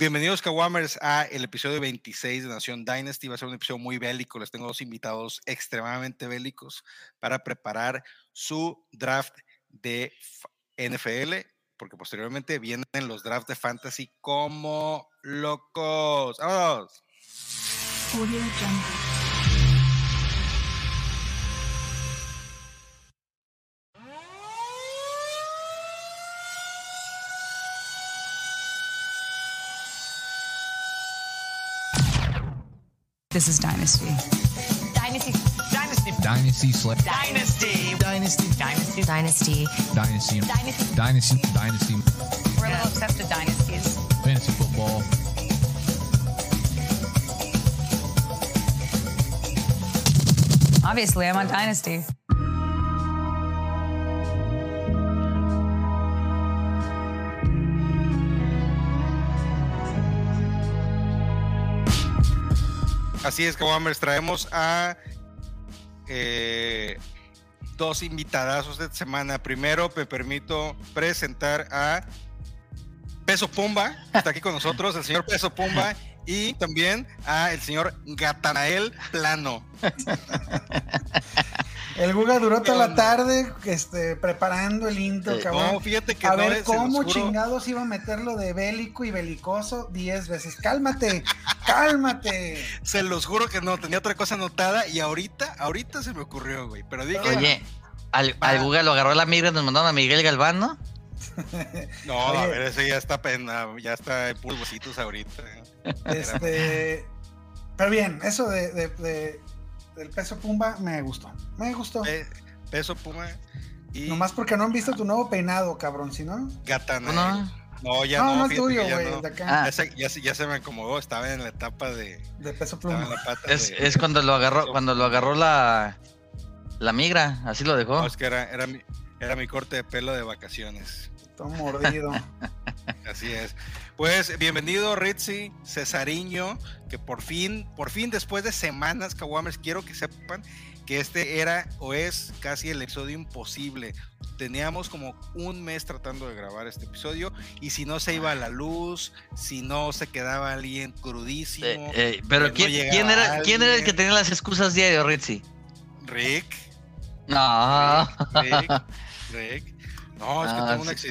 Bienvenidos, Kawamers, a el episodio 26 de Nación Dynasty. Va a ser un episodio muy bélico. Les tengo dos invitados extremadamente bélicos para preparar su draft de NFL, porque posteriormente vienen los drafts de fantasy como locos. ¡Vamos! This is Dynasty. Dynasty. Dynasty. Dynasty Slip. Dynasty. Dynasty. Dynasty. Dynasty. Dynasty. Dynasty. Dynasty. Dynasty. We're a little obsessed with dynasties. Fantasy football. Obviously, I'm on Dynasty. Así es, Kawamers, traemos a eh, dos invitadazos de semana. Primero, me permito presentar a Peso Pumba, que está aquí con nosotros, el señor Peso Pumba, y también a el señor Gatanael Plano. El Guga duró toda la tarde este, preparando el intro, cabrón. no, fíjate que a no, ver cómo chingados iba a meterlo de bélico y belicoso 10 veces. Cálmate, cálmate. Se los juro que no, tenía otra cosa anotada y ahorita, ahorita se me ocurrió, güey. Pero dije, Oye, al, al Google lo agarró la migra, nos mandaron a Miguel Galván, ¿no? no, a ver, ese ya está pena, ya está en puros huesitos ahorita. Este, pero bien, eso de, de- de- del peso pumba me gustó. Me gustó. Pe- Peso Puma y Nomás porque no han visto tu nuevo peinado, cabrón, si no. Gatanael. ¿No? No, ya no, no, no, es tuyo, güey, no. el Ah. Ya se, ya, se- ya se me acomodó, estaba en la etapa de. de peso Estaba en pluma. la pata Es, de- es cuando lo agarró, cuando lo agarró la, la migra, así lo dejó. No, es que era, era, mi, era mi corte de pelo de vacaciones. Todo mordido. Así es. Pues bienvenido Ritzy, Cesariño, que por fin, por fin después de semanas, Kawamers, quiero que sepan que este era o es casi el episodio imposible. Teníamos como un mes tratando de grabar este episodio y si no se iba a la luz, si no se quedaba alguien crudísimo. Eh, eh, pero ¿quién, era, ¿quién era el que tenía las excusas diario, Ritzy? Rick, No. Rick, Rick. No, es que Ah, tengo un sí.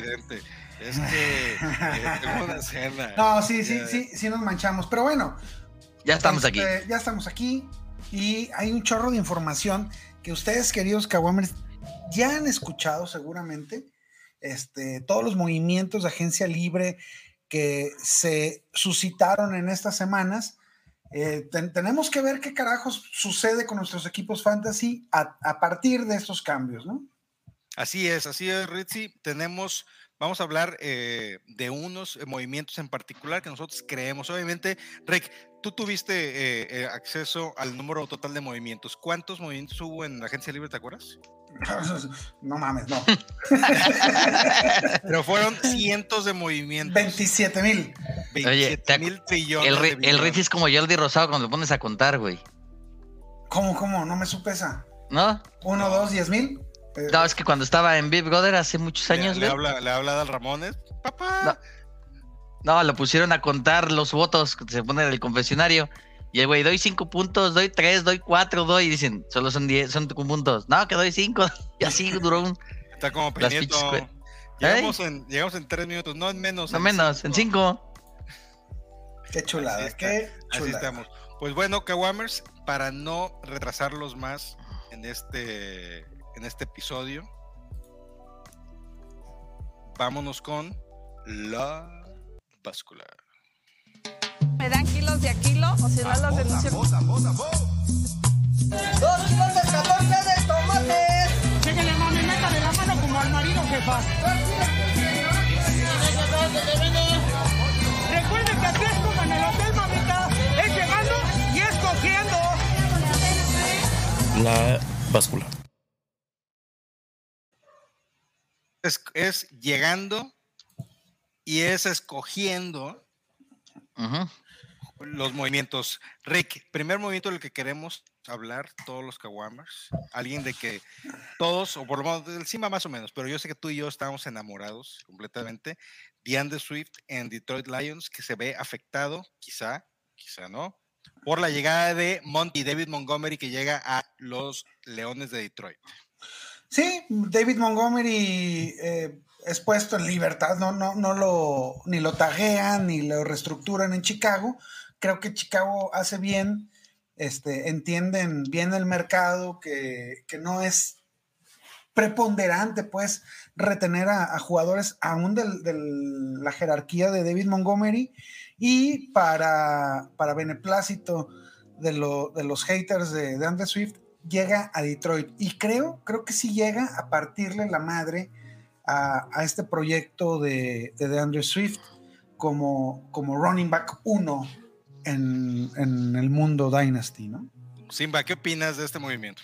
Es que eh, tengo una cena. No, sí, sí, Ya. sí, sí nos manchamos. Pero bueno, ya estamos aquí. Este, Ya estamos aquí y hay un chorro de información que ustedes, queridos Kawamers, ya han escuchado seguramente. Este, todos los movimientos de agencia libre que se suscitaron en estas semanas. Eh, ten- tenemos que ver qué carajos sucede con nuestros equipos fantasy a, a partir de estos cambios, ¿no? Así es, así es, Ritzy. Tenemos, vamos a hablar eh, de unos eh, movimientos en particular que nosotros creemos. Obviamente, Rick, tú tuviste eh, eh, acceso al número total de movimientos. ¿Cuántos movimientos hubo en la agencia libre, te acuerdas? No mames, no. Pero fueron cientos de movimientos. 27 mil. Oye, 27 te ac- mil trillones. El, el. Ritzy es como Jordi Rosado cuando lo pones a contar, güey. ¿Cómo, cómo? No me supe esa. ¿No? ¿Uno, dos, diez mil? Eh, No, es que cuando estaba en Big Brother hace muchos Le- años, le, güey. habla, le habla Dal Ramones. Papá. No. No, lo pusieron a contar los votos que se pone en el confesionario. Y el güey, doy cinco puntos, doy tres, doy cuatro, doy. Y dicen, solo son diez, son cinco puntos. No, que doy cinco. Y así duró un. Está como cue- Llegamos, en, llegamos en tres minutos, no en menos. No menos, en cinco. Qué chulada, Así está, qué Así estamos. Pues bueno, Kawamers, para no retrasarlos más en este, en este episodio, vámonos con la báscula. ¿Me dan kilos de a kilo o si no los denuncio? Recuerden que aquí es como en el hotel, mamita. Es llegando y escogiendo. La báscula. Es, es llegando y es escogiendo los movimientos. Rick, primer movimiento del que queremos hablar todos los Kawamers. Alguien de que todos, o por lo menos del Simba más o menos, pero yo sé que tú y yo estamos enamorados completamente. DeAndre Swift en Detroit Lions, que se ve afectado, quizá, quizá no, por la llegada de Monty David Montgomery, que llega a los Leones de Detroit. Sí, David Montgomery eh, es puesto en libertad, no, no, no lo, ni lo taguean, ni lo reestructuran en Chicago. Creo que Chicago hace bien, este, entienden bien el mercado, que, que no es preponderante, pues, retener a, jugadores aún de la jerarquía de David Montgomery y para, para beneplácito de, lo, de los haters de, de Andre Swift, llega a Detroit. Y creo, creo que sí llega a partirle la madre a, a este proyecto de, de DeAndre Swift como, como running back uno en, en el mundo Dynasty, ¿no? Simba, ¿qué opinas de este movimiento?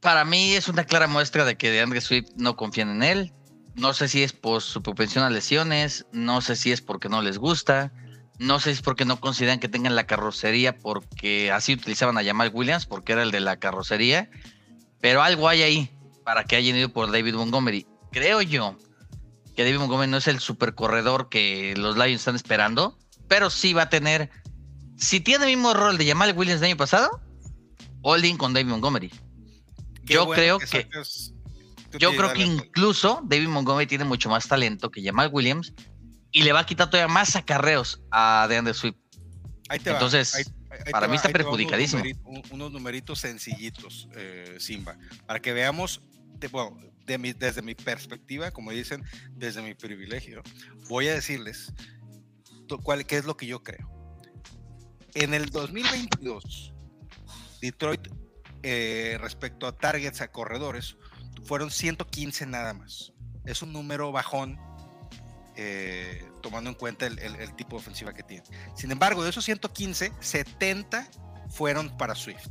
Para mí es una clara muestra de que DeAndre Swift no confían en él. No sé si es por su propensión a lesiones, no sé si es porque no les gusta, no sé si es porque no consideran que tengan la carrocería porque así utilizaban a Jamal Williams porque era el de la carrocería, pero algo hay ahí para que hayan ido por David Montgomery. Creo yo que David Montgomery no es el super corredor que los Lions están esperando, pero sí va a tener, si tiene el mismo rol de Jamal Williams del año pasado, holding con David Montgomery. Qué Yo bueno creo que, sacas- yo creo que incluso David Montgomery tiene mucho más talento que Jamal Williams y le va a quitar todavía más acarreos a DeAndre Swift. Ahí te va, Entonces, ahí- ahí para te mí va, está ahí te va unos perjudicadísimo. Unos numeritos sencillitos, eh, Simba, para que veamos, de- bueno, de mi- desde mi perspectiva, como dicen, desde mi privilegio, voy a decirles cuál, qué es lo que yo creo. En el 2022, Detroit, eh, respecto a targets a corredores, fueron 115 nada más. Es un número bajón, eh, tomando en cuenta el, tipo de ofensiva que tiene. Sin embargo, de esos 115, 70 fueron para Swift.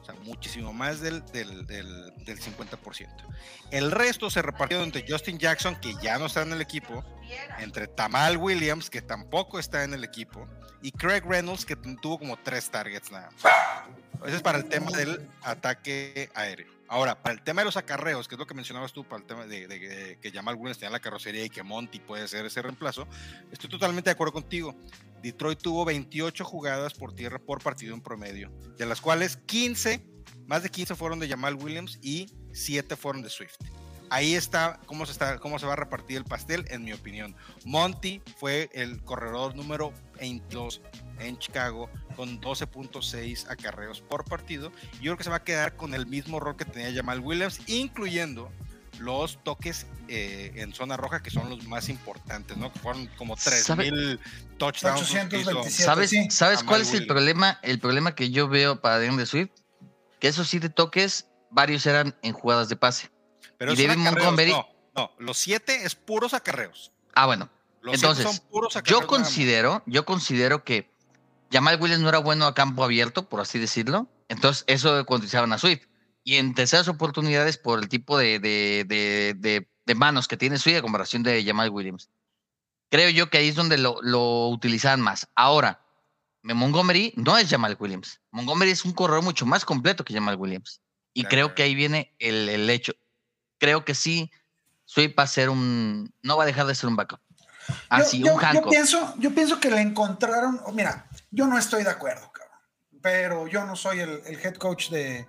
O sea, muchísimo más del, del, del- del 50%. El resto se repartió entre Justin Jackson, que ya no está en el equipo, entre Tamal Williams, que tampoco está en el equipo, y Craig Reynolds, que tuvo como tres targets. Ese es para el tema del ataque aéreo. Ahora, para el tema de los acarreos, que es lo que mencionabas tú, para el tema de, que Jamal Williams tenía la carrocería y que Monty puede ser ese reemplazo, estoy totalmente de acuerdo contigo. Detroit tuvo 28 jugadas por tierra por partido en promedio, de las cuales 15, más de 15 fueron de Jamal Williams y 7 fueron de Swift. Ahí está cómo se, está, cómo se va a repartir el pastel, en mi opinión. Monty fue el corredor número 22 en Chicago con 12.6 acarreos por partido. Yo creo que se va a quedar con el mismo rol que tenía Jamal Williams, incluyendo los toques eh, en zona roja, que son los más importantes, ¿no? Que fueron como ¿Sabe? 3.000 touchdowns. los que hizo 827. ¿Sabes, sí. ¿sabes cuál es el problema? El problema que yo veo para DeAndre Swift, que esos siete toques, varios eran en jugadas de pase. Pero y David Montgomery- No, no, los 7 es puros acarreos. Ah, bueno. Los siete Entonces, son puros acarreos. Yo considero, yo considero que Jamal Williams no era bueno a campo abierto, por así decirlo. Entonces, eso utilizaban a Swift. Y en terceras oportunidades, por el tipo de, de, de, manos que tiene Swift a comparación de Jamal Williams. Creo yo que ahí es donde lo, lo utilizaban más. Ahora, Montgomery no es Jamal Williams. Montgomery es un corredor mucho más completo que Jamal Williams. Y creo que ahí viene el, el hecho. Creo que sí, Swift va a ser un. No va a dejar de ser un backup. Así, yo, un yo- yo pienso, yo pienso que le encontraron. oh, Mira, yo no estoy de acuerdo, cabrón. Pero yo no soy el, el head coach de,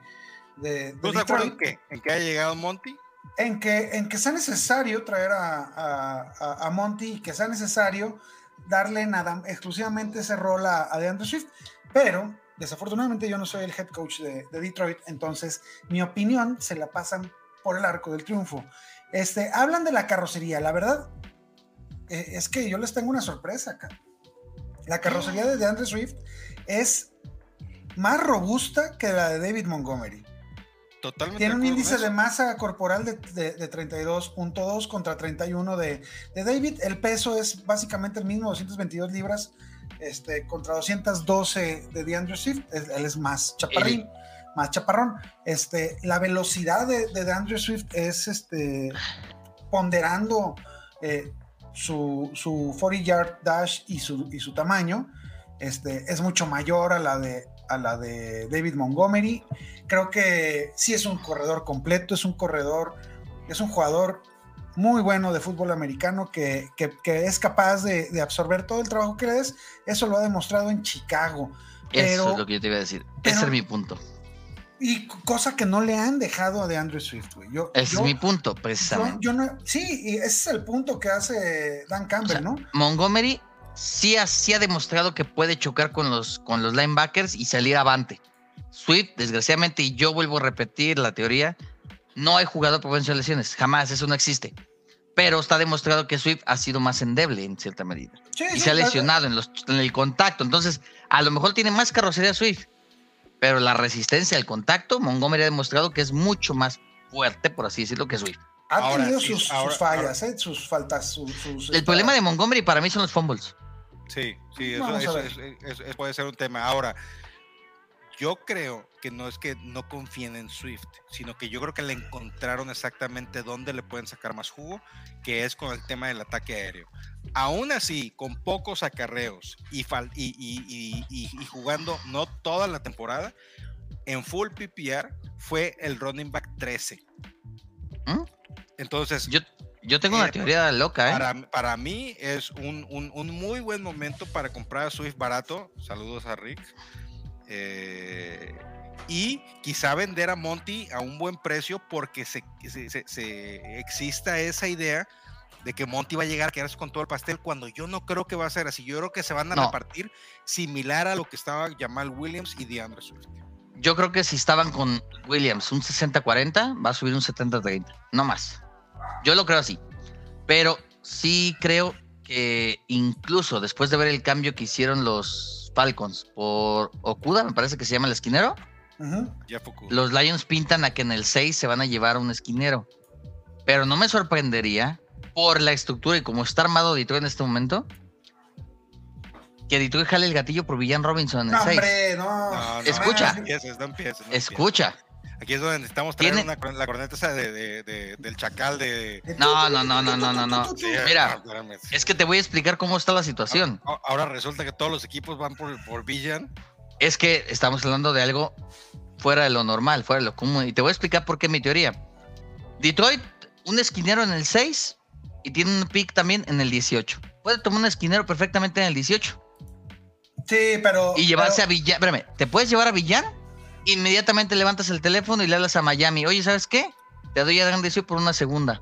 de, de ¿Tú de acuerdo en qué? ¿En que haya llegado Monty? En que, en que sea necesario traer a, a- a- a Monty y que sea necesario darle nada exclusivamente ese rol a, a DeAndre Swift. Pero desafortunadamente yo no soy el head coach de, de Detroit, entonces mi opinión se la pasan por el arco del triunfo. Este, hablan de la carrocería, la verdad eh, es que yo les tengo una sorpresa acá. La carrocería de DeAndre Swift es más robusta que la de David Montgomery. Totalmente. Tiene un índice de masa corporal de, de- de 32.2 contra 31 de, de David. El peso es básicamente el mismo, 222 libras este, contra 212 de DeAndre Swift. Él es más chaparrín, más chaparrón. Este, la velocidad de, de DeAndre Swift es este, ponderando eh, su, su 40 yard dash y su, y su tamaño. Este, es mucho mayor a la de a la de David Montgomery. Creo que sí es un corredor completo, es un corredor, es un jugador muy bueno de fútbol americano que, que- que es capaz de, de absorber todo el trabajo que le des. Eso lo ha demostrado en Chicago. Eso es lo que yo te iba a decir. pero- Ese es mi punto. Y cosa que no le han dejado a de Andrew Swift, güey. Yo, es mi punto, precisamente. yo no, sí, y ese es el punto que hace Dan O Campbell, sea, ¿no? Montgomery sí ha, sí ha demostrado que puede chocar con los, con los linebackers y salir avante. Swift, desgraciadamente, y yo vuelvo a repetir la teoría, no hay jugador propenso a lesiones, jamás, eso no existe. Pero está demostrado que Swift ha sido más endeble en cierta medida. Sí, Y sí, se ha lesionado en, los, en el contacto. Entonces, a lo mejor tiene más carrocería Swift, pero la resistencia al contacto, Montgomery ha demostrado que es mucho más fuerte, por así decirlo, que Swift. Ha Ahora tenido sí, sus, sus ahora- fallas, ¿eh? sus faltas, sus... sus- El problema de Montgomery para mí son los fumbles. Sí, sí, eso- eso- eso puede ser un tema. Ahora, yo creo que no es que no confíen en Swift, sino que yo creo que le encontraron exactamente dónde le pueden sacar más jugo, que es con el tema del ataque aéreo. Aún así, con pocos acarreos y, jugando no toda la temporada, en full PPR fue el running back 13. ¿Mm? Entonces, Yo, yo tengo una Eh, teoría loca, ¿eh? para, para mí es un, un- un muy buen momento para comprar a Swift barato. Saludos a Rick. Eh, y quizá vender a Monty a un buen precio porque se, se- se- se- exista esa idea de que Monty va a llegar a quedarse con todo el pastel cuando yo no creo que va a ser así. Yo creo que se van a No. repartir similar a lo que estaba Jamal Williams y DeAndre Swift. Yo creo que si estaban con Williams un 60-40, va a subir un 70-30. No más. Yo lo creo así. Pero sí creo que incluso después de ver el cambio que hicieron los Falcons por Okuda, me parece que se llama el esquinero, los Lions pintan a que en el 6 se van a llevar a un esquinero. Pero no me sorprendería, por la estructura y como está armado Detroit en este momento, que Detroit jale el gatillo por Villan Robinson en el No, 6. hombre, no. Escucha. No empieces, no empieces, no empieces. Escucha. Aquí es donde necesitamos traer Tiene- una, cor- la corneta esa de, de- de- del chacal de... No, no, no, no, no, no, no. Sí, Mira. Es que te voy a explicar cómo está la situación. Ahora resulta que todos los equipos van por, por Villan. Es que estamos hablando de algo fuera de lo normal, fuera de lo común. Y te voy a explicar por qué mi teoría. Detroit, un esquinero en el 6 y tiene un pick también en el 18. Puede tomar un esquinero perfectamente en el 18 Sí, pero. y llevarse pero- a Villan. Espérame, ¿te puedes llevar a Villan? Inmediatamente levantas el teléfono y le hablas a Miami. Oye, ¿sabes qué? Te doy a Desio por una segunda.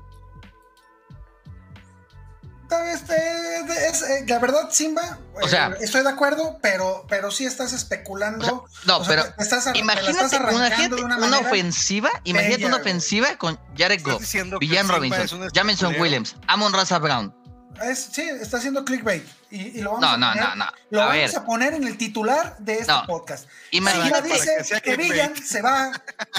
Este, de- es, eh, la verdad, Simba, O sea- eh, estoy de acuerdo, pero, pero sí estás especulando. O sea, no, o sea, pero te- estás te Imagínate, estás imagínate de una, manera ofensiva, imagínate bella, una ofensiva con Jared Goff, Villan Robinson, es Jamison. Williams, Amon Raza Brown. Es- sí, está haciendo clickbait. Y, y lo vamos, No, a, no, poner, no, no. Lo A vamos ver, a poner en el titular de este No. podcast. imagínate, dice que que. Villan se va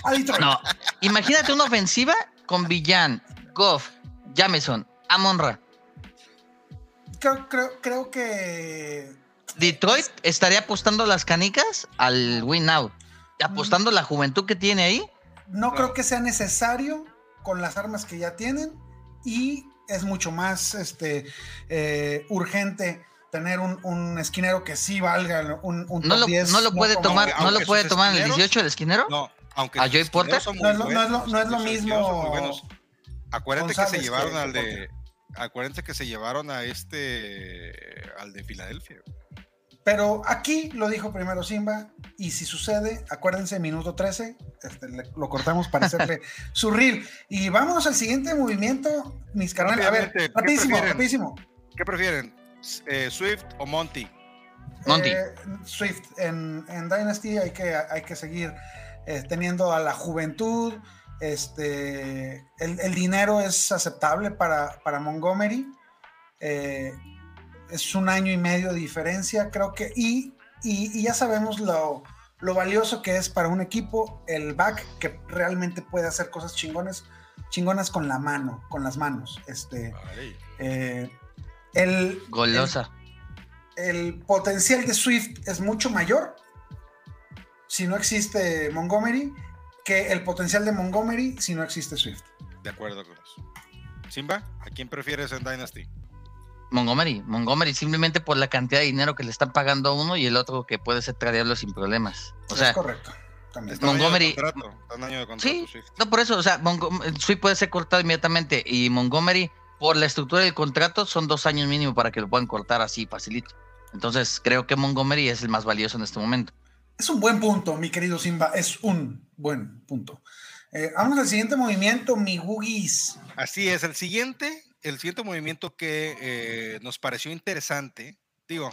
a Detroit. no, imagínate una ofensiva con Villan, Goff, Jamison, Amon Ra. Creo, creo, creo que. Detroit estaría apostando las canicas al win now. Apostando la juventud que tiene ahí. No No. creo que sea necesario con las armas que ya tienen y es mucho más este, eh, urgente tener un, un esquinero que sí valga un, un No lo, 10, no lo puede tomar, aunque- no lo puede tomar en el esquineros- 18 el esquinero. No, aunque ¿A esquineros Porter? No es lo- no es lo- buenos, no es lo sus mismo. Acuérdense que se llevaron que- al de. Acuérdense que se llevaron a este. al de Filadelfia. Pero aquí lo dijo primero Simba y si sucede, acuérdense, minuto 13, este, le- lo cortamos para hacerle su reel. Y vámonos al siguiente movimiento, mis carnales. A ver, ¿qué rapidísimo, prefieren? rapidísimo. ¿Qué prefieren? Eh, ¿Swift o Monty? Monty. Eh, Swift, en, en Dynasty hay que, hay que seguir eh, teniendo a la juventud. Este, el, el dinero es aceptable para, para Montgomery. Eh, es un año y medio de diferencia, creo que. Y, y- y ya sabemos lo, lo valioso que es para un equipo el back que realmente puede hacer cosas chingones, chingonas con la mano, con las manos. Este, eh, el, Golosa. el potencial de Swift es mucho mayor si no existe Montgomery que el potencial de Montgomery si no existe Swift. De acuerdo con eso. Simba, ¿a quién prefieres en Dynasty? Montgomery. Montgomery simplemente por la cantidad de dinero que le están pagando a uno y el otro que puede ser tradearlo sin problemas. O sea, es correcto. También. Está en año de Montgomery- contrato, está en año de contrato, Sí, Swift. no por eso, o sea, Swift puede ser cortado inmediatamente y Montgomery, por la estructura del contrato, son dos años mínimo para que lo puedan cortar así facilito. Entonces, creo que Montgomery es el más valioso en este momento. Es un buen punto, mi querido Simba. Es un buen punto. Eh, vamos al siguiente movimiento, mi Woogies. Así es, el siguiente, el siguiente movimiento que eh, nos pareció interesante, digo,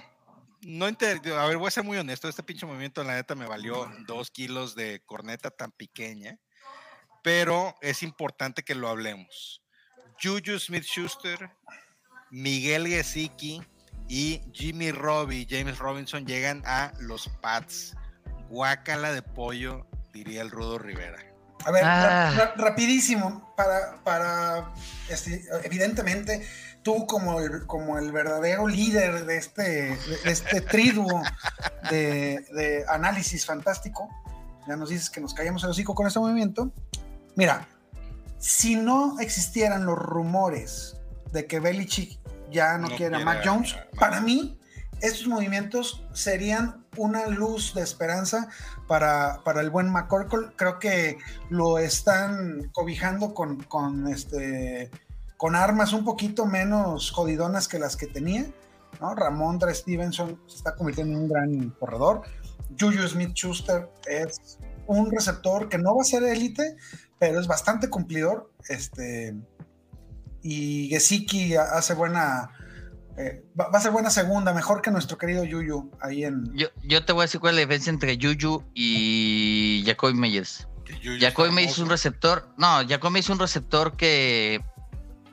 no inter- a ver, voy a ser muy honesto, este pinche movimiento la neta me valió dos kilos de corneta tan pequeña, pero es importante que lo hablemos. Juju Smith-Schuster, Miguel Gesicki y Jimmy Robbie, James Robinson llegan a los Pats. Guácala de pollo, diría el Rudo Rivera. A ver, Ah. ra- ra- rapidísimo, para, para este, evidentemente, tú como el, como el verdadero líder de este, de este triduo de, de análisis fantástico, ya nos dices que nos callamos el hocico con este movimiento. Mira, si no existieran los rumores de que Belichick ya no, No quiere a Mac Jones, para mí estos movimientos serían una luz de esperanza para, para el buen McCorkle. Creo que lo están cobijando con, con, este, con armas un poquito menos jodidonas que las que tenía. ¿no? Stevenson se está convirtiendo en un gran corredor. Juju Smith Schuster es un receptor que no va a ser élite, pero es bastante cumplidor. Este, y Gesicki hace buena. Eh, va, va a ser buena segunda, mejor que nuestro querido Yuyu ahí en. Yo, yo te voy a decir cuál es la diferencia entre Juju y Jacoby Meyers. Jacoby Meyers es un receptor. No, Jacoby Meyers es un receptor que,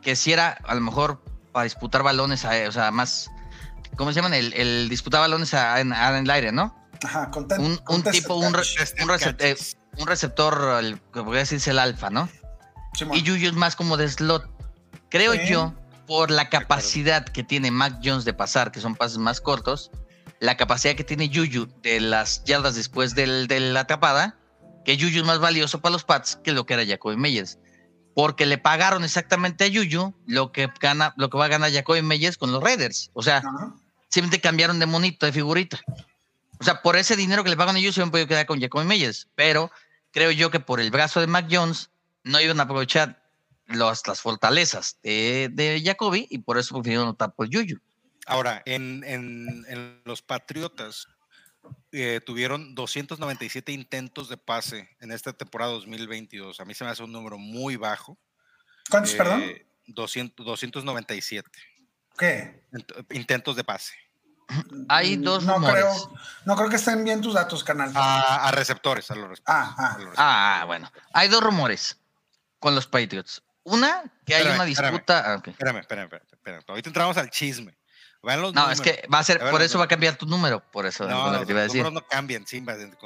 que si era a lo mejor para disputar balones, a- o sea, más. ¿Cómo se llaman? El, el disputar balones a- en, a- en el aire, ¿no? Ajá, content- Un, un tipo, un, re-. Contested un, recep- eh, catches. un receptor, el, que podría decirse el alfa, ¿no? Simón. Y Juju es más como de slot. Creo Sí. yo, por la capacidad que tiene Mac Jones de pasar, que son pases más cortos, la capacidad que tiene Juju de las yardas después del- de la atrapada, que Juju es más valioso para los Pats que lo que era Jacoby Meyers. Porque le pagaron exactamente a Juju lo que, gana, lo que va a ganar Jacoby Meyers con los Raiders. O sea, simplemente cambiaron de monito, de figurita. O sea, por ese dinero que le pagan a ellos, se han podido quedar con Jacoby Meyers. Pero creo yo que por el brazo de Mac Jones no iban a aprovechar los- las fortalezas de, de Jacoby y por eso prefirieron optar por Juju. Ahora, en, en- en los Patriotas eh, tuvieron 297 intentos de pase en esta temporada 2022. A mí se me hace un número muy bajo. ¿Cuántos, Eh, perdón? 200 297 ¿Qué? int- intentos de pase Hay dos no rumores. creo, no creo que estén bien tus datos, canal. a, a receptores. A los receptores, Ah, ah. a los Ah, bueno. Hay dos rumores con los Patriots. Una, que hay Espérame, una espérame. disputa. ah, ok. Espérame, espérame, espérame, espérame. Ahorita entramos al chisme. Vean los No, es que va a ser, A por eso va a cambiar tu número. Por eso, No, con lo no, que te iba a los decir. números no cambian, de-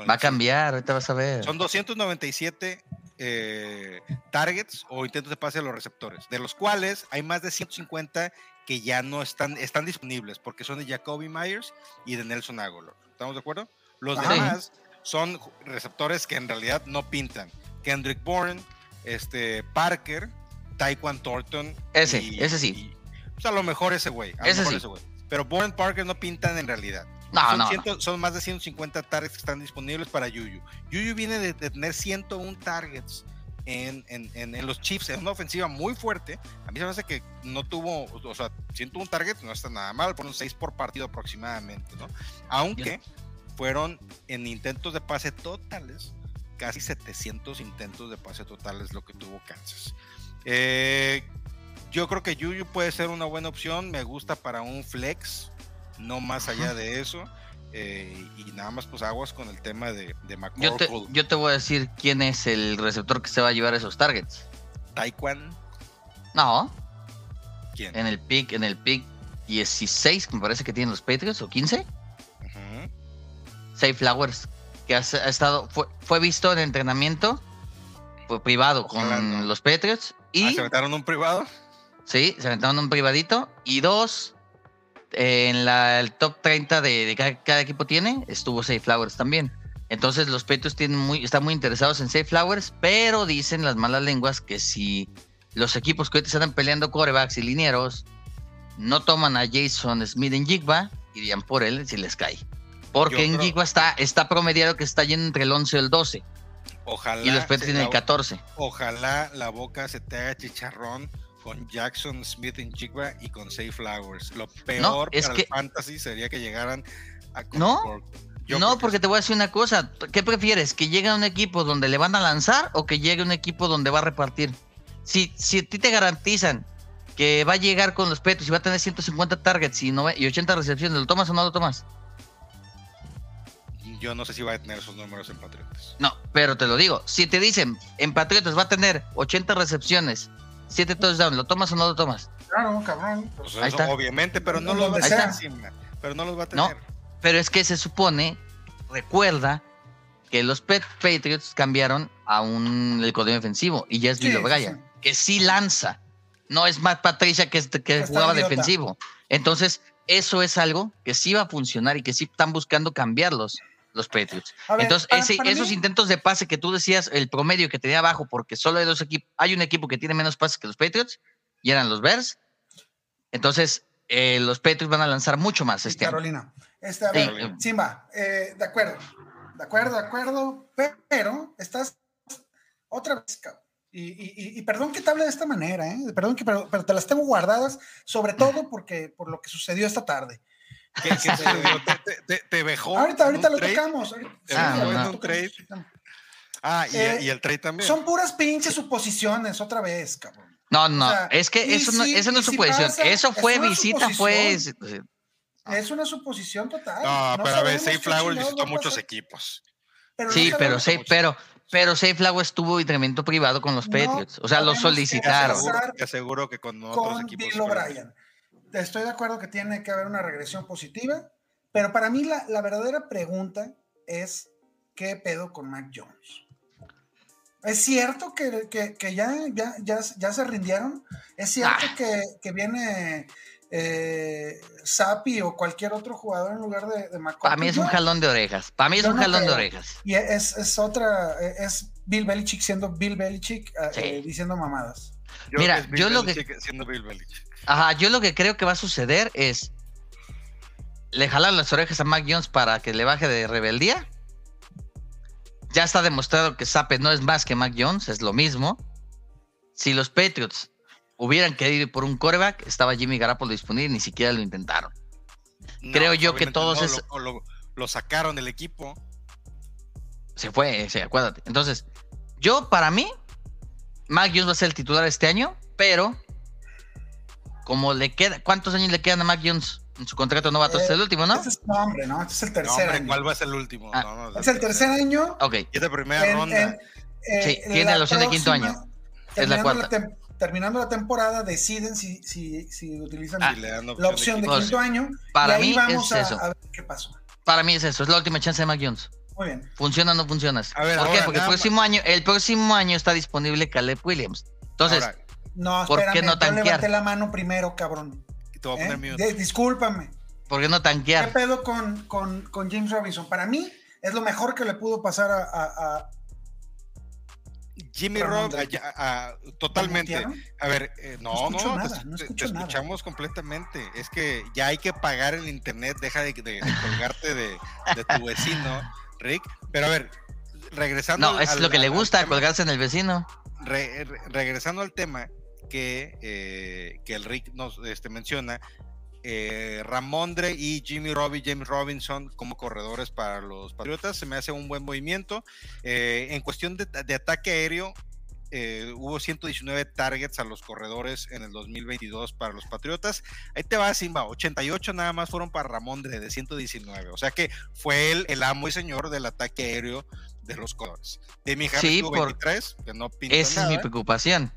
el Va a cambiar, ahorita vas a ver. Son 297 eh, targets o intentos de pase a los receptores, de los cuales hay más de 150 que ya no están, están disponibles porque son de Jacoby Myers y de Nelson Aguilar. ¿Estamos de acuerdo? Los Ajá. demás son receptores que en realidad no pintan. Kendrick Bourne, este, Parker, Taekwon Thornton. Ese, y- ese sí. y, pues a lo mejor ese güey. a Ese mejor sí. ese güey. Pero Bourne Parker no pintan en realidad. No, son, no, son más de 150 targets que están disponibles para Yuyu. Yuyu viene de, de tener 101 targets en, en- en- en los Chiefs. Es una ofensiva muy fuerte. A mí se me hace que no tuvo, o sea, 101 targets no está nada mal, fueron 6 por partido aproximadamente, ¿no? Aunque fueron en intentos de pase totales, casi 700 intentos de pase totales lo que tuvo Kansas. Eh, yo creo que Yuyu puede ser una buena opción. Me gusta para un flex, no más allá de eso. eh, y nada más, pues aguas con el tema de, de Yo te, McCorkle. yo te voy a decir quién es el receptor que se va a llevar esos targets. Taekwondo. No, ¿Quién? en el pick, en el pick 16, que me parece que tienen los Patriots, o 15, Ujú. Safe Flowers, que ha, ha estado, fue, fue visto en entrenamiento, fue privado con los Patriots, Ah, y ¿Se aventaron un privado? sí, se aventaron un privadito, y dos, en la, el top 30 de, de cada, cada equipo tiene, estuvo Safe Flowers también. Entonces los Patriots tienen muy, están muy interesados en Safe Flowers, pero dicen las malas lenguas que si los equipos que ahorita están peleando corebacks y linieros no toman a Jason Smith en Jigba, irían por él si les cae. Porque en Jigba está, está promediado que está yendo entre el 11 y el 12. Ojalá, Y los se tienen el la- 14. ojalá la boca se te haga chicharrón con Jackson Smith en Chigba y con Safe Flowers. Lo peor es para que- el fantasy sería que llegaran a No, por- yo no, porque te voy a decir una cosa. ¿Qué prefieres? ¿Que llegue a un equipo donde le van a lanzar o que llegue a un equipo donde va a repartir? Si, si a ti te garantizan que va a llegar con los petos y va a tener 150 targets y 80 recepciones, ¿lo tomas o no lo tomas? Yo no sé si va a tener esos números en Patriotas. No, pero te lo digo. Si te dicen en Patriotas va a tener 80 recepciones, 7 touchdowns, ¿lo tomas o no lo tomas? Claro, cabrón. Pues Ahí eso, está. obviamente, pero no Donde los va a tener encima. Pero no los va a No. tener. Pero es que se supone, recuerda que los Pet Patriots cambiaron a un el código defensivo y ya es Sí, Bill sí, O'Brien, sí. que sí lanza. No es Matt Patricia que, es- que Está jugaba idiota. defensivo. Entonces, eso es algo que sí va a funcionar y que sí están buscando cambiarlos los Patriots. Ver, Entonces, para- ese- para esos mí- intentos de pase que tú decías, el promedio que tenía abajo, porque solo hay dos equipos, hay un equipo que tiene menos pases que los Patriots, y eran los Bears. Entonces, eh, los Patriots van a lanzar mucho más este año. Carolina. Este, a ver, Simba, eh, de acuerdo, de acuerdo, de acuerdo, pero estás otra vez. Y, y- y- y perdón que te hable de esta manera, ¿eh? perdón que, pero, pero te las tengo guardadas, sobre todo porque por lo que sucedió esta tarde. ¿Qué, qué sucedió? ¿Te, te, te, te vejó Ahorita, ahorita lo trade? tocamos. ahorita- ¿Te sí, Ah, no. un trade? Ah, y, Eh, y el trade también. Son puras pinches suposiciones, otra vez, cabrón. No, no, O sea, es que eso no, eso no es si suposición. pasa, eso es fue visita, fue. Es una suposición total. No, pero a ver, Safe Flowers visitó muchos equipos. pero no Sí, pero mucho. pero, pero Safe Flower estuvo entrenamiento privado con los No Patriots. O sea, lo solicitaron. Aseguro, te aseguro que con otros con equipos. Bill O'Brien. Estoy de acuerdo que tiene que haber una regresión positiva, pero para mí la, la verdadera pregunta es ¿qué pedo con Mac Jones? ¿Es cierto que, que- que ya, ya, ya, ya se rindieron? ¿Es cierto Ah. que, que viene eh, Sapi o cualquier otro jugador en lugar de, de? Para mí es un jalón de orejas. Para mí es yo un no jalón de orejas. Y es, es otra, es Bill Belichick siendo Bill Belichick eh, Sí. eh, diciendo mamadas. Mira, es Bill yo lo que- Siendo Bill. Ajá, yo lo que creo que va a suceder es. Le jalan las orejas a Mac Jones para que le baje de rebeldía. Ya está demostrado que Sape no es más que Mac Jones, es lo mismo. Si los Patriots hubieran querido ir por un coreback, estaba Jimmy Garoppolo disponible, ni siquiera lo intentaron. Creo yo que todos no, es- lo, lo- lo sacaron del equipo. Se fue, sí, acuérdate. Entonces, yo para mí, Mac Jones va a ser el titular este año, pero como le queda, ¿cuántos años le quedan a Mac Jones en su contrato novato? Este es el último, ¿no? Este es, no, hombre, no, este es el No, tercer hombre, año. ¿cuál va a ser el último? Ah. No, no, Es el tercer año. Ok, Y es de primera en- ronda. en- eh, Sí, tiene la opción de quinto año. Es la terminando cuarta. tem- terminando la temporada, deciden si, si, si utilizan Ah, la opción de quinto. Pues, quinto año. para y ahí mí vamos es a, eso. a ver qué pasó. para mí es eso, es la última chance de Mac Jones. Muy bien. ¿Funciona o no funciona? A ver, ¿Por qué? Porque el próximo año, el próximo año está disponible Caleb Williams. Entonces, Ahora, No, ¿Por qué espérame, no tanquear? levanté la mano primero, cabrón. te voy a ¿eh? poner discúlpame. ¿por qué no ¿Qué tanquear? pedo con, con, con James Robinson? Para mí es lo mejor que le pudo pasar a... a- a- Jimmy Rob, de- ah, totalmente. A ver, eh, no, No no, te- nada, no te, escuchamos completamente. Es que ya hay que pagar el internet, deja de, de- de colgarte de, de tu vecino, Rick. Pero a ver, regresando. No, es al- lo que le gusta, tema, colgarse en el vecino. re- re- regresando al tema que, eh, que el Rick nos este, menciona, eh, Ramondre y Jimmy Robbie, James Robinson como corredores para los Patriotas, se me hace un buen movimiento. Eh, en cuestión de, de ataque aéreo, eh, hubo 119 targets a los corredores en el 2022 para los Patriotas. Ahí te va, Simba, 88 nada más fueron para Ramondre de 119. O sea que fue él el amo y señor del ataque aéreo de los corredores. Demi Harris Sí, tuvo por- 23, que no pinta Esa es mi nada, preocupación.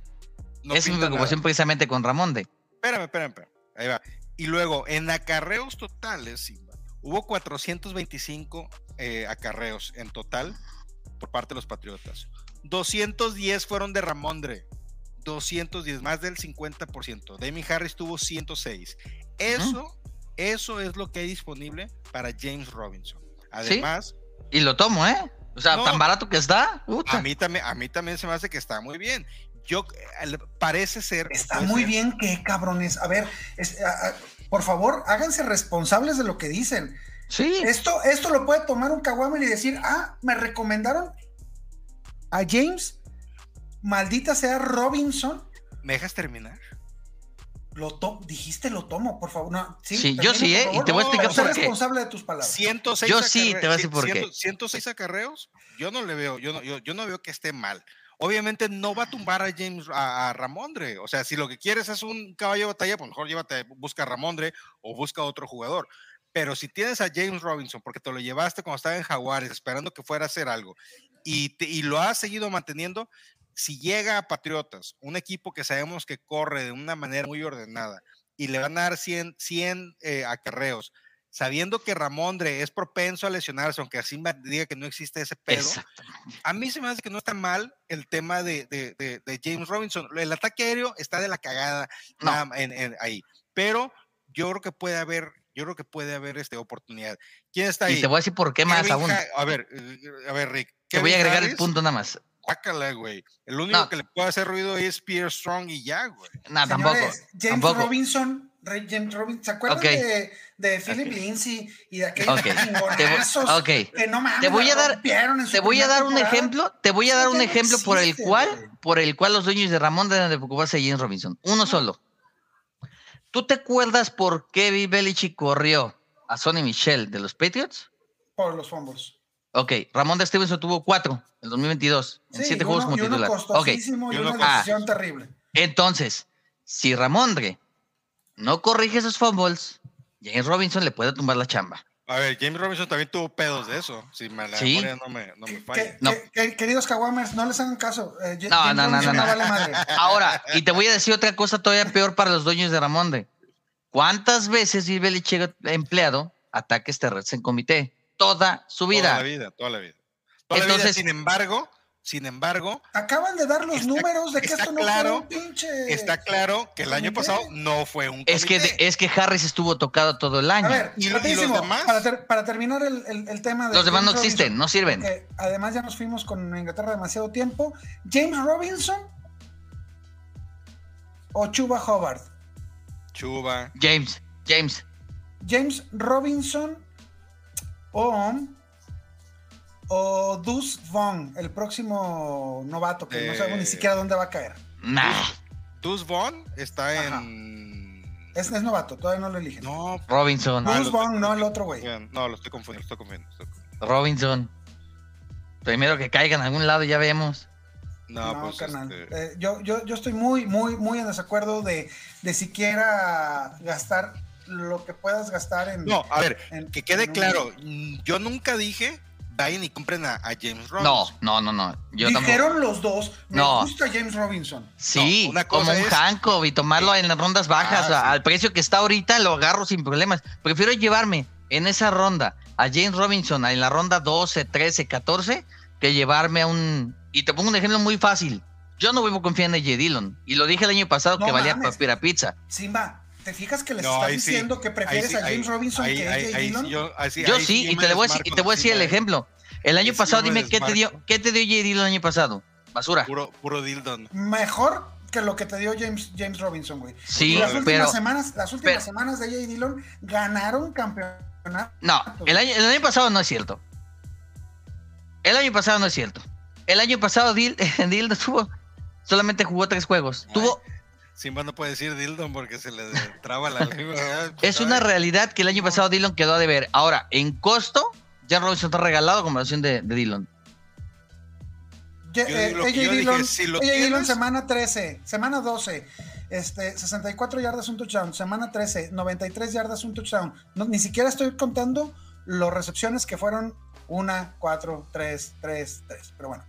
no Esa es mi preocupación nada. precisamente con Ramonde. Espérame, espérame, espérame. Ahí va. Y luego, en acarreos totales, Simba, hubo 425 eh, acarreos en total por parte de los Patriotas. 210 fueron de Ramondre. 210, más del 50%. Demi Harris tuvo 106. Eso, eso es lo que hay disponible para James Robinson. Además, Y lo tomo, ¿eh? O sea, No. tan barato que está. a mí también, a mí también se me hace que está muy bien. yo parece ser. Está muy ser- bien que, cabrones. A ver, es- a- a- por favor, háganse responsables de lo que dicen. Sí. Esto, esto lo puede tomar un Kawamel y decir, ah, me recomendaron a James, maldita sea Robinson. ¿Me dejas terminar? Lo to- dijiste lo tomo, por favor. No, sí, Sí, yo sí, ¿eh? Y te voy a explicar por qué. responsable de tus palabras. 106 Yo sí, te voy a decir por qué. 100 106 acarreos, yo no le veo, yo no, yo, yo no veo que esté mal. Obviamente no va a tumbar a James a, a Ramondre. O sea, si lo que quieres es un caballo de batalla, pues mejor llévate, busca a Ramondre o busca a otro jugador. Pero si tienes a James Robinson, porque te lo llevaste cuando estaba en Jaguares, esperando que fuera a hacer algo, y, te- y lo has seguido manteniendo, si llega a Patriotas, un equipo que sabemos que corre de una manera muy ordenada, y le van a dar 100, 100 eh, acarreos, sabiendo que Ramondre es propenso a lesionarse, aunque así me diga que no existe ese pedo, a mí se me hace que no está mal el tema de, de- de- de James Robinson. El ataque aéreo está de la cagada No. nada más en- en- ahí, pero yo creo que puede haber, yo creo que puede haber este, oportunidad. ¿Quién está ahí? Y te voy a decir por qué más aún. Ha- a ver, eh, a ver, Rick. Te voy a agregar el punto nada más. guácala, güey. El único No. que le puede hacer ruido es Pierre Strong y ya, güey. No, tampoco. James tampoco. Robinson, Re- James Robinson, ¿se acuerdan de, de Philip. Lindsay y de aquellos Ok. Te voy- chingonazos ok. que no mames, Te voy a dar- Te voy a dar un temporada? ejemplo, te voy a dar un ejemplo por el cual, güey. por el cual los dueños de Ramón deben de preocuparse de James Robinson. Uno solo. ¿Tú te acuerdas por qué Bill Belichick corrió a Sonny Michel de los Patriots? Por los fumbles. Ok, Ramón de Stevenson tuvo cuatro en 2022, en siete juegos uno, como y uno titular. Ok, costosísimo y Y uno una decisión terrible. entonces, si Ramondre no corrige esos fumbles, James Robinson le puede tumbar la chamba. A ver, James Robinson también tuvo pedos de eso. Si me la Sí. memoria no me, no me Que- falla. que- No. que- que- queridos Kawamers, no les hagan caso. eh, No, James no, no, no, no. vale madre. Ahora, y te voy a decir otra cosa todavía peor para los dueños de Ramondre. ¿Cuántas veces Bill Belichick ha empleado ataques terrestres en comité? Toda su Toda la vida. toda la vida. Toda la vida, Entonces- sin embargo, sin embargo, Acaban de dar los Está- números de que está esto no claro- fue un pinche. está claro que el año comité. pasado no fue un Es que, comité. es que Harris estuvo tocado todo el año. A ver, ¿Y lo- y los demás? Para, ter- para terminar el, el- el tema de. los demás no James existen, Robinson, no sirven. porque además ya nos fuimos con Inglaterra demasiado tiempo. James Robinson o Chuba Hobart. Chuba. James, James. James Robinson o, o Deuce Vaughn, el próximo novato que no sabemos ni Eh, siquiera dónde va a caer. Nah. Dus Vaughn está Ajá. en. Es, es novato, todavía no lo eligen. No, Robinson, Ah, Deuce lo- Vaughn, no el otro güey. no, lo estoy confundiendo, lo estoy confundiendo. estoy confundiendo. Robinson. Primero que caiga en algún lado, ya vemos. No, No, pues carnal. este, Eh, yo, yo, yo estoy muy, muy, muy en desacuerdo de, de siquiera gastar lo que puedas gastar en. No, a ver, en- que quede un- claro, mm, yo nunca dije vayan y compren a, a James No, Robinson. no, no, no. Yo tampoco. Dijeron los dos, me No. gusta James Robinson. Sí, No, una cosa como un Hancock y tomarlo en las rondas bajas, Ah, a- sí. al precio que está ahorita, lo agarro sin problemas. Prefiero llevarme en esa ronda a James Robinson en la ronda 12, 13, 14, que llevarme a un... Y te pongo un ejemplo muy fácil. Yo no vivo confiando en J. Dillon. Y lo dije el año pasado No que valía mames. papira pizza. Simba, ¿te fijas que les No, estás ahí sí, diciendo que prefieres sí, a James ahí- Robinson ahí- que a ahí- Dillon? yo, sí- Yo y te, le voy a decir, desmarco y te voy a decir el ejemplo. El año sí pasado, dime, ¿qué te, dio. ¿qué te dio J. Dillon el año pasado? Basura. Puro, puro Dildon. Mejor que lo que te dio James, James Robinson, güey. Sí, Y las últimas pero... semanas, las últimas pero- semanas de AJ Dillon ganaron campeonato. No, el año, el año pasado no es cierto. El año pasado no es cierto. El año pasado Dil, Dil tuvo, solamente jugó tres juegos. Tuvo, Simba no puede decir Dildon porque se le traba la lengua. ¿verdad? es una realidad que el año pasado Dillon quedó a deber. Ahora, en costo, Jan Robinson está regalado como versión de, de Dillon. Yo eh, yo dije, Dillon, si Dillon tienes- semana 13, semana 12, este, 64 yardas, un touchdown, semana 13, 93 yardas, un touchdown. No, ni siquiera estoy contando las recepciones que fueron 1, 4, 3, 3, 3. Pero bueno.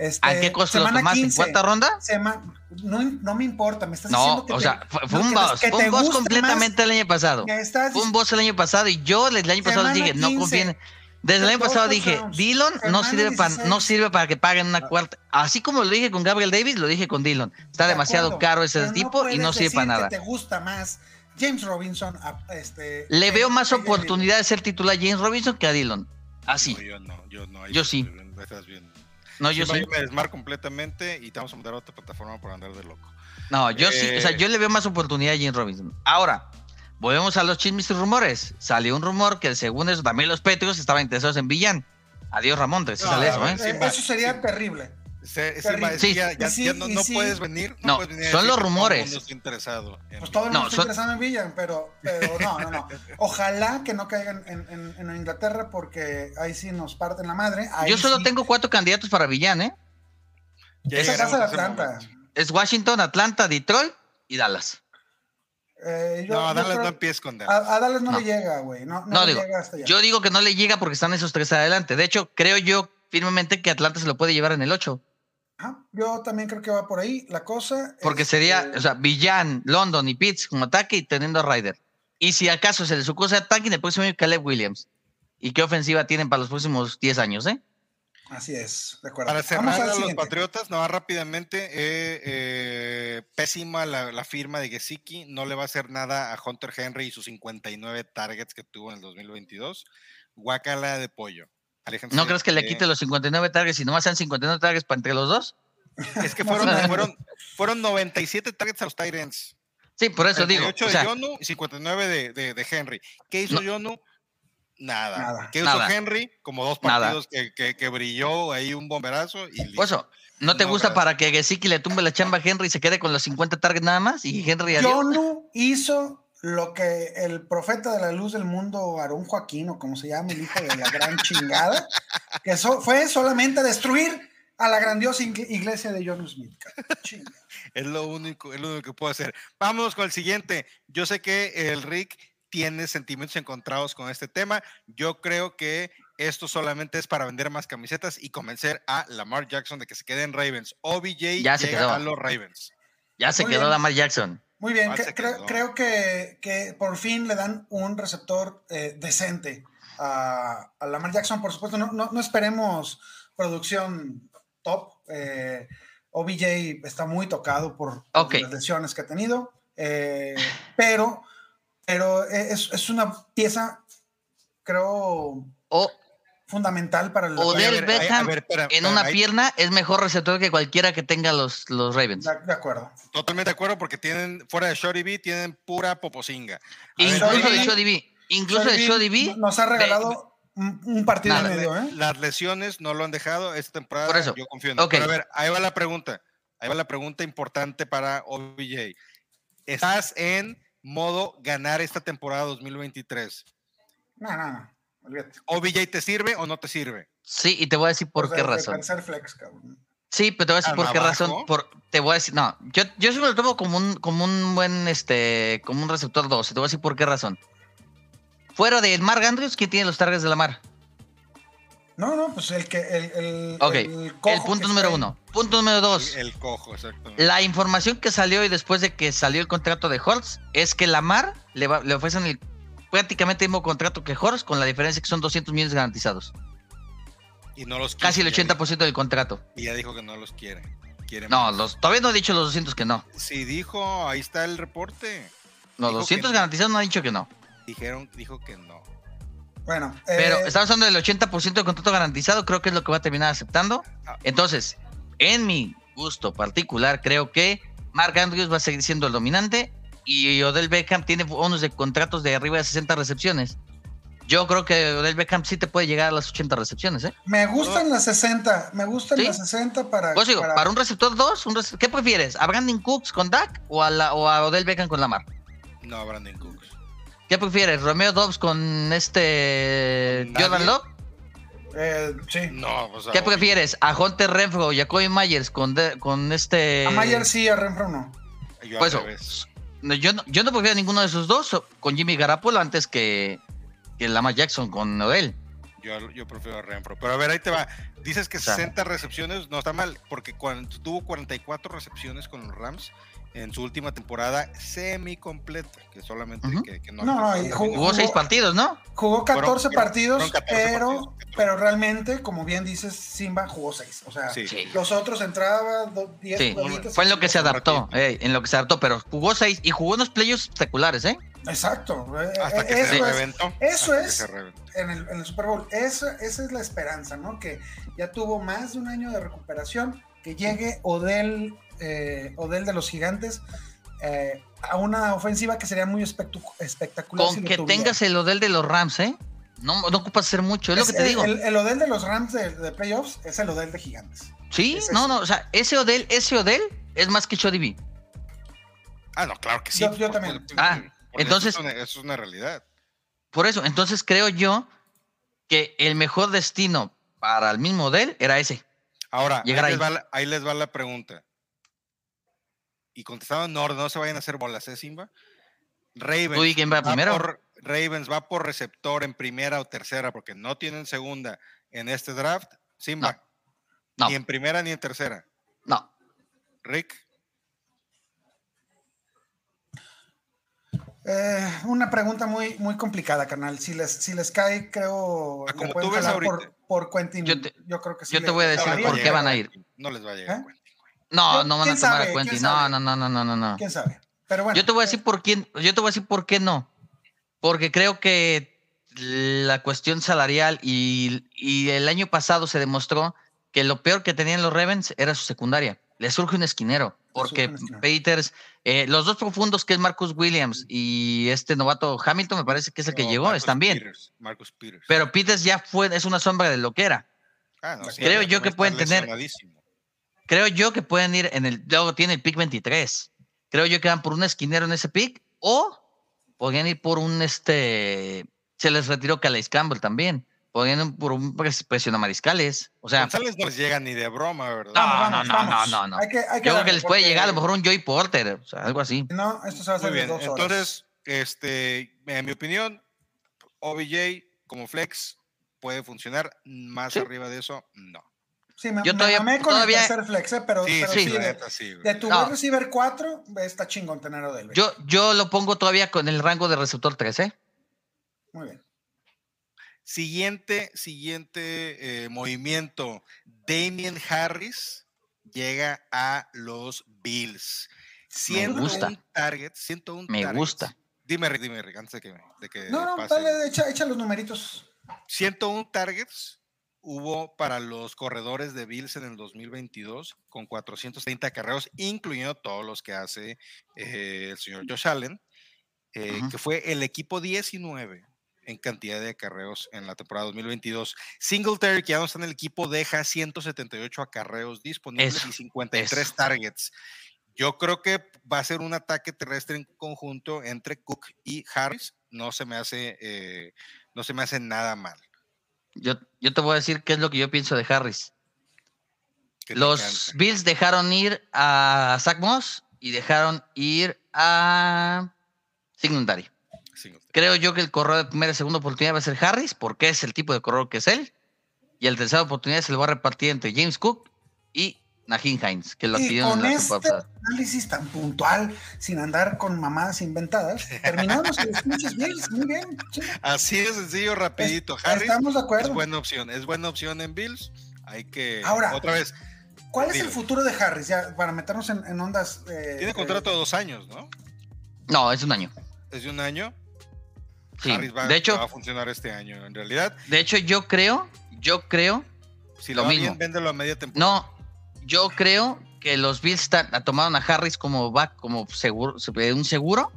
Este, ¿A qué costo lo semana tomaste? ¿En 15, cuarta ronda? sema- no, no me importa, me estás No, diciendo que o te- sea, fue, un boss. Fue un boss completamente el año pasado. estás Fue un boss el año pasado y yo el año pasado dije, no 15, confíen. Desde el año pasado dije, touchdowns. Dillon no sirve, para, 16. no sirve para que paguen una cuarta. Así como lo dije con Gabriel Davis, lo dije con Dillon. Está De demasiado acuerdo, caro ese tipo y no sirve para nada. que te gusta más James Robinson. a- este, Le veo más oportunidad de ser titular James Robinson que a Dillon. Así. No, yo no, yo no. Yo sí. estás bien. No, yo yo me desmar completamente y te vamos a mandar a otra plataforma por andar de loco. No, yo sí. O sea, Eh. yo le veo más oportunidad a Jim Robinson. Ahora, volvemos a los chismes y rumores. Salió un rumor que según eso también los Patriots estaban interesados en Villan. Adiós, Ramón. No, sale a eso, ¿eh? Eh, eso sería sí. terrible. Se- ya, sí, ya no, y no sí. puedes venir. No, puedes venir a son los que todo el rumores. mundo está interesado en- Pues todo el No, mundo está son- interesado en Villan, pero, pero no, no, no. Ojalá que no caigan en, en- en Inglaterra porque ahí sí nos parten la madre. Ahí Yo solo sí. tengo cuatro candidatos para Villan, ¿eh? Ya Esa casa de a Atlanta. Es Washington, Atlanta, Detroit y Dallas. Eh, yo- No, yo Dallas no empieces con Dallas. a, a Dallas no, No. le llega, güey. No, no, No, le digo, llega hasta allá. Yo digo que no le llega porque están esos tres adelante. De hecho, creo yo firmemente que Atlanta se lo puede llevar en el 8. Ajá, yo también creo que va por ahí la cosa. Porque este, sería, o sea, Villan, London y Pitts como ataque y teniendo a Ryder. Y si acaso se les ocurre ataque, en el próximo año Caleb Williams. ¿Y qué ofensiva tienen para los próximos 10 años, eh? Así es, de acuerdo. Para cerrar a los siguiente. Patriotas, no rápidamente, eh, eh, pésima la, la firma de Gesicki, no le va a hacer nada a Hunter Henry y sus 59 targets que tuvo en el 2022. Guacala de pollo. Aléjense ¿No crees que le de- quite los 59 targets y nomás sean 59 targets para entre los dos? Es que fueron, fueron, fueron 97 targets a los Tyrants. Sí, por eso digo. 38 O de sea, Yonu y 59 de, de- de Henry. ¿Qué hizo No. Yonu? Nada. Nada. ¿Qué hizo Nada. Henry? Como dos partidos que, que- que brilló ahí un bomberazo y listo. por eso, ¿no te No, gusta gracias. para que Gesicki le tumbe la chamba a Henry y se quede con los 50 targets nada más? Y Henry adiós? Yonu hizo lo que el profeta de la luz del mundo, Aarón Joaquín, o como se llama, el hijo de la gran chingada, que so- fue solamente destruir a la grandiosa iglesia de John Smith. Es lo único, es lo único que puedo hacer. Vamos con el siguiente. Yo sé que el Rick tiene sentimientos encontrados con este tema. Yo creo que esto solamente es para vender más camisetas y convencer a Lamar Jackson de que se quede en Ravens. OBJ Ya se llega quedó. a los Ravens. Ya se Muy quedó bien. Lamar Jackson. Muy bien, ¿Cuál que- se creo, que, que por fin le dan un receptor eh, decente a, a Lamar Jackson. Por supuesto, no, no, no esperemos producción top. eh, OBJ está muy tocado por, las lesiones que ha tenido, eh, pero, pero es, es una pieza, creo, O fundamental para el Odell Beckham ver, espera, en espera, una ahí- pierna es mejor receptor que cualquiera que tenga los, los Ravens. de, de acuerdo. Totalmente de acuerdo porque tienen, fuera de Shorty B, tienen pura poposinga. A ver, Incluso Shorty de B-. Incluso de Shorty B. Nos ha regalado un, un partido Nada. y medio, ¿eh? Las lesiones no lo han dejado esta temporada. Por eso. Yo confío en él. Ok. Pero a ver, ahí va la pregunta. Ahí va la pregunta importante para OBJ. ¿Estás en modo ganar esta temporada 2023? No, no, no. Olvídate. ¿OBJ te sirve o no te sirve? Sí, y te voy a decir por O sea, qué razón. Tercer flex, cabrón. Sí, pero te voy a decir ¿Tan por qué abajo? razón. Por, te voy a decir, no, yo, yo sí me lo tomo como un, como un buen, este, como un receptor 2. y Te voy a decir por qué razón. Fuera de Mark Andrews, ¿quién tiene los targets de la mar? No, no, pues el que. El, el, Ok, el, cojo El punto número uno. Punto número dos. El, el cojo, exactamente. La información que salió y después de que salió el contrato de Hortz es que Lamar le, va- le ofrecen el, prácticamente el mismo contrato que Hortz, con la diferencia que son 200 millones garantizados. Y no los Casi el quiso, ya 80% del contrato. Y ya dijo que no los quiere. quiere No, los, todavía no ha dicho los 200 que no. Sí, dijo, ahí está el reporte. Los Dijo 200 que no. garantizados no ha dicho que no. Dijeron, dijo que no. Bueno, Pero eh, estamos hablando del 80% de contrato garantizado, creo que es lo que va a terminar aceptando. Ah. Entonces, en mi gusto particular, creo que Mark Andrews va a seguir siendo el dominante y Odell Beckham tiene bonos de contratos de arriba de 60 recepciones. Yo creo que Odell Beckham sí te puede llegar a las 80 recepciones, ¿eh? me gustan las 60. Me gustan ¿Sí? las 60 para. Pues digo, para- para un receptor 2, un rece- ¿qué prefieres? ¿A Brandon Cooks con Dak o a, la, o a Odell Beckham con Lamar? No, Brandon Cooks. ¿Qué prefieres? ¿Romeo Dobbs con este Nadie. Jordan Love? eh, sí. No, o sea, ¿Qué prefieres? ¿A Hunter Renfro o Jacoby Myers con, de- con este... A Mayer sí, a Renfro no. Yo Pues. No, yo, no, yo no prefiero ninguno de esos dos con Jimmy Garapolo antes que, que Lama Jackson con Odell. Yo, yo prefiero a Renfro. Pero a ver, ahí te va. Dices que O sea. 60 recepciones no está mal, porque cuando tuvo 44 recepciones con los Rams en su última temporada semi completa, que solamente Ujú. que, que no, No, no, y no- jugó- Jugó seis partidos, ¿no? Jugó 14 Fueron- partidos, fueron 14 pero, partidos, 14. pero realmente, como bien dices, Simba jugó 6. O sea, Sí. Los otros entraba 10 Sí, fue en lo que se adaptó, eh, en lo que se adaptó, pero jugó seis y jugó unos playoffs espectaculares, ¿eh? Exacto. eh, hasta que eso se es, reventó. eso hasta que es- se reventó. en el, en el Super Bowl. Esa, esa es la esperanza, ¿no? Que ya tuvo más de un año de recuperación, que llegue Odell, eh, Odell de los Gigantes eh, a una ofensiva que sería muy espectu- espectacular. Con que tengas el Odell de los Rams, ¿eh? No, no ocupas hacer mucho, es lo que te el, digo. El, el Odell de los Rams de, de playoffs es el Odell de Gigantes. Sí, es no, ese. no, o sea, ese Odell, ese Odell es más que Chodibi. Ah, no, claro que sí. Yo- también. Ah, entonces- Eso es, una, eso es una realidad. Por eso, entonces creo yo que el mejor destino para el mismo Odell era ese. Ahora, ahí Llegar les, ahí. va la, ahí les va la pregunta. Y contestando en orden, no se vayan a hacer bolas, ¿eh, Simba? Ravens. Tú di quién va primero. por- Ravens va por receptor en primera o tercera, porque no tienen segunda en este draft. Simba, No. ni en primera ni en tercera. No, Rick, Eh, una pregunta muy, muy complicada, carnal. Si les, si les cae, creo. Ah, como pueden tú ves jalar ahorita. por, por Quentin. Yo te- creo que sí. yo le- te voy a decir por qué van a ir. no les va a llegar. ¿Eh? No, no van a ¿quién tomar sabe? a Quentin. ¿Quién No, no, no, no, no, no. ¿Quién sabe? Pero bueno. Yo te voy a decir por quién, yo te voy a decir por qué no. Porque creo que la cuestión salarial y, y el año pasado se demostró que lo peor que tenían los Ravens era su secundaria. Le surge un esquinero. Porque surge un esquinero. Peters, eh, los dos profundos que es Marcus Williams y este novato Hamilton, me parece que es el que No, llegó, Marcus están bien. Peters, Marcus Peters. Pero Peters ya fue, es una sombra de lo que era. Ah, no, sí, creo ya yo que pueden tener-. Creo yo que pueden ir en el. Luego tiene el pick 23. Creo yo que van por un esquinero en ese pick. O podrían ir por un este. Se les retiró Calais Campbell también. Podrían ir por un presión a mariscales. O sea, González no les llega ni de broma, ¿verdad? No, Vamos, no, vamos, no, vamos. no, no. Hay que, hay yo creo que les puede llegar a lo mejor un Joey Porter. O sea, algo así. No, esto se va a hacer Muy bien. dos horas. Entonces, este, en mi opinión, OBJ como flex puede funcionar. Más Sí. arriba de eso, no. Sí, me, yo me todavía- mamé con todavía- el tercer flex, eh, pero, Sí, pero sí, sí, de, sí, de tu No. wide receiver 4, está chingón tener a Odell. Yo, yo lo pongo todavía con el rango de receptor 3, ¿eh? Muy bien. Siguiente, siguiente eh, movimiento. Damien Harris llega a los Bills. Siendo gusta. un target, siento un Me targets. gusta. Dime, Rick, dime, Rick, antes de que, de que No, no, pase. dale, echa, echa los numeritos. 101 targets hubo para los corredores de Bills en el 2022 con 430 acarreos, incluyendo todos los que hace eh, el señor Josh Allen, eh, que fue el equipo 19 en cantidad de acarreos en la temporada 2022. Singletary, que ya no está en el equipo, deja 178 acarreos disponibles Eso, y 53 eso. targets. Yo creo que va a ser un ataque terrestre en conjunto entre Cook y Harris. No se me hace, eh, no se me hace nada mal. Yo, yo te voy a decir qué es lo que yo pienso de Harris. Los. Bills dejaron ir a Zach Moss y dejaron ir a Singletary. Singletary. Creo yo que el corredor de primera y segunda oportunidad va a ser Harris, porque es el tipo de corredor que es él. Y el tercera oportunidad se lo va a repartir entre James Cook y Najin Hines, que lo Y adquirieron con en la este análisis tan puntual, sin andar con mamadas inventadas, terminamos los pinches Bills. Muy bien. sí. Así de sencillo, rapidito. Es- Harris Estamos de es acuerdo. buena opción, es buena opción en Bills. Hay que Ahora, otra vez. ¿Cuál es el futuro de Harris? Ya, para meternos en, en ondas. eh, Tiene eh, contrato de dos años, ¿no? No, es un año. Es de un año. Sí. Harris va, De hecho, va a funcionar este año. En realidad, de hecho, yo creo, yo creo, si Lo mismo. bien, véndelo a media temporada. no, yo creo que los Bills tomaron a Harris como va, como seguro, un seguro,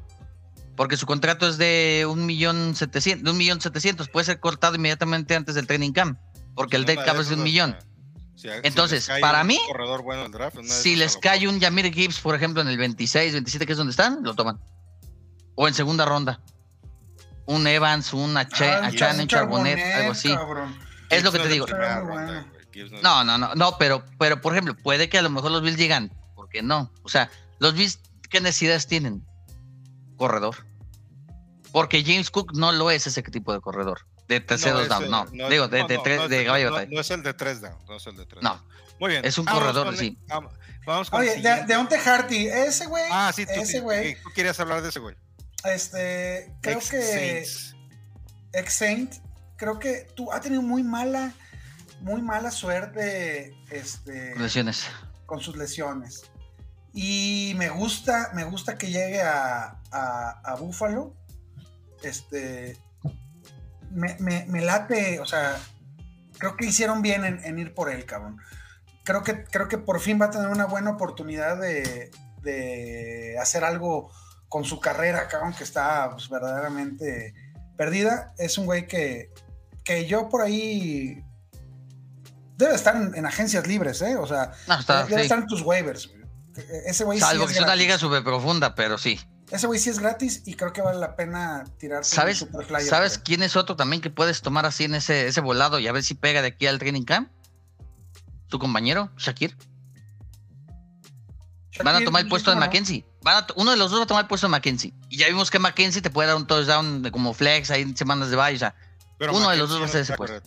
porque su contrato es de un millón setecientos, de un millón setecientos, puede ser cortado inmediatamente antes del training camp, porque el dead cap es de un millón. si si Entonces, cae para mí, corredor bueno draft, Si les cae un Yamir Gibbs, por ejemplo, en el 26, 27, que es donde están, lo toman. O en segunda ronda. Un Evans, un Ache- ah, Achan, un Charbonnet, algo así. cabrón. Es lo que te digo. bueno. Gibbs no No, no, no, no, pero, pero por ejemplo, puede que a lo mejor los Bills llegan. ¿Por qué no? O sea, los Bills, ¿qué necesidades tienen? Corredor. Porque James Cook no lo es ese tipo de corredor. De terceros es down, no. es- Digo, de, no, de, no, tres- no es de el- caballo de no- no es el de tres down, no es el de tres No. down. Muy bien. Es un Vamos corredor, con sí. vam- Vamos con Oye, de, de Onte Harty, ese güey, Ah, sí, tú, ese tú- güey, tú querías hablar de ese güey. este, creo Ex que Saints. ex Saint, creo que tú ha tenido muy mala, muy mala suerte, este, Lesiones. con sus lesiones. Y me gusta, me gusta que llegue a, a, a Buffalo. Este, me, me- me late, o sea, creo que hicieron bien en, en ir por él, cabrón. Creo que, creo que por fin va a tener una buena oportunidad de, de hacer algo con su carrera, cabrón, que está pues, verdaderamente perdida. Es un güey que, que yo por ahí debe estar en, en agencias libres, ¿eh? O sea, No, está, debe sí. estar en tus waivers. güey. Ese güey sí Salvo es que sea una liga súper profunda, pero sí. Ese güey sí es gratis y creo que vale la pena tirar ¿Sabes, ¿sabes quién es otro también que puedes tomar así en ese, ese volado y a ver si pega de aquí al training camp? Tu compañero, Shakir. Van a tomar el puesto de Mackenzie. Van a to- uno de los dos va a tomar el puesto de Mackenzie. Y ya vimos que Mackenzie te puede dar un touchdown de como flex ahí en semanas de bye. O sea, Uno de los dos va a ser ese puesto.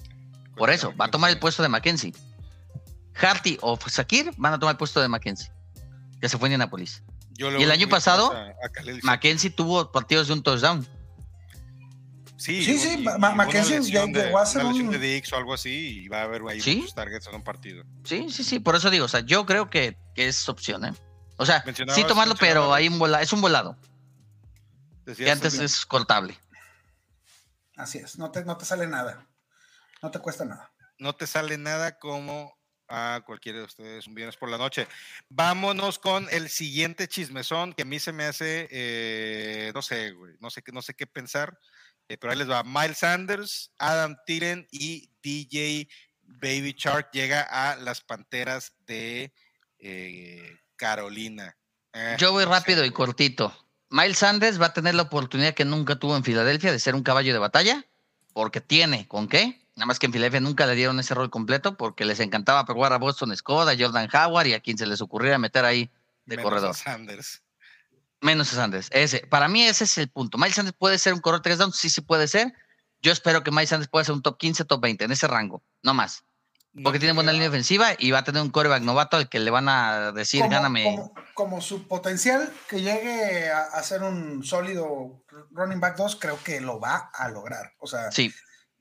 Por eso, va a tomar el puesto de Mackenzie. Harty o Shakir van a tomar el puesto de Mackenzie. Que se fue en Indianapolis. Yo y el año pasado, a- a Mackenzie tuvo partidos de un touchdown. Sí, Sí, sí, y- Ma- y Ma- una Mackenzie llegó a lesión un- de Dix o algo así y va a haber ahí ¿Sí? muchos targets en un partido. Sí, sí, sí. Por eso digo, o sea, yo creo que, que es opción, ¿eh? O sea, sí tomarlo, pero hay un vola- es un volado. Decías Que antes también- es cortable. Así es, no te, no te sale nada. No te cuesta nada. no te sale nada como a cualquiera de ustedes un viernes por la noche. Vámonos con el siguiente chismezón que a mí se me hace, eh, no sé, güey, no sé, qué- no sé qué pensar, eh, pero ahí les va. Miles Sanders, Adam Thielen y DJ Baby Shark llega a las Panteras de eh, Carolina. Eh, Yo voy no sé, rápido y cortito. Miles Sanders va a tener la oportunidad que nunca tuvo en Filadelfia de ser un caballo de batalla, porque tiene con qué. Nada más que en Filadelfia nunca le dieron ese rol completo porque les encantaba probar a Boston Scott, a Jordan Howard y a quien se les ocurriera meter ahí de Menos a corredor. Sanders. Menos a Sanders. Ese, para mí ese es el punto. Miles Sanders puede ser un corredor 3 down, sí, sí puede ser. Yo espero que Miles Sanders pueda ser un top 15, top 20, en ese rango, no más. Porque No tiene buena línea ofensiva y va a tener un coreback novato al que le van a decir, como, gáname. como- como su potencial que llegue a, a ser un sólido running back 2, creo que lo va a lograr. O sea, Sí,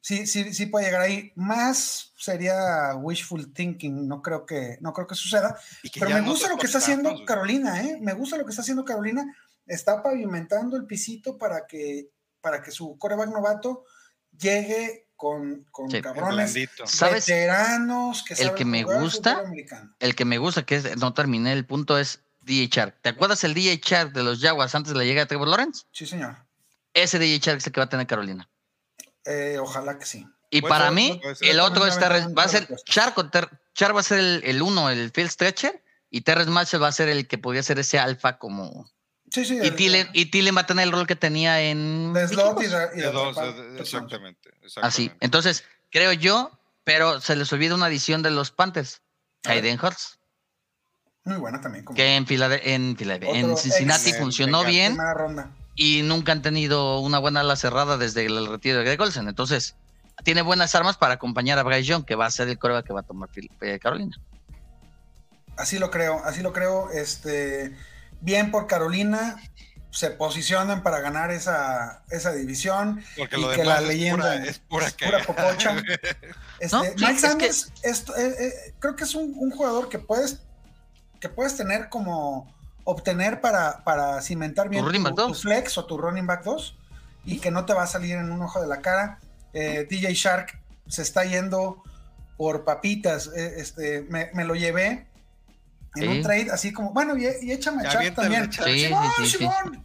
sí, sí, sí puede llegar ahí. Más sería wishful thinking, no creo que, no creo que suceda. que Pero me no gusta lo que está haciendo. Carolina, ¿eh? Me gusta lo que está haciendo Carolina. Está pavimentando el pisito para que, para que su coreback novato llegue con, con Sí. Cabrones. ¿Sabes? veteranos que El que me gusta, el que me gusta, que es, no terminé el punto, es DJ Shark. ¿Te acuerdas el DJ Shark de los Jaguars antes de la llegada de Trevor Lawrence? Sí, señor. Ese DJ Shark es el que va a tener Carolina. Eh, ojalá que sí. Y para ser, mí, el otro es Terrence, va a ser Ter- Shark va a ser el, el uno, el field stretcher, y Terrence Marshall va a ser el que podría ser ese alfa como... Sí, sí. Y Thielen, y va a tener el rol que tenía en... de slot y Vikingos. de, y de De dos, exactamente, Así. Entonces, creo yo, pero se les olvida una adición de los Panthers. Hayden Hurts, Muy buena también. Como que en, Filade- en, Filadelfia- en Cincinnati ex- funcionó bien primera ronda. Y nunca han tenido una buena ala cerrada desde el retiro de Greg Olsen. Entonces, tiene buenas armas para acompañar a Bryce Young, que va a ser el coreback que va a tomar Fil- eh, Carolina. Así lo creo, así lo creo. Este, bien por Carolina. Se posicionan para ganar esa, esa división. Porque y lo que demás la es leyenda pura, es pura, es pura. Este, No, Mike es que- Sanders, esto, eh, eh, creo que es un, un jugador que puedes, que puedes tener como obtener para, para cimentar bien tu, tu dos. flex o tu running back 2 y que no te va a salir en un ojo de la cara. Eh, DJ Shark se está yendo por papitas. eh, este, me, me lo llevé en Sí. un trade así como, bueno, y, y échame a Ya Shark también. Sí,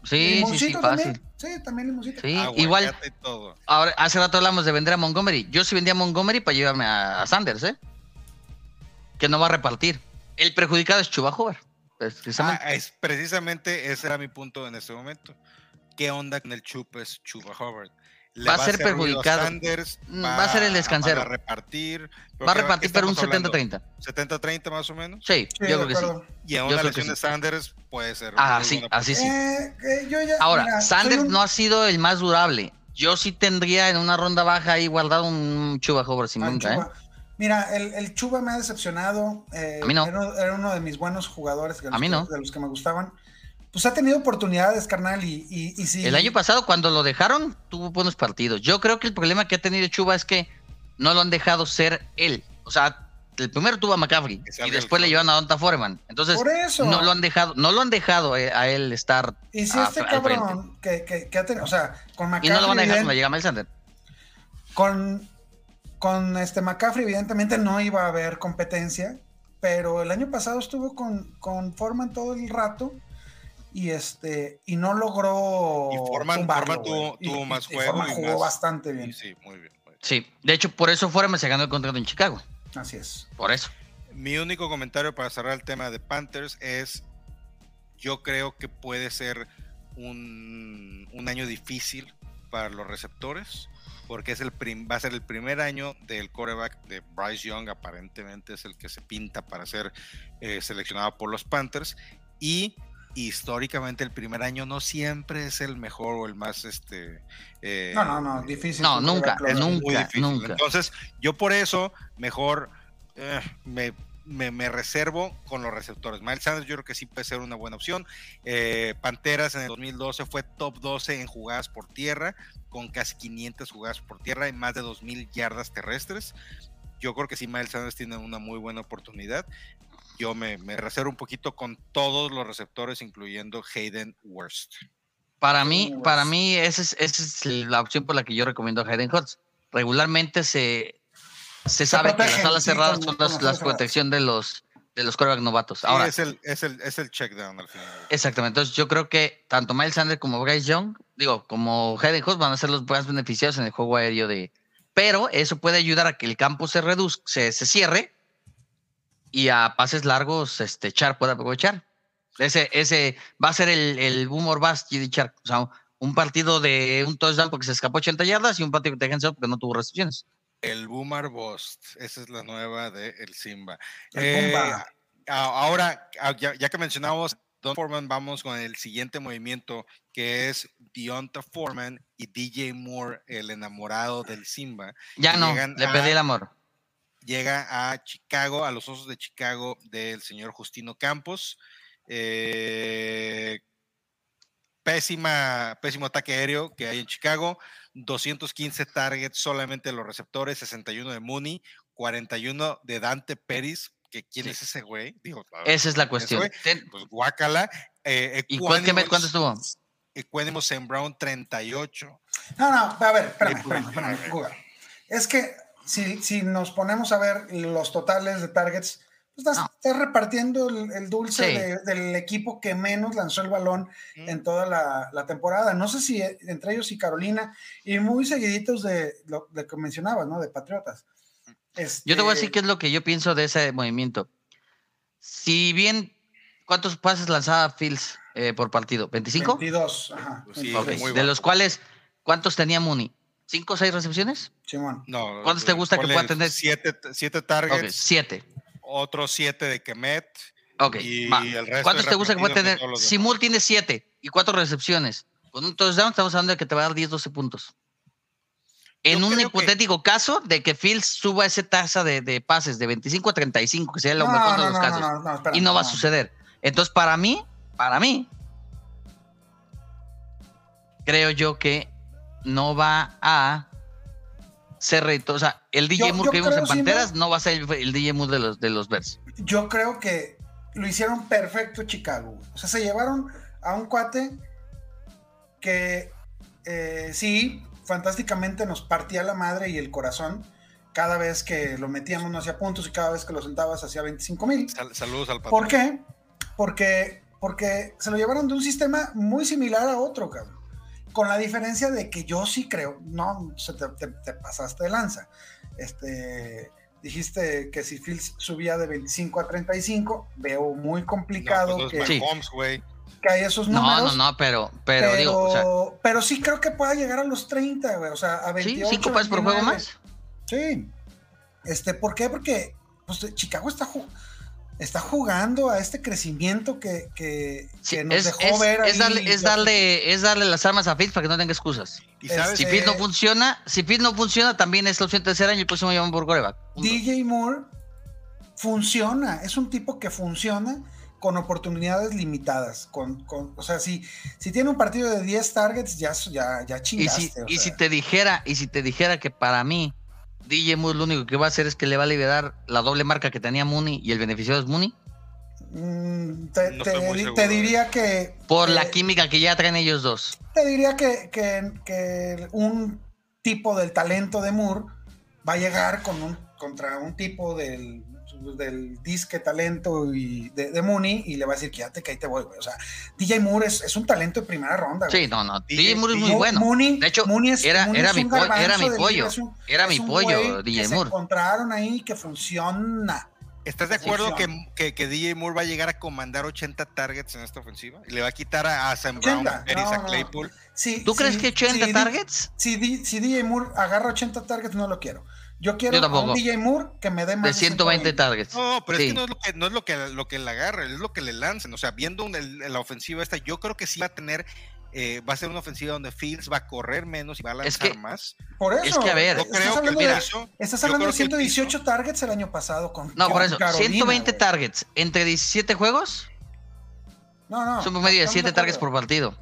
sí, sí, fácil. Sí, también. Sí, igual, todo. ahora, hace rato hablamos de vender a Montgomery. Yo sí vendía a Montgomery para llevarme a, a Sanders, ¿eh? Que no va a repartir. El perjudicado es Chuba Hoover, precisamente. Ah, es precisamente ese era mi punto en este momento. ¿Qué onda con el Chupes Chuba Hubbard? ¿Le Va a ser perjudicado. Sanders? Mm, va a ser el descansero. Va a repartir. ¿Pero va a repartir, pero un estamos hablando? 70-30. 70-30 más o menos. Sí, Sí, yo creo que sí. Y en Yo una creo que lesión de sí. Sanders puede ser. Ah, sí, así sí. Eh, eh, yo ya- Ahora, mira, Sanders un- no ha sido el más durable. yo sí tendría en una ronda baja ahí guardado un Chuba Hubbard sin Ah, nunca, ¿eh? Mira, el, el Chuba me ha decepcionado. eh, A mí no. Era, era uno de mis buenos jugadores, de los, A mí que, no. de los que me gustaban. Pues ha tenido oportunidades, carnal, y, y, y sí. El año pasado, cuando lo dejaron, tuvo buenos partidos. Yo creo que el problema que ha tenido Chuba es que no lo han dejado ser él. O sea, el primero tuvo a McCaffrey y después el le llevan a Donta Foreman. Entonces, Por eso. no lo han dejado, no lo han dejado eh, a él estar. Y si a- este cabrón que, que, que ha tenido, o sea, con Y McCaffrey, no lo van a dejar cuando llega Mel Sander. con, con este McCaffrey, evidentemente no iba a haber competencia, pero el año pasado estuvo con, con Foreman todo el rato y este y no logró Y tumbarlo, Foreman tuvo- tuvo más y juego Foreman y jugó más- bastante bien. Sí, muy bien. muy bien. Sí, de hecho, por eso Foreman se ganó el contrato en Chicago. Así es. Por eso. Mi único comentario para cerrar el tema de Panthers es, yo creo que puede ser un, un año difícil para los receptores, porque es el prim- va a ser el primer año del quarterback de Bryce Young, aparentemente es el que se pinta para ser eh, seleccionado por los Panthers, y históricamente el primer año no siempre es el mejor o el más este eh, No, no, no, difícil. No, nunca, quarterback es close. nunca. muy difícil. nunca. Entonces, yo por eso mejor eh, me, me- me reservo con los receptores. Miles Sanders yo creo que sí puede ser una buena opción. Eh, Panteras en el 2012 fue top 12 en jugadas por tierra, con casi 500 jugadas por tierra y más de 2.000 yardas terrestres. Yo creo que sí, Miles Sanders tiene una muy buena oportunidad. Yo me, me reservo un poquito con todos los receptores, incluyendo Hayden Worst. Para mí, para mí, esa es, esa es la opción por la que yo recomiendo a Hayden Hurts. Regularmente se, se sabe que las alas sí, cerradas son las, cerradas. protección de los de los quarterback novatos. Sí, Ahora, es, el, es, el, es el check down al final. exactamente. Entonces, yo creo que tanto Miles Sanders como Bryce Young, digo, como Hayden Hurts van a ser los más beneficiados en el juego aéreo de. Pero eso puede ayudar a que el campo se reduzca, se, se cierre y a pases largos, este Char pueda aprovechar. Ese, ese va a ser el, el boom or bust GD Char. O sea, un partido de un touchdown porque se escapó 80 yardas y un partido de hands porque no tuvo recepciones. El Boomer Bost, esa es la nueva de El Simba. El Eh, ahora, a- ya, ya que mencionamos Don Foreman, vamos con el siguiente movimiento que es Deonta Foreman y DJ Moore, el enamorado del Simba. Ya no, le a- pedí el amor. Llega a Chicago, a los Osos de Chicago del señor Justino Campos. Eh, pésima, pésimo ataque aéreo que hay en Chicago. 215 targets solamente de los receptores, 61 de Mooney, 41 de Dante Pérez. Que, ¿Quién Sí. es ese güey? Digo, Esa es la cuestión. güey, Ten- Pues guácala. Eh, ¿Y cuánto estuvo? Equanimous en Brown 38. No, no, a ver, espérame, pues, espérame, espérame, ver. Google. Es que si, si nos ponemos a ver los totales de targets, estás, No. estás repartiendo el, el dulce Sí. de- del equipo que menos lanzó el balón Mm. en toda la, la temporada. No sé si eh, entre ellos y Carolina, y muy seguiditos de lo de que mencionabas, ¿no? De Patriotas. Yo te voy a decir Este, qué es lo que yo pienso de ese movimiento. Si bien, ¿cuántos pases lanzaba Fields eh, por partido? ¿25? 22, ajá. Pues sí, Ok, 23, muy De los cuales, ¿cuántos tenía Mooney? ¿Cinco o seis recepciones? Simón. No, ¿Cuántos te gusta que pueda tener? Siete, siete targets, siete. Otros siete de Kemet. Ok, Y va. el resto ¿Cuántos te gusta que en tener? todos los Si Moore tiene siete y cuatro recepciones, con un touchdown estamos hablando de que te va a dar 10, 12 puntos. En Yo un creo que- hipotético caso de que Fields suba esa tasa de, de pases de 25 a 35, que sería lo No, mejor de no, los no, casos. no, no, no, espérame, y no va a suceder. Entonces, para mí, para mí, creo yo que no va a ser reto. O sea, el DJ Yo- Moore yo que vimos creo, en Panteras no va a ser el, el DJ Moore de los, de los Bears. yo creo que lo hicieron perfecto Chicago. O sea, se llevaron a un cuate que eh, sí, fantásticamente nos partía la madre y el corazón cada vez que lo metíamos no hacía puntos y cada vez que lo sentabas hacía 25 mil. Sal- saludos al patrón. ¿Por qué? Porque, porque se lo llevaron de un sistema muy similar a otro, cabrón. Con la diferencia de que yo sí creo, no, se te, te- te pasaste de lanza. Este, dijiste que si Fields subía de 25 a 35, veo muy No, complicado pues, que, Sí. Mahomes, haya esos No, números. no, no, pero, pero, Pero, digo, o sea, pero sí creo que pueda llegar a los 30, güey. O sea, a sí, 28. cinco pases por juego 29. más. Sí. Este, ¿por qué? Porque pues, Chicago está ju- está jugando a este crecimiento que, que, Sí, que nos es, dejó es- ver es darle, es, darle, es darle las armas a Fitz para que no tenga excusas. Y sabes, Si Fitz no funciona, si Fitz no funciona, también es la opción tercera año y el próximo van por coreback. Punto. DJ Moore funciona, es un tipo que funciona con oportunidades limitadas. Con, con- o sea, si, si tiene un partido de 10 targets, ya, ya, ya Y chingaste. si, o y sea. si te dijera, y si te dijera que para mí, DJ Moore lo único que va a hacer es que le va a liberar la doble marca que tenía Mooney y el beneficiado es Mooney, Mm, te, No te- estoy muy te seguro. diría que. por que- la química que ya traen ellos dos. Te diría que, que- que un tipo del talento de Moore va a llegar con un, contra un tipo del, del disque talento y de, de Mooney y le va a decir, quédate que ahí te voy, güey. O sea, DJ Moore es, es un talento de primera ronda, güey. Sí, no, no. DJ DJ Moore es muy bueno. Mooney- de hecho, Mooney es- era, Mooney era, es mi era mi pollo. un- Era mi pollo, DJ que se Moore. encontraron ahí que funciona. ¿Estás de acuerdo que, que, que DJ Moore va a llegar a comandar 80 targets en esta ofensiva? Y le va a quitar a, a Sam Brown, 80, a no, a no. Claypool. Sí, ¿Tú sí, crees que 80 sí, targets? Si, si DJ Moore agarra 80 targets, no lo quiero. Yo quiero Yo a un DJ Moore que me dé más De 120 targets. No, pero Sí. es que no es lo que, no es lo que, lo que le agarre, es lo que le lancen. O sea, viendo un- el- la ofensiva esta, yo creo que sí va a tener, eh, va a ser una ofensiva donde Fields va a correr menos y va a lanzar Es que- más. Por eso. Es que, a ver, Yo estás creo que hablando, el de, estás hablando de creo que el piso- 118 targets el año pasado con No, por eso, Carolina, 120 güey. targets entre 17 juegos, No, no. es un promedio de estamos 7 acuerdo. targets por partido.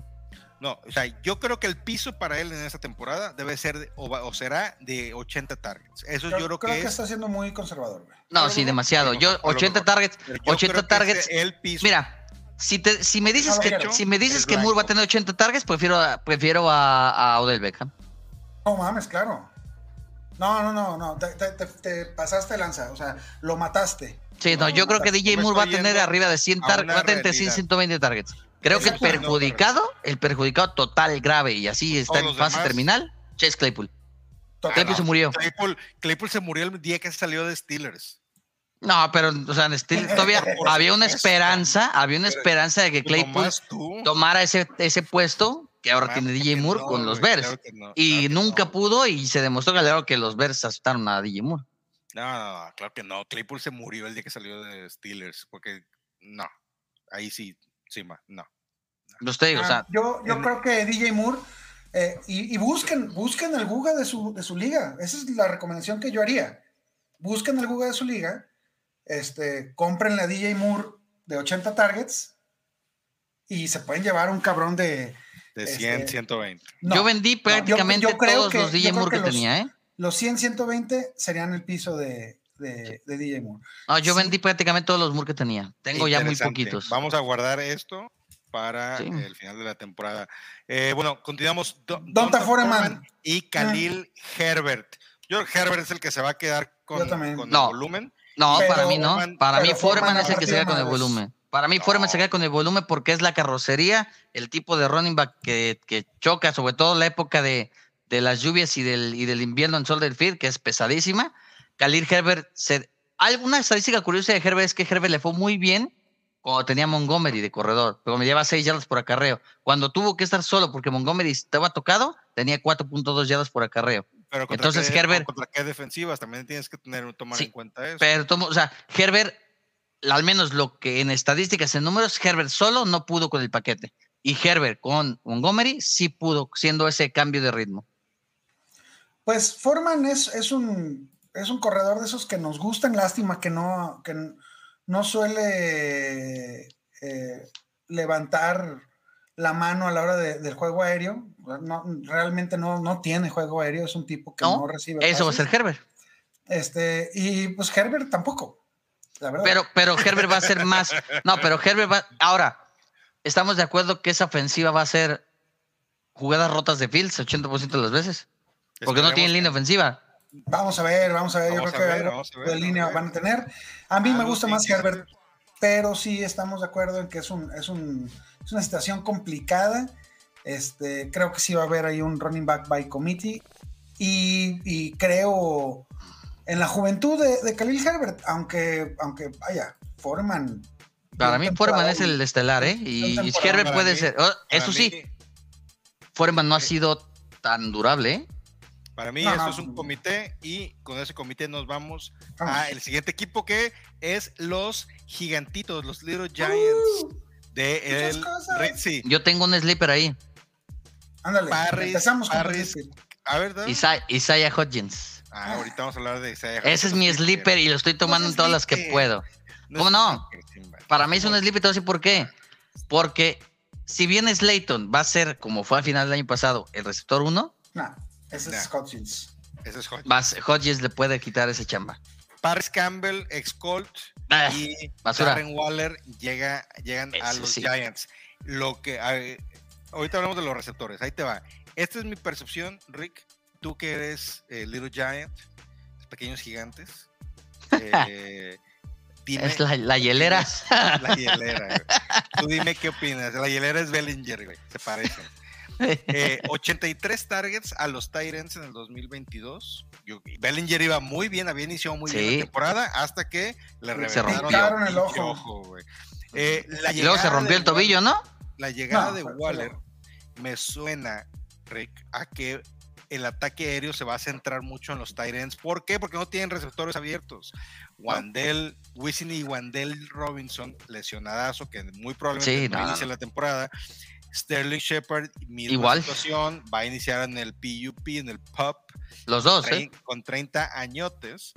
No, o sea, yo creo que el piso para él en esta temporada debe ser de- o, va- o será de 80 targets. Eso yo creo, que, es. está siendo muy conservador, güey. No, lo sí, demasiado. Yo, mejor, a lo 80 mejor. targets, pero yo 80 creo que targets. el piso. Mira, si, te, si me dices que si me dices Es que Moore va a tener 80 targets, prefiero a, prefiero a, a Odell Beckham. No mames, claro. No, no, no, no. Te, te- te- te pasaste lanza. O sea, lo mataste. Sí, no, No, yo creo que DJ Moore va a tener arriba de 100 a targets, va a tener entre 100 y realidad. 120 targets. Creo que el perjudicado, el perjudicado total, grave y así está en los fase demás. terminal, Chase Claypool. Total. Claypool se murió. Claypool, Claypool se murió el día que salió de Steelers. No, pero, o sea, en Steel todavía había una esperanza, había una esperanza de que Claypool tomara ese, ese puesto que ahora tiene DJ Moore no, con los Bears. claro que no, y claro nunca no. pudo y se demostró claro que los Bears aceptaron a DJ Moore. No, no, no, claro que no. Claypool se murió el día que salió de Steelers. Porque no. Ahí sí, sí, ma, no. No o Ah, sea, yo yo en- creo que DJ Moore. eh, y, y busquen, busquen el Guga de su, de su liga. Esa es la recomendación que yo haría. Busquen el Guga de su liga. Este, compren a DJ Moore de 80 targets. Y se pueden llevar un cabrón de. De Este, 100, 120. no, yo vendí no, yo- prácticamente yo creo todos que- los DJ Moore que, los- tenía, ¿eh? Los 100, 120 serían el piso de, de, de DJ Moore. No, yo Sí. vendí prácticamente todos los Moore que tenía. Tengo ya muy poquitos. Vamos a guardar esto para Sí. el final de la temporada. Eh, bueno, continuamos. Do- Donta Foreman. y Khalil Herbert. Yo creo que Herbert es el que se va a quedar con, con No. el volumen. No, Pero para mí no. Foreman- Para mí Foreman Foreman es el que se queda con el volumen. Para mí Foreman se No. queda con el volumen porque es la carrocería, el tipo de running back que, que choca, sobre todo la época de, de las lluvias y del, y del invierno en Soldier Field, que es pesadísima. Khalil Herbert, se, alguna estadística curiosa de Herbert es que Herbert le fue muy bien cuando tenía Montgomery de corredor, pero me lleva 6 yardas por acarreo. Cuando tuvo que estar solo porque Montgomery estaba tocado, tenía 4.2 yardas por acarreo. Pero contra Entonces, qué, Herbert- contra qué defensivas también tienes que tener tomar Sí, en cuenta eso. Pero, tomo- o sea, Herbert, al menos lo que en estadísticas, en números, Herbert solo no pudo con el paquete. Y Herbert con Montgomery sí pudo, siendo ese cambio de ritmo. Pues Foreman es, es, un, es un corredor de esos que nos gustan, lástima que no, que no suele eh, levantar la mano a la hora de- del juego aéreo. No, realmente no, no tiene juego aéreo, es un tipo que no, No, recibe. Eso va a ser Herbert. Este, y pues Herbert tampoco, la verdad. Pero, pero Herbert va a ser más. No, pero Herbert va. Ahora, estamos de acuerdo que esa ofensiva va a ser jugadas rotas de Fields 80% de las veces. Porque no tienen línea ofensiva. Vamos a ver, vamos a ver. Vamos Yo creo que ver, algo vamos a ver, de línea a ver. van a tener. A mí me gusta más que- Herbert, pero sí estamos de acuerdo en que es, un, es, un, es una situación complicada. Este, creo que sí va a haber ahí un running back by committee. Y, y creo en la juventud de, de Khalil Herbert, aunque, aunque vaya, Foreman. Para mí, Foreman es el estelar, ¿eh? Y, Herbert puede mí- ser. oh, eso sí, Foreman no ha sido tan durable, ¿eh? Para mí No, eso no. es un comité y con ese comité nos vamos Vamos. a el siguiente equipo que es los gigantitos, los Little Giants Uh, de el cosas. Ritzy. Yo tengo un sleeper ahí. ándale, Parris, empezamos con Parris. A ver, ¿no? Isa- Isaiah Hodgins. Ah, ahorita vamos a hablar de Isaiah Ese es mi Hodgins. sleeper y lo estoy tomando es en todas las que puedo. No ¿Cómo no? Para mí es un sleeper, te voy a decir por qué. Porque si bien Slayton va a ser, como fue al final del año pasado, el receptor 1, No, ese es. Hodgins. Ese es Hodgins. vas- Hodgins le puede quitar ese chamba. Paris Campbell, ex Colt y basura. Darren Waller llega, llegan a los sí. Giants. Lo que ahorita hablamos de los receptores. Ahí te va. Esta es mi percepción, Rick. Tú que eres eh, Little Giant, pequeños gigantes. eh, dime- es la, la hielera. La hielera. güey. Tú dime qué opinas. La hielera es Bellinger, güey. Se parecen. Eh, 83 targets a los Tyrants en el 2022. Yo- Bellinger iba muy bien, había iniciado muy bien la temporada hasta que le Se reventaron rompió. el el ojo. Eh, la y luego se rompió de el tobillo, ¿no? la llegada No, de Waller me suena, Rick, a que el ataque aéreo se va a centrar mucho en los ends. ¿Por qué? Porque no tienen receptores abiertos. Wandel, Wisin y Wandel Robinson, lesionadazo, que muy probablemente Sí, no inicie la temporada. Sterling Shepard, misma Igual. situación, va a iniciar en el PUP, en el PUP, Los dos, ¿eh? trein- con 30 añotes.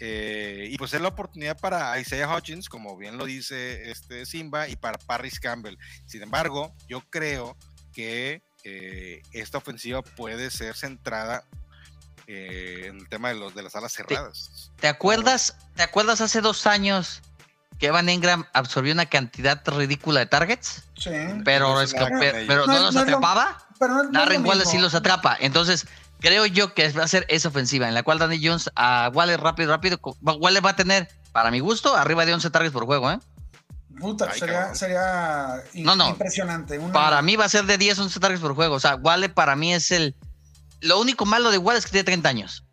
eh, y pues es la oportunidad para Isaiah Hodgins, como bien lo dice este Simba, y para Parris Campbell. Sin embargo, yo creo que eh, esta ofensiva puede ser centrada eh, en el tema de, los, de las alas cerradas. ¿Te acuerdas, ¿Te acuerdas hace dos años Evan Engram absorbió una cantidad ridícula de targets? Sí. Pero, No es hizo que- nada con pero, ellos. pero No, no los no es lo- atrapaba. Pero no, lo Darren Waller sí los atrapa. Entonces, creo yo que va a ser esa ofensiva en la cual Danny Jones a Waller rápido, rápido. Waller va a tener, para mi gusto, arriba de 11 targets por juego, ¿eh? Puta, Ay, sería, sería in- No, no. impresionante. Una- Para mí va a ser de 10, 11 targets por juego. O sea, Waller para mí es el. Lo único malo de Waller es que tiene 30 años.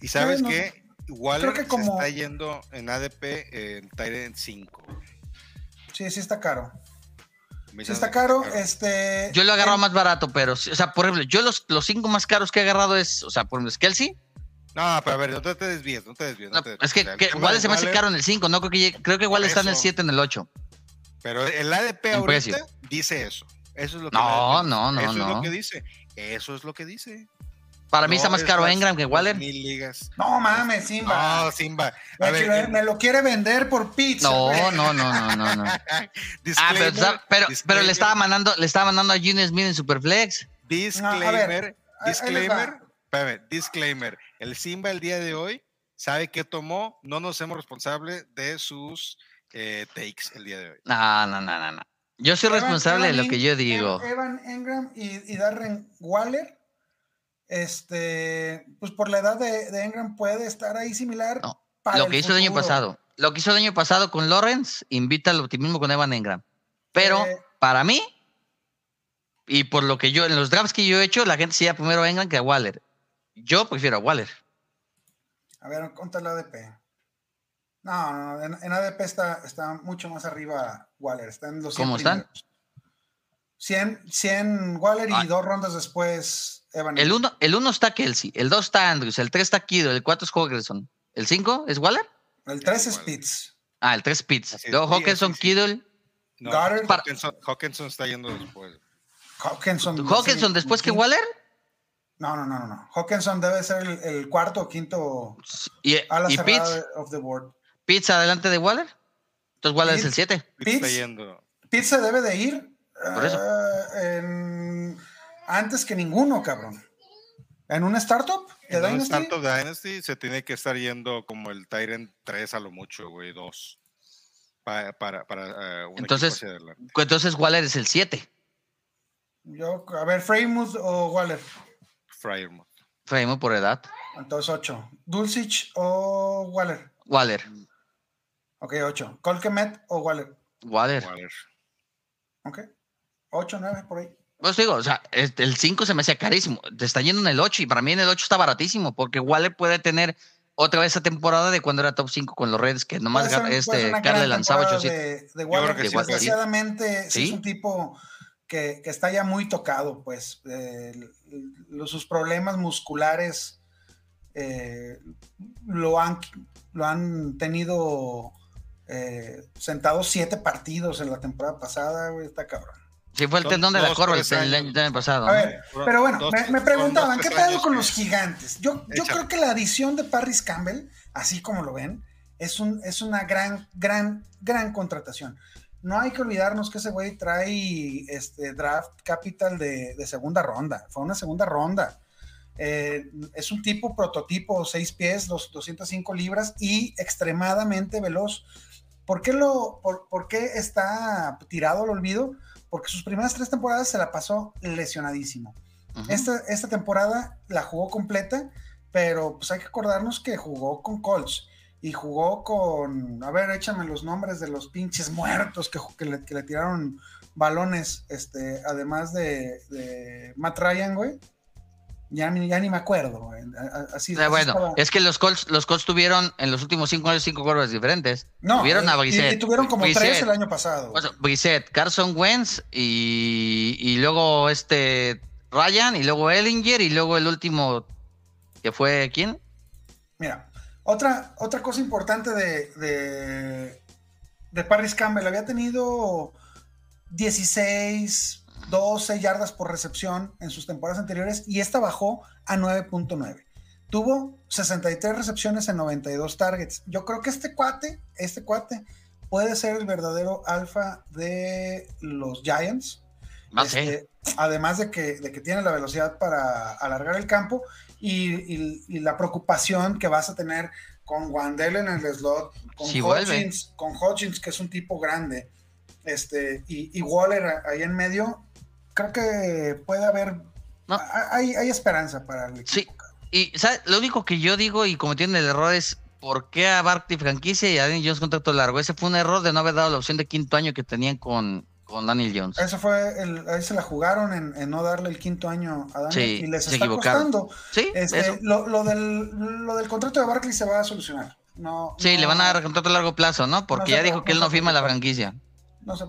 Y sabes que Waller que como- se está yendo en ADP en Tyrant 5. Sí, sí está caro. Sí está caro. Este, Yo lo he agarrado en- más barato, pero, o sea, por ejemplo, yo los, los cinco más caros que he agarrado es, o sea, por ejemplo, es Kelsey. No, pero a ver, no te, te desvíes, no te desvíes. no No, te desvíes. es que, O sea, que el tema Waller de se me hace caro en el 5, no creo que creo que Waller está en el eso. 7, en el 8. Pero el ADP En ahorita precio. dice eso. Eso es lo que No, el no, no, Eso es lo que dice. Eso es lo que dice. Para mí está más es caro Engram que Waller. Mil ligas. No mames, Simba. No, Simba. me, A ver, me- el- me lo quiere vender por pizza. No, no, no, no, no, no. Ah, pero, pero, pero le estaba mandando, le estaba mandando a Junior Smith en Superflex. Disclaimer, No, a ver, disclaimer, espérame, disclaimer. El Simba el día de hoy sabe que tomó, no nos hacemos responsable de sus eh, takes el día de hoy. No, no, no, no, no. Yo soy Evan- responsable de Evan lo que yo digo. Evan Engram y, y Darren Waller. Este, pues por la edad de, de Engram puede estar ahí similar. No, para Lo que hizo el año pasado. Lo que hizo el año pasado con Lawrence invita al optimismo con Evan Engram. Pero Eh. para mí, y por lo que yo, en los drafts que yo he hecho, la gente sigue primero a Engram que a Waller. Yo prefiero a Waller. A ver, conta el ADP. No, no, en, en ADP está, está mucho más arriba Waller. Está en los 100 ¿Cómo están? primeros. 100, 100 Waller y Ah. dos rondas después Evan. El uno, el uno está Kelsey, el 2 está Andrews, el 3 está Kido, el 4 es Hawkinson. ¿El 5 es Waller? El 3 es. Pitts. Ah, el 3 Pitts. Así es, Luego sí, Hawkinson, sí, sí. Kittle. No. Hawkinson, Hawkinson está yendo después. Hawkinson. ¿Hawkinson sí, después que Waller? No, no, no, no. Hawkinson debe ser el, el cuarto o quinto Y, y cerrada Pitts, de- of the board. Pitts adelante de Waller. Entonces Waller es el Pitts. 7. Está Pitts. yendo. Pitts se debe de ir Por eso. eh, en- antes que ninguno, cabrón. ¿En un startup de En un Dynasty? Startup Dynasty se tiene que estar yendo como el Tyrant 3 a lo mucho, güey, 2. Para, para, para eh, un Entonces- equipo hacia adelante. Entonces Waller es el 7. Yo, a ver, Freymouth o Waller. Friermuth. Freimo por edad. Entonces 8. Dulcich o Waller. Waller. Ok, 8. Colquemet o Waller. Waller. Waller. Ok. 8, 9 por ahí. Pues digo, o sea, este, el 5 se me hacía carísimo. Te está yendo en el 8 y para mí en el 8 está baratísimo porque Waller puede tener otra vez esa temporada de cuando era top 5 con los Reds que nomás ser- este una Carl le gran lanzaba temporada 800. De, de Waller, creo que sí, desgraciadamente. Sí. es un tipo que, que está ya muy tocado, pues eh, los- sus problemas musculares eh, lo, han, lo han tenido eh, sentado siete partidos en la temporada pasada, güey, está cabrón. Sí, fue el tendón de la corva el, año pasado. A ¿no? ver, pero bueno, Dos, me, me preguntaban, ¿qué pedo con los gigantes? Yo, yo Échale. creo que la adición de Parris Campbell, así como lo ven, es, un, es una gran, gran, gran contratación. No hay que olvidarnos que ese güey trae este draft capital de, de segunda ronda. Fue una segunda ronda. Eh, es un tipo prototipo, seis pies, dos- 205 libras y extremadamente veloz. ¿Por qué, lo, por, por qué está tirado al olvido? Porque sus primeras tres temporadas se la pasó lesionadísimo. Esta, esta temporada la jugó completa, pero pues hay que acordarnos que jugó con Colts y jugó con, a ver, échame los nombres de los pinches muertos que, que, le, que le tiraron balones, este, además de, de Matt Ryan, güey. Ya, ni- ya ni me acuerdo, güey. A- a- Así, bueno, estaba. es que los Colts, los Colts tuvieron en los últimos cinco años cinco curvas diferentes. No, tuvieron eh, a y- Brissett. y, tuvieron como Brissett, tres el año pasado. o sea, Brissett, Carson Wentz y, y luego este Ryan y luego Ellinger y luego el último que fue ¿quién? Mira, otra, otra cosa importante de, de, de Paris Campbell, había tenido 16, 12 yardas por recepción en sus temporadas anteriores y esta bajó a 9.9. Tuvo 63 recepciones en 92 targets. Yo creo que este cuate, este cuate puede ser el verdadero alfa de los Giants. Sé. Este, además de que, de que tiene la velocidad para alargar el campo y, y- y la preocupación que vas a tener con Wandel en el slot, con. Hodgins, con Hodgins, que es un tipo grande, este, y, y Waller ahí en medio, creo que puede haber, No. hay, hay esperanza para el Sí. Y ¿sabes? lo único que yo digo y cometieron el error es ¿por qué a Barkley franquicia y a Daniel Jones contrato largo? Ese fue un error de no haber dado la opción de quinto año que tenían con, con Daniel Jones. Eso fue, el, ahí se la jugaron en, en no darle el quinto año a Daniel Sí, y les se está costando. Sí, Este, lo, lo del, lo del contrato de Barkley se va a solucionar. No, Sí, no- le van a dar contrato a largo plazo, ¿no? Porque ya dijo que él no firma la franquicia.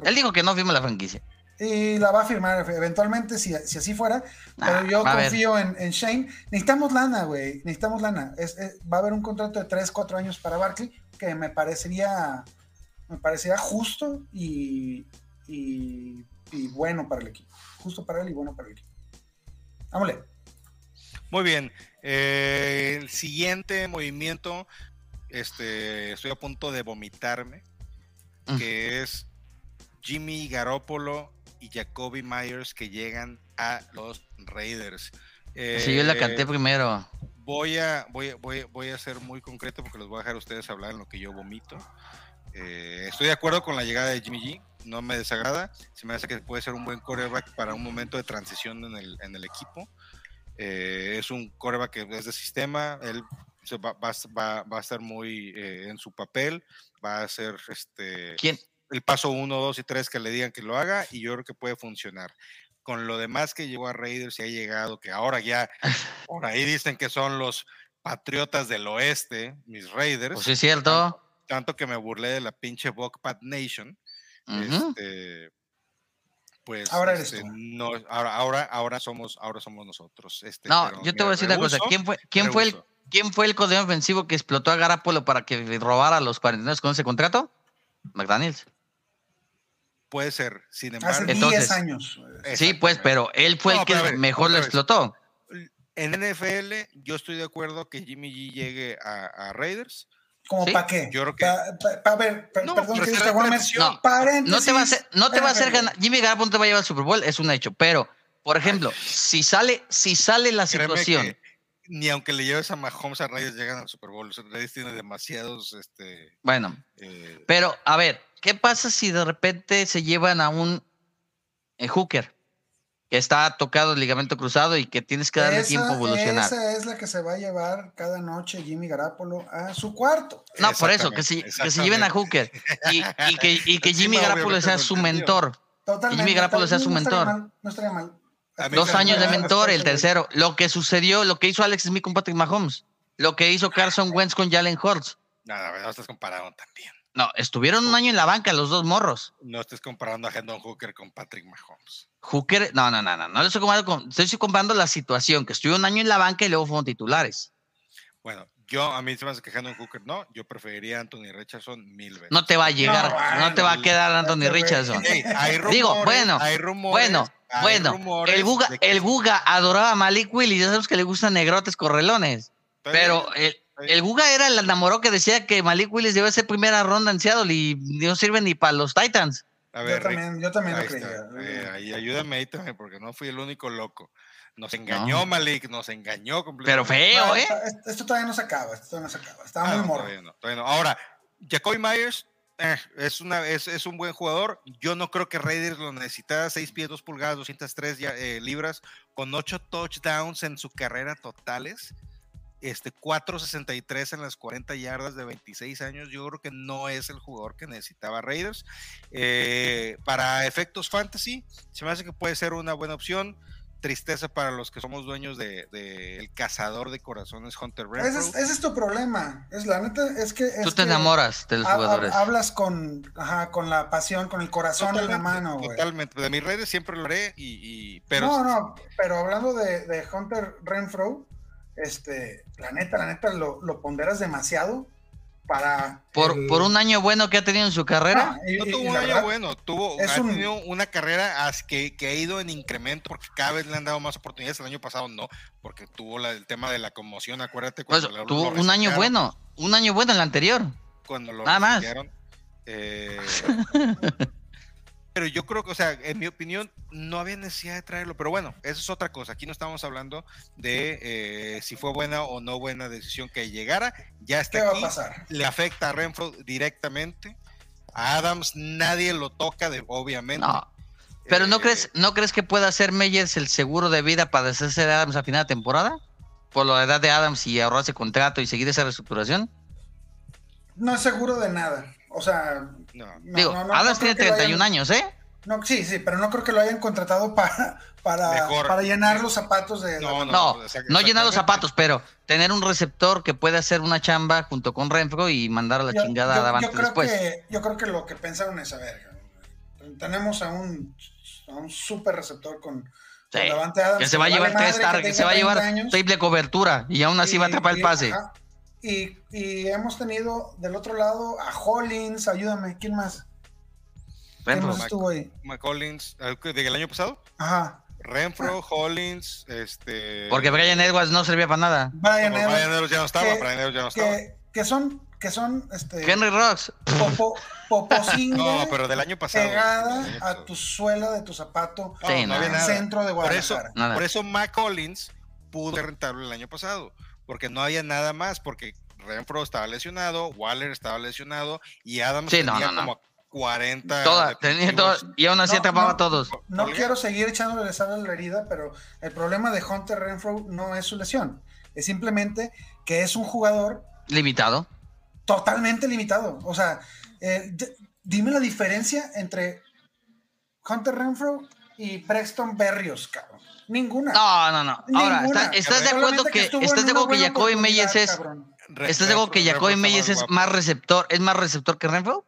Él dijo que no firma la franquicia. Y la va a firmar eventualmente si, si así fuera. Ah, pero yo a ver. confío en, en Shane. Necesitamos lana, güey. Necesitamos lana. Es- es- va a haber un contrato de 3, 4 años para Barkley que me parecería, me parecería justo y, y, y bueno para el equipo. Justo para él y bueno para el equipo. Vámonos. Muy bien. eh, el siguiente movimiento, este, estoy a punto de vomitarme, Mm. que es Jimmy Garoppolo y Jacoby Myers que llegan a los Raiders. Sí, yo la Eh, canté primero. Voy a, voy, a, voy, a- voy a ser muy concreto porque los voy a dejar a ustedes hablar en lo que yo vomito. Eh, estoy de acuerdo con la llegada de Jimmy G, no me desagrada. Se me hace que puede ser un buen coreback para un momento de transición en el, en el equipo. Eh, es un coreback que es de sistema, él se va, va, va- va a estar muy eh, en su papel, va a ser este, ¿Quién? El paso 1, 2 y 3 que le digan que lo haga y yo creo que puede funcionar. Con lo demás que llegó a Raiders y ha llegado, que ahora ya, por ahí dicen que son los patriotas del oeste, mis Raiders, Pues sí, es cierto. tanto que me burlé de la pinche Buckpat Nation, este, pues Ahora eres este, tú. no, ahora, ahora, ahora somos, ahora somos nosotros. Este, No, pero yo te voy a decir una cosa. ¿Quién fue, quién fue el, quién fue el coordinador ofensivo que explotó a Garapolo para que robara a los 49 con ese contrato? McDaniels. Puede ser, sin Hace embargo, 10 Entonces- años. Sí, pues, pero él fue No, el que ver, mejor lo explotó. en NFL, yo estoy de acuerdo que Jimmy G llegue a, a Raiders. ¿Como Sí, para qué? yo creo que- Para ver, per- No, perdón que. No, paréntesis, No te va a hacer, no te va a hacer ganar. Jimmy Garoppolo no te va a llevar al Super Bowl, es un hecho. Pero, por ejemplo, si sale, si sale la situación, ni aunque le lleves a Mahomes a Raiders llegan al Super Bowl. Raiders tiene demasiados, este, bueno, eh, pero a ver, ¿qué pasa si de repente se llevan a un eh, hooker que está tocado el ligamento cruzado y que tienes que darle esa, tiempo a evolucionar? Esa es la que se va a llevar cada noche Jimmy Garapolo a su cuarto. No, por eso, que se, que se lleven a Hooker y, y que, y que Jimmy obviamente, sea su mentor. Totalmente. Jimmy Garoppolo sea no su estaría mentor. mal, no estaría mal. A mí Dos años de mentor, el tercero. Lo que sucedió, lo que hizo Alex Smith con Patrick Mahomes, lo que hizo Carson Wentz con Jalen Hurts. No, no, no estás comparado también. No, estuvieron un año en la banca los dos morros. No estés comparando a Hendon Hooker con Patrick Mahomes. Hooker, no, no, no, no, no lo estoy comparando con, estoy comparando la situación, que estuvieron un año en la banca y luego fueron titulares. Bueno, yo a mí se me hace que Hendon Hooker no, yo preferiría a Anthony Richardson mil veces. No te va a llegar, no, No, te va a quedar Anthony. Richardson. Hay Digo, bueno, hay rumores, Bueno, hay bueno, rumores el Guga, que- el Guga adoraba a Malik Willis, ya sabemos que le gustan negrotes correlones, pero el. El Guga era el enamorado que decía que Malik Willis debe ser primera ronda en Seattle y no sirve ni para los Titans. A Yo ver, también, yo también lo ahí creía. Eh, ahí ayúdame ahí también, porque no fui el único loco. Nos engañó Malik, nos engañó Pero completamente. feo, No, ¿eh? esto, esto todavía no se acaba, esto todavía no se acaba. Estaba Ah, muy no, morro. todavía no, todavía no. Ahora, Jacoby Myers eh, es, una, es, es un buen jugador. Yo no creo que Raiders lo necesitara. 6 pies, 2 pulgadas, 203 ya, eh, libras, con 8 touchdowns en su carrera totales. Este 4.63 en las 40 yardas de 26 años. Yo creo que no es el jugador que necesitaba Raiders. Eh, para efectos fantasy, se me hace que puede ser una buena opción. Tristeza para los que somos dueños de, de el cazador de corazones Hunter Ese Renfro. es, ese es tu problema. Es la neta, es que. es Tú te que enamoras de los ha- ha- jugadores. hablas con, ajá, con la pasión, con el corazón en la mano, güey. Totalmente. De mis redes siempre lo haré y, y- pero no, no, pero hablando de, de Hunter Renfro, este, la neta, la neta, lo, lo ponderas demasiado para. Por, el- por un año bueno que ha tenido en su carrera, Ah, y- no tuvo un año verdad, bueno, tuvo es ha un- tenido una carrera que, que ha ido en incremento porque cada vez le han dado más oportunidades. El año pasado no, porque tuvo la- el tema de la conmoción, acuérdate pues, cuando lo- tuvo un año bueno, un año bueno en el anterior. cuando lo Nada más. Eh, pero yo creo que, o sea, en mi opinión, no había necesidad de traerlo. Pero bueno, eso es otra cosa. Aquí no estamos hablando de eh, si fue buena o no buena decisión que llegara. Ya está ¿Qué va aquí. a pasar? le afecta a Renfro directamente. A Adams nadie lo toca, de, obviamente. No. Pero ¿no Eh, crees, ¿no crees que pueda ser Meyers el seguro de vida para deshacerse de Adams a final de temporada? Por la edad de Adams y ahorrarse contrato y seguir esa reestructuración. No es seguro de nada. O sea, No. no, Digo, no, no, Adams tiene que lo 31 hayan- años, ¿eh? No, sí, sí, pero no creo que lo hayan contratado para, para, para llenar los zapatos de. No, No, no llenar los zapatos, pero tener un receptor que puede hacer una chamba junto con Renfro y mandar a la Yo- chingada yo- a Davante yo creo después. Que, yo creo que lo que pensaron es, a ver, tenemos a un, a un super receptor con, Sí, Davante Adams. que se va a le llevar vale tres targets, que se va a llevar 30 años. triple cobertura y aún así va a atrapar el y- pase. ajá. Y, y hemos tenido del otro lado a Hollins, ayúdame, ¿quién más? ¿Quién Renfro. más estuvo ahí? McCollins, ¿del año pasado? Ajá. Renfro, Hollins, este. Porque Brian Edwards no servía para nada. Brian no, Edwards, Brian Edwards ya no estaba, que- Brian Edwards ya no estaba. que, que son, que son, este, Henry Rocks. popo, popocingue No, pero del año pasado. pegada a tu suela de tu zapato Sí, no no. había en el nada. centro de Por eso, Guadalajara. Nada. por eso Mac Collins pudo ser rentable el año pasado, porque no había nada más, porque Renfro estaba lesionado, Waller estaba lesionado y Adams Sí, tenía no, no. como 40 Toda, tenía todo, y aún así No, atrapaba no. a todos. No quiero seguir echándole sal a la herida, pero el problema de Hunter Renfro no es su lesión. Es simplemente que es un jugador Limitado. totalmente limitado. O sea, eh, dime la diferencia entre Hunter Renfro y Preston Berrios, cabrón. Ninguna. No, no, no. Ahora, Ninguna. ¿estás, estás de acuerdo que, estuvo estás de acuerdo que Jacoby Meyers es, cabrón. Estás de acuerdo que Jacoby Meyers es más receptor, es más receptor que Renfro?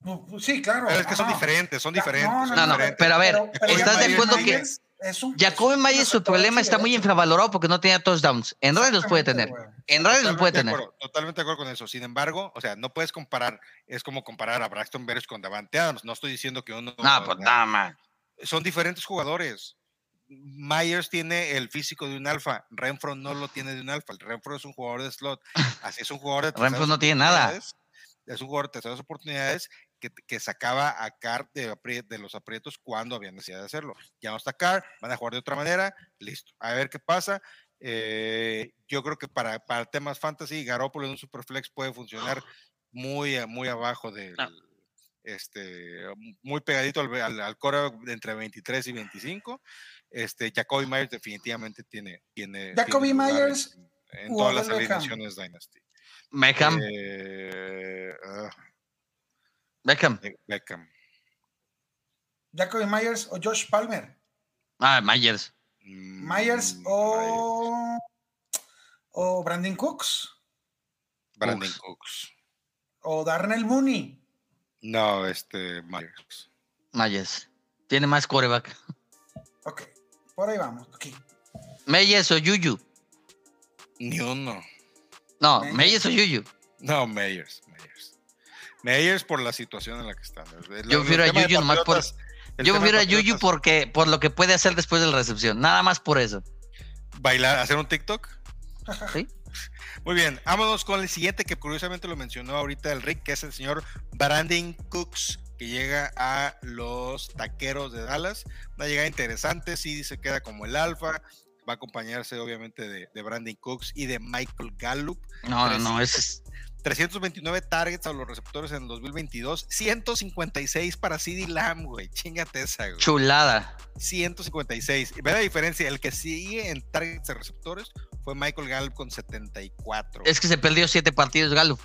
Pues, Sí, claro. Pero es que son diferentes, son diferentes. no, son No, no, diferentes. pero a ver, ¿estás de acuerdo que Jacoby es un Meyers su problema está muy infravalorado porque no tenía touchdowns. En redes los puede tener. Güey. En redes los puede tener. acuerdo, totalmente de acuerdo con eso. Sin embargo, o sea, no puedes comparar, es como comparar a Braxton Berrios con Davante Adams. No estoy diciendo que uno. No, pues nada más. Son diferentes jugadores. Myers tiene el físico de un alfa, Renfro no lo tiene de un alfa. El Renfro es un jugador de slot. Así es un jugador de Renfro terceras no tiene nada. oportunidades, Es un jugador de terceras oportunidades que, que sacaba a Carr de, los aprietos cuando había necesidad de hacerlo. Ya no está Carr, van a jugar de otra manera, listo. A ver qué pasa. Eh, yo creo que para, para temas fantasy, Garoppolo en un superflex puede funcionar muy, muy abajo del. Este, muy pegadito al, al, al core de entre 23 y 25. Este, Jacoby Myers definitivamente tiene. tiene Jacoby tiene lugar en- Myers en, todas las alineaciones Dynasty. Beckham, Eh, ah, Beckham. Be- Beckham. Jacoby Myers o Josh Palmer. Ah, Myers. Mm, Myers o, o Brandon Cooks. Brandon Cooks. Cooks. o Darnell Mooney. No, este, Myers. Mayes. Tiene más coreback. Por ahí vamos. Aquí. Meyes o Yuyu. Ni uno. No, Meyers. Meyes o Yuyu. No, Meyers, Meyers. Meyers por la situación en la que están. El- Yo prefiero a Yuyu nomás por- Yo prefiero a Yuyu porque por lo que puede hacer después de la recepción. Nada más por eso. Bailar, hacer un TikTok. ¿Sí? Muy bien, vámonos con el siguiente que curiosamente lo mencionó ahorita el Rick, que es el señor Brandon Cooks, que llega a los taqueros de Dallas. Una llegada interesante, sí se queda como el alfa. Va a acompañarse obviamente de, de Brandon Cooks y de Michael Gallup. No, no, no. Ese es, 329 targets a los receptores en el 2022, 156 para CD Lamb, güey. Chingate esa, güey. chulada. 156. Y Ve la diferencia, el que sigue en targets de receptores fue Michael Gallup con 74. Es que se perdió siete partidos Galo.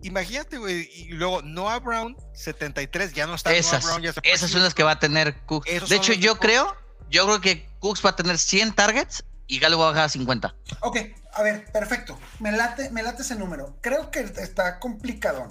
Imagínate, güey, y luego Noah Brown, 73, ya no está Esas, Noah Brown, ya se esas son las que va a tener Cooks. Esos De hecho, yo que- creo, yo creo que Cooks va a tener 100 targets y Galo va a bajar a 50. Ok, a ver, perfecto. Me late, me late ese número. Creo que está complicado,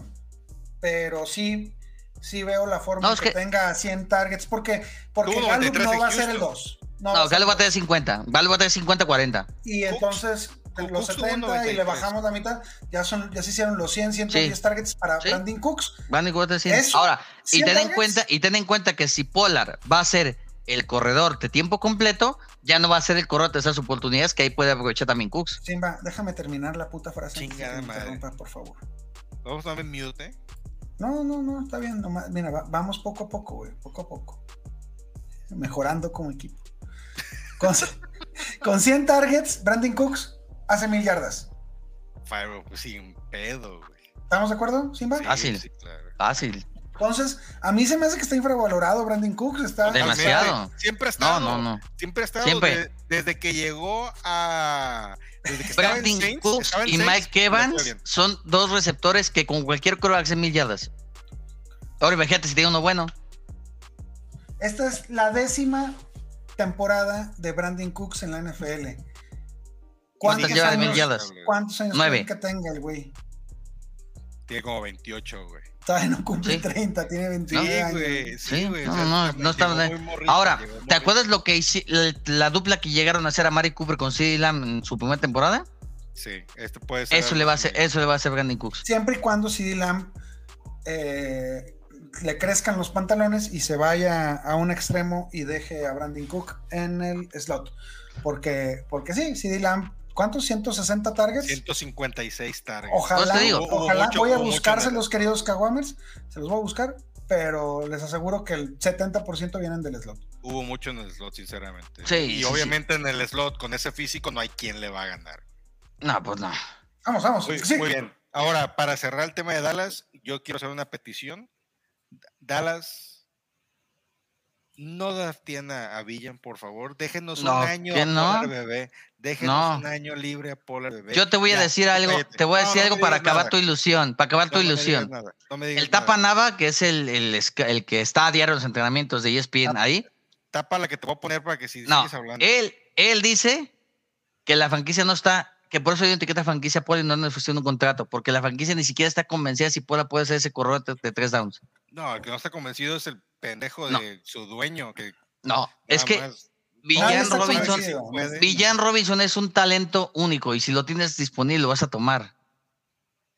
pero sí, sí veo la forma No, es que, que- tenga 100 targets, porque, porque Tuvo Gallup 93 no va a ser el Houston. 2. No, Galo va a el tener dos. 50. Galo va a tener 50-40. Y entonces, Cooks los tuvo 70 y le 93. bajamos la mitad, ya, son, ya se hicieron los 100, 110 Sí. targets para Sí. Brandon Cooks. Van a tener 100. Eso, Ahora, y 100 ten en cuenta, y ten en cuenta que si Pollard va a ser el corredor de tiempo completo, ya no va a ser el corredor de esas oportunidades que ahí puede aprovechar también Cooks. Simba, déjame terminar la puta frase. Chingada que me madre. interrumpa, por favor. Vamos a ver mute, ¿eh? No, no, no, está bien. nomás- mira, va- vamos poco a poco, güey, poco a poco. Mejorando como equipo. Con, con 100 targets, Brandon Cooks hace mil yardas. Fire, pues, sin pedo, güey. ¿Estamos de acuerdo, Simba? Sí, Fácil. sí, claro. Fácil. Entonces, a mí se me hace que está infravalorado Brandon Cooks. Está, Demasiado. Siempre ha No, estado. no, no. Siempre ha estado. Siempre. de- desde que llegó a. Desde que estaba en Brandon Saints, Cooks estaba en y Saints, Mike Evans son dos receptores que con cualquier coreback hacen mil yardas. Ahora imagínate si tiene uno bueno. Esta es la décima temporada de Brandon Cooks en la NFL. ¿Cuántas lleva de mil años- yardas? ¿Cuántos años Nueve. que tenga el güey? Tiene como 28, güey. Todavía no cumple Sí. 30, tiene 29 Sí, años. güey. Sí, güey. no, o sea, no, no está- muy morrito, Ahora, ¿te acuerdas lo que hici- la, la dupla que llegaron a hacer a Mari Cooper con CeeDee Lamb en su primera temporada? Sí, esto puede ser. Eso le va a hacer, eso le va a hacer Brandon Cooks. Siempre y cuando CD Lamb eh, le crezcan los pantalones y se vaya a un extremo y deje a Brandon Cook en el slot. Porque, porque sí, CD Lamb, ¿cuántos? 160 targets. 156 targets. Ojalá, te digo. Ojalá mucho- voy a buscárselos, en queridos Kawamers. Se los voy a buscar, pero les aseguro que el 70% vienen del slot. Hubo mucho en el slot, sinceramente. Sí, y sí, obviamente en el slot, con ese físico, no hay quien le va a ganar. No, pues no. Vamos, vamos. Muy, sí. muy bien. Ahora, para cerrar el tema de Dallas, yo quiero hacer una petición. Dallas, no tiene a Villan, por favor. Déjenos No, un año ¿que a no? Polar Bebé. Déjenos No. un año libre a Polar Bebé. Yo te voy a Ya, decir algo, cállate. te voy a No, decir no algo para acabar nada. tu ilusión, para acabar No tu ilusión. nada, no me digas El nada. Tapa Nava, que es el, el, el que está a diario en los entrenamientos de ESPN ahí, Tapa la que te voy a poner para que si no, sigues hablando. él, él dice que la franquicia no está, que por eso hay una etiqueta franquicia Poli no le ofrecieron un contrato, porque la franquicia ni siquiera está convencida si Pola puede ser ese corredor de, de tres downs. No, el que no está convencido es el pendejo No. de su dueño. Que No, es que más- Villan Robinson. Villan Robinson es un talento único y si lo tienes disponible lo vas a tomar.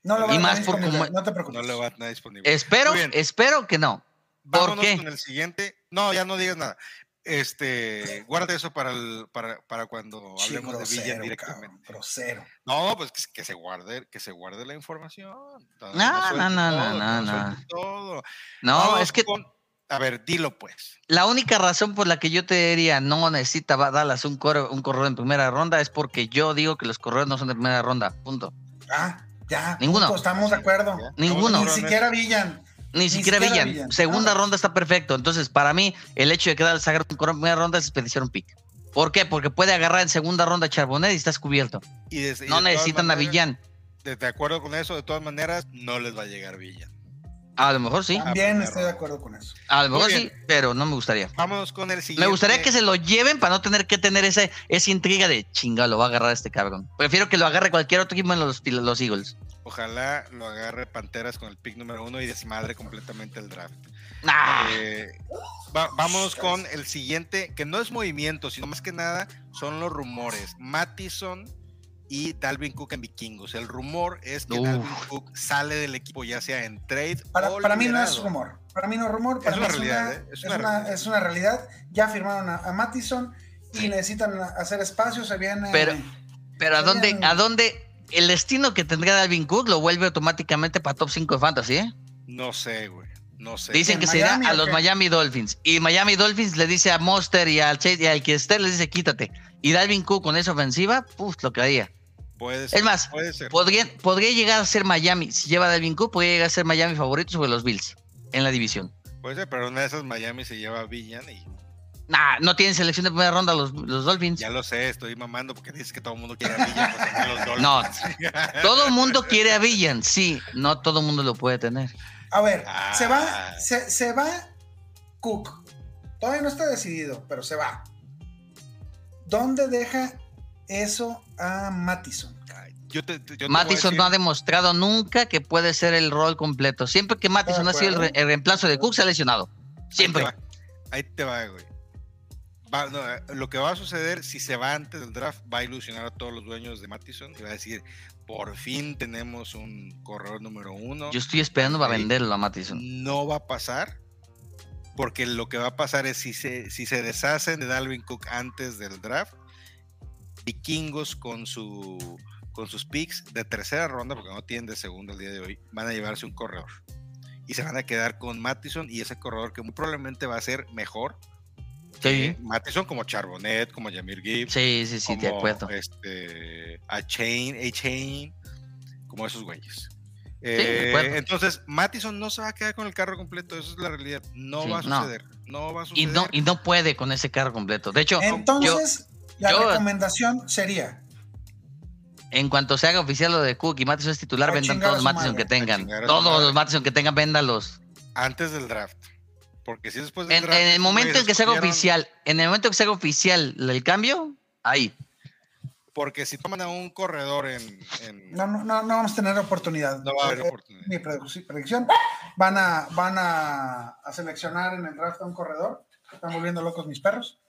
No lo Y van a más tener por disponible, como- no te preocupes. No le va a tener disponible. Espero, espero que no. ¿Por Vámonos qué? con el siguiente. No, ya no digas nada. Este, guarda eso para el, para, para cuando Sí, hablemos de Villan directamente. cabrón. No, pues que, que se guarde, que se guarde la información. No, No, no, no, no, no. No, Vamos es que con- a ver, dilo pues. la única razón por la que yo te diría no necesita Dallas un, corre- un corredor en primera ronda es porque yo digo que los corredores no son de primera ronda. Punto. Ah, ya. Ninguno. punto, estamos de acuerdo. Ya, Ninguno. Ni siquiera Villan. Ni, siquiera, Villan. Villan. Segunda Ah. ronda está perfecto. Entonces, para mí, el hecho de que Dallas agarre un corredor en primera ronda es desperdiciar un pick. ¿Por qué? Porque puede agarrar en segunda ronda a Charbonnet y estás cubierto. Y No necesitan a Villan. De acuerdo con eso, de todas maneras, no les va a llegar Villan. A lo mejor sí. También estoy de acuerdo con eso. A lo mejor sí, pero no me gustaría. Vámonos con el siguiente. Me gustaría que se lo lleven para no tener que tener ese, esa intriga de chinga, lo va a agarrar este cabrón. Prefiero que lo agarre cualquier otro equipo en los, los Eagles. ojalá lo agarre Panteras con el pick número uno y desmadre completamente el draft. Nah. Eh, va- vamos con el siguiente, que no es movimiento, sino más que nada son los rumores. Mattison y Dalvin Cook en Vikingos. El rumor es que Uf. Dalvin Cook sale del equipo ya sea en trade Para, o para mí no es rumor. Para mí no es rumor. Para Es mí una realidad, ¿eh? Es, Es una es una realidad. Ya firmaron a, a Mattison y necesitan hacer espacio. Se viene. Pero- Pero ¿a dónde, a dónde el destino que tendría Dalvin Cook lo vuelve automáticamente para top 5 de fantasy, ¿eh? No sé, güey. No sé. Dicen ¿En que se irá a los qué? Miami Dolphins. Y Miami Dolphins le dice a Monster y al Chase y al que esté les dice quítate. Y Dalvin Cook con esa ofensiva, puf, lo que haría. Puede ser. Es más, puede ser. Podría, podría llegar a ser Miami, si lleva a Dalvin Cook, podría llegar a ser Miami favorito sobre los Bills en la división. Puede ser, pero una de esas Miami se lleva a Villan y Nah, no tienen selección de primera ronda los, los Dolphins. ya lo sé, estoy mamando porque dices que todo el mundo quiere a Villan, pues los Dolphins. No. Todo el mundo quiere a Villan, sí, no todo el mundo lo puede tener. A ver, Ah. se va, se, se va Cook. Todavía no está decidido, pero se va. ¿Dónde deja eso a Mattison? Yo te, te Mattison no ha demostrado nunca que puede ser el rol completo. Siempre que Mattison ha sido el, re- acuerdo. el reemplazo de Cook, se ha lesionado. Siempre. Ahí te va, ahí te va, güey. Va- no, eh, lo que va a suceder si se va antes del draft va a ilusionar a todos los dueños de Mattison y va a decir, por fin tenemos un corredor número uno. Yo estoy esperando para venderlo a Mattison. No va a pasar porque lo que va a pasar es si se, si se deshacen de Dalvin Cook antes del draft, vikingos con su con sus picks de tercera ronda, porque no tienen de segunda el día de hoy, van a llevarse un corredor. Y se van a quedar con Mattison y ese corredor que muy probablemente va a ser mejor que Sí, Mattison como Charbonnet, como Jamir Gibbs, sí, sí, sí, de acuerdo. Este, a Chain, a Chain, como esos güeyes. de Eh, entonces, Mattison no se va a quedar con el carro completo, eso es la realidad. No Sí, va a no. suceder. No, va a Y suceder. no, y no puede con ese carro completo. De hecho, Entonces, la yo- recomendación sería: en cuanto se haga oficial lo de Cook y Mattison es titular, vendan todos los madre. que tengan. Todos los Mattison que tengan, véndalos. Antes del draft. Porque si después del En, draft. en el momento en que se haga oficial, en el momento en que se haga oficial el cambio, ahí. Porque si toman a un corredor en. en- no, no, no, no vamos a tener oportunidad. no va a haber oportunidad. mi predicción- predicción. Van a, van a, a seleccionar en el draft a un corredor. Están volviendo locos mis perros.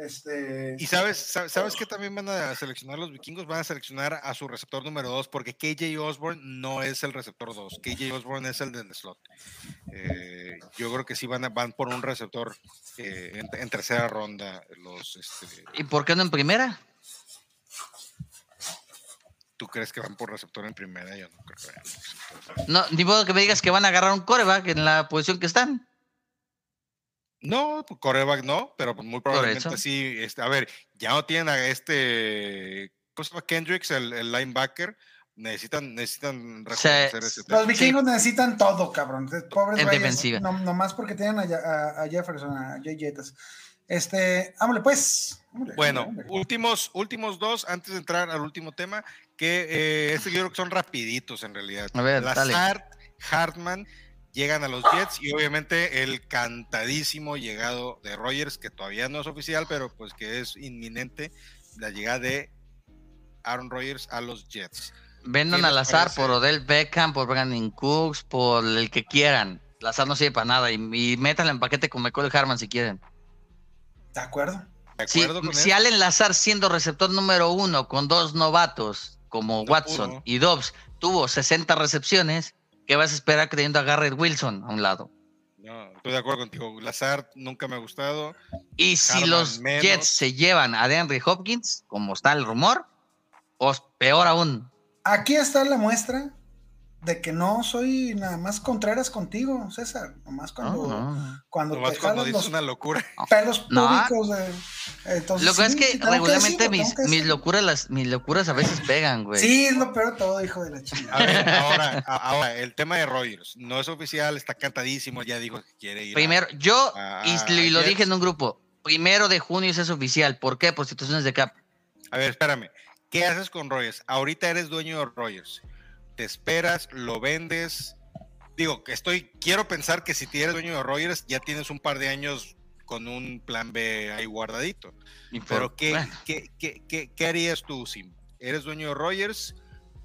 Este, Y sabes, sabes, sabes que también van a seleccionar los vikingos, van a seleccionar a su receptor número 2, porque KJ Osborne no es el receptor 2, KJ Osborne es el del slot. Eh, yo creo que sí van, a, van por un receptor eh, en, en tercera ronda. Los, este, ¿Y por qué no en primera? ¿Tú crees que van por receptor en primera? Yo no creo que vayan por receptor. No, ni modo que me digas que van a agarrar un coreback en la posición que están. No, pues, coreback no, pero pues muy probablemente sí. Este, a ver, ya no tienen a este. ¿Cómo se llama? Kendricks, el, el linebacker. Necesitan, necesitan reconocer ese tema. los vikingos necesitan todo, cabrón. Pobres En güeyes, defensiva. No, nomás porque tienen a, a- a Jefferson, a Jay Jetas. Este, vámonos pues. Bueno, últimos, últimos dos antes de entrar al último tema, que eh, este yo creo que son rapiditos en realidad. A ver, dale. Lazard, Hartman llegan a los Jets y obviamente el cantadísimo llegado de Rogers, que todavía no es oficial, pero pues que es inminente, la llegada de Aaron Rodgers a los Jets. Vendan ¿Qué al azar parece? por Odell Beckham, por Brandon Cooks, por el que quieran. Lazar no sirve para nada y, y métanlo en paquete con McCall Harman si quieren. De acuerdo. ¿De Si, acuerdo con si? Allen Lazar siendo receptor número uno con dos novatos como No Watson pudo. y Dobbs tuvo 60 recepciones, ¿qué vas a esperar teniendo a Garrett Wilson a un lado? No, estoy de acuerdo contigo. Lazard nunca me ha gustado. Y si Harman los menos. Jets se llevan a DeAndre Hopkins, como está el rumor, o peor aún, Aquí está la muestra de que no soy nada más contreras contigo, César. Nomás cuando, No, no. cuando Nomás te cuando dices los una locura. pelos No. públicos. de- entonces, Lo que es que regularmente decirlo, mis, mis locuras las, mis locuras a veces pegan, güey. Sí, es lo peor de todo, hijo de la chingada. A ver, ahora, ahora, el tema de Rogers. No es oficial, está cantadísimo, ya dijo que quiere ir. a- Primero, yo, a- y a lo, y lo dije en un grupo, primero de junio es oficial. ¿Por qué? Por situaciones de cap. A ver, espérame. ¿Qué haces con Rogers? Ahorita eres dueño de Rogers. Te esperas, lo vendes. Digo, que estoy, quiero pensar que si eres dueño de Rogers, ya tienes un par de años con un plan B ahí guardadito. Por- Pero ¿qué, bueno, qué, qué, qué- qué harías tú, Sim? ¿Eres dueño de Rogers?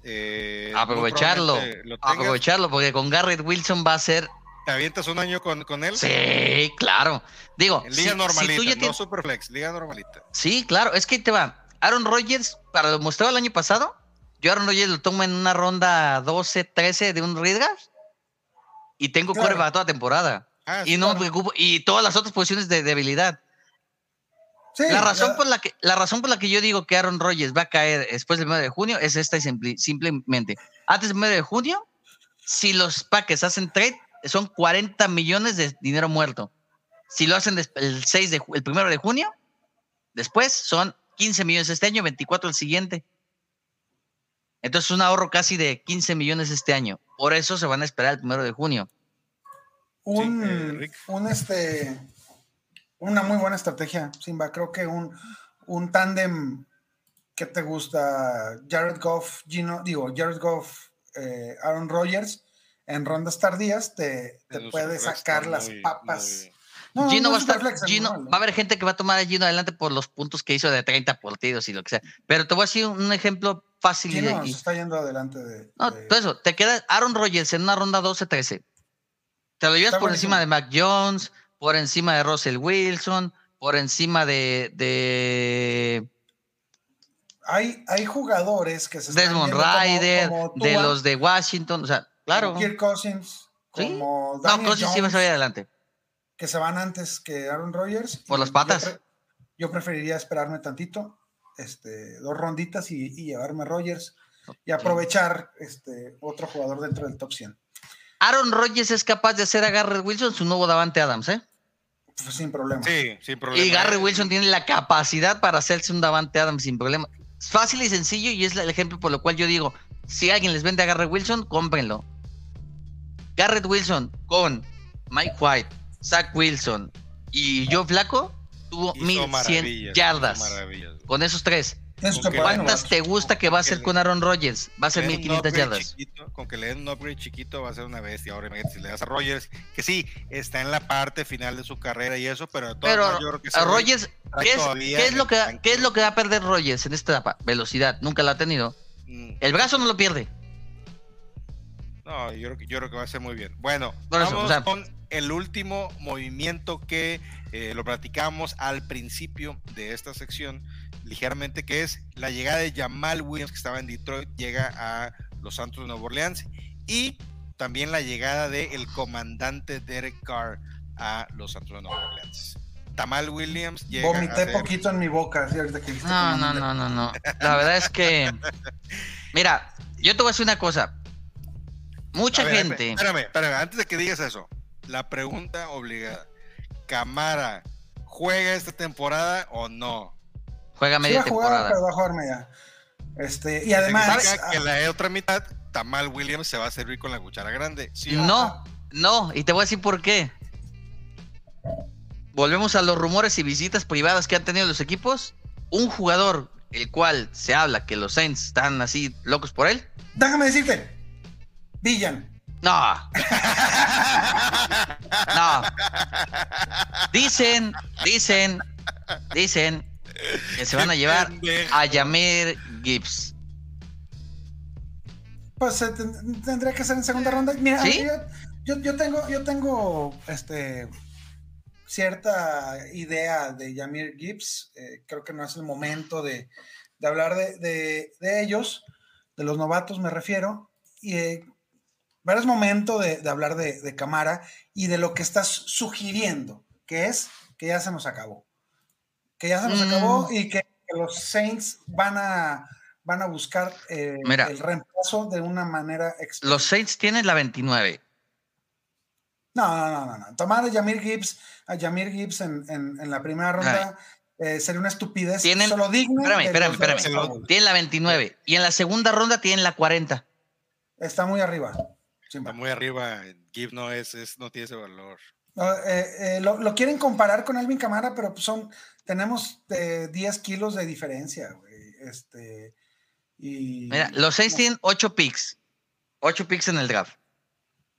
eh, Aprovecharlo. Aprovecharlo, porque con Garrett Wilson va a ser. ¿Te avientas un año con, con él? Sí, claro. Digo, En si- liga si normalita, tú ya no tienes- Superflex, liga normalita. Sí, claro, es que te va. Aaron Rodgers, para lo mostrado el año pasado, yo Aaron Rodgers lo tomo en una ronda 12, 13 de un Ridgard y tengo Claro. curva toda temporada. Ah, Y no me preocupo, y todas las otras posiciones de debilidad. Sí, La razón, ya- por la, que, la razón por la que yo digo que Aaron Rodgers va a caer después del 9 de junio es esta y simpli- simplemente. Antes del 9 de junio, si los Packers hacen trade, son 40 millones de dinero muerto. Si lo hacen el 6 de, el 1 de junio, después son 15 millones este año, 24 el siguiente. Entonces un ahorro casi de 15 millones este año. Por eso se van a esperar el 1 de junio. un, Sí, eh, un este una muy buena estrategia, Simba. Creo que un, un tándem que te gusta, Jared Goff, Gino, digo, Jared Goff, eh, Aaron Rodgers, en rondas tardías te, te puede sacar las muy- papas. muy- No, Gino no va a es estar, Gino- va a haber gente que va a tomar a Gino adelante por los puntos que hizo de 30 partidos y lo que sea. Pero te voy a decir un ejemplo fácil. y- y- se está yendo adelante de. no, de- todo eso, te queda Aaron Rodgers en una ronda 12-13. Te lo llevas Está por encima de Mac Jones, por encima de Russell Wilson, por encima de, de hay, hay jugadores que se están Desmond como- Ryder, como de los de Washington. O sea, claro. Kirk Cousins, Sí. como No, Daniel Cousins sí va a Jones, salir adelante. que se van antes que Aaron Rodgers. Por las yo patas. pre- Yo, preferiría esperarme tantito, este, dos ronditas y, y llevarme Rodgers y aprovechar este, otro jugador dentro del top 100. Aaron Rodgers es capaz de hacer a Garrett Wilson su nuevo Davante Adams, ¿eh? Pues, sin problema. Sí, sin problema. Y Garrett Wilson tiene la capacidad para hacerse un Davante Adams sin problema. Es fácil y sencillo y es el ejemplo por lo cual yo digo, si alguien les vende a Garrett Wilson, cómprenlo. Garrett Wilson con Mike White, Zach Wilson y Joe Flaco tuvo Hizo 1100 maravillas, yardas. Con esos tres. ¿Cuántas te gusta que va a hacer con Aaron Rodgers? Va a ser Le den un 1500 upgrade yardas. chiquito, con que le den un upgrade chiquito va a ser una bestia. Ahora si le das a Rogers, que sí, está en la parte final de su carrera y eso, pero Pero maneras, yo creo que ese a Rodgers, ¿qué es, todavía qué es lo que. ¿qué es lo que va a perder Rodgers en esta etapa? Velocidad, nunca la ha tenido. Mm, El brazo no lo pierde. No, yo creo, que, yo creo que va a ser muy bien. Bueno, Por eso, vamos o sea- con el último movimiento que eh, lo platicamos al principio de esta sección, ligeramente, que es la llegada de Jamal Williams, que estaba en Detroit, llega a los Santos de Nueva Orleans, y también la llegada del el comandante Derek Carr a los Santos de Nueva Orleans. Tamal Williams llega a Vomité ser- poquito en mi boca, ¿sí? ahorita que dijiste No, no, no, no, no. La verdad es que. Mira, yo te voy a decir una cosa. Mucha A ver, gente. Espérame, espérame, antes de que digas eso, la pregunta obligada. ¿Camara juega esta temporada o no? Juega Sí media va a jugar, temporada. pero va a jugar media. Este, y además, Significa que la otra mitad, Tamal Williams se va a servir con la cuchara grande. ¿sí No, no, y te voy a decir por qué. Volvemos a los rumores y visitas privadas que han tenido los equipos. Un jugador, el cual se habla que los Saints están así locos por él. déjame decirte, Villan. No. No. Dicen, dicen, dicen que se van a llevar a Yamir Gibbs. Pues eh, ten- tendría que ser en segunda ronda. Mira, ¿Sí? yo, yo, yo tengo, yo tengo este cierta idea de Yamir Gibbs. eh, creo que no es el momento de, de hablar de, de- de ellos, de los novatos me refiero. Y eh, pero es momento de, de hablar de, de Camara y de lo que estás sugiriendo, que es que ya se nos acabó. Que ya se nos Mm. acabó y que, que los Saints van a, van a buscar eh, Mira. el reemplazo de una manera expresa. Los Saints tienen la 29. No, no, no, no, no. Tomar a Yamir Gibbs, a Yamir Gibbs en, en- en la primera ronda eh, sería una estupidez. Tienen- solo digna. Espérame, espérame, espérame. Tienen la 29. Y en la segunda ronda tienen la 40. Está muy arriba. Simba. Está muy arriba. Gibb no es, es- no tiene ese valor. No, eh, eh, lo, lo quieren comparar con Alvin Camara, pero pues son, tenemos eh, 10 kilos de diferencia, güey. Este, y, Mira, los Saints tienen 8 picks. 8 picks en el draft.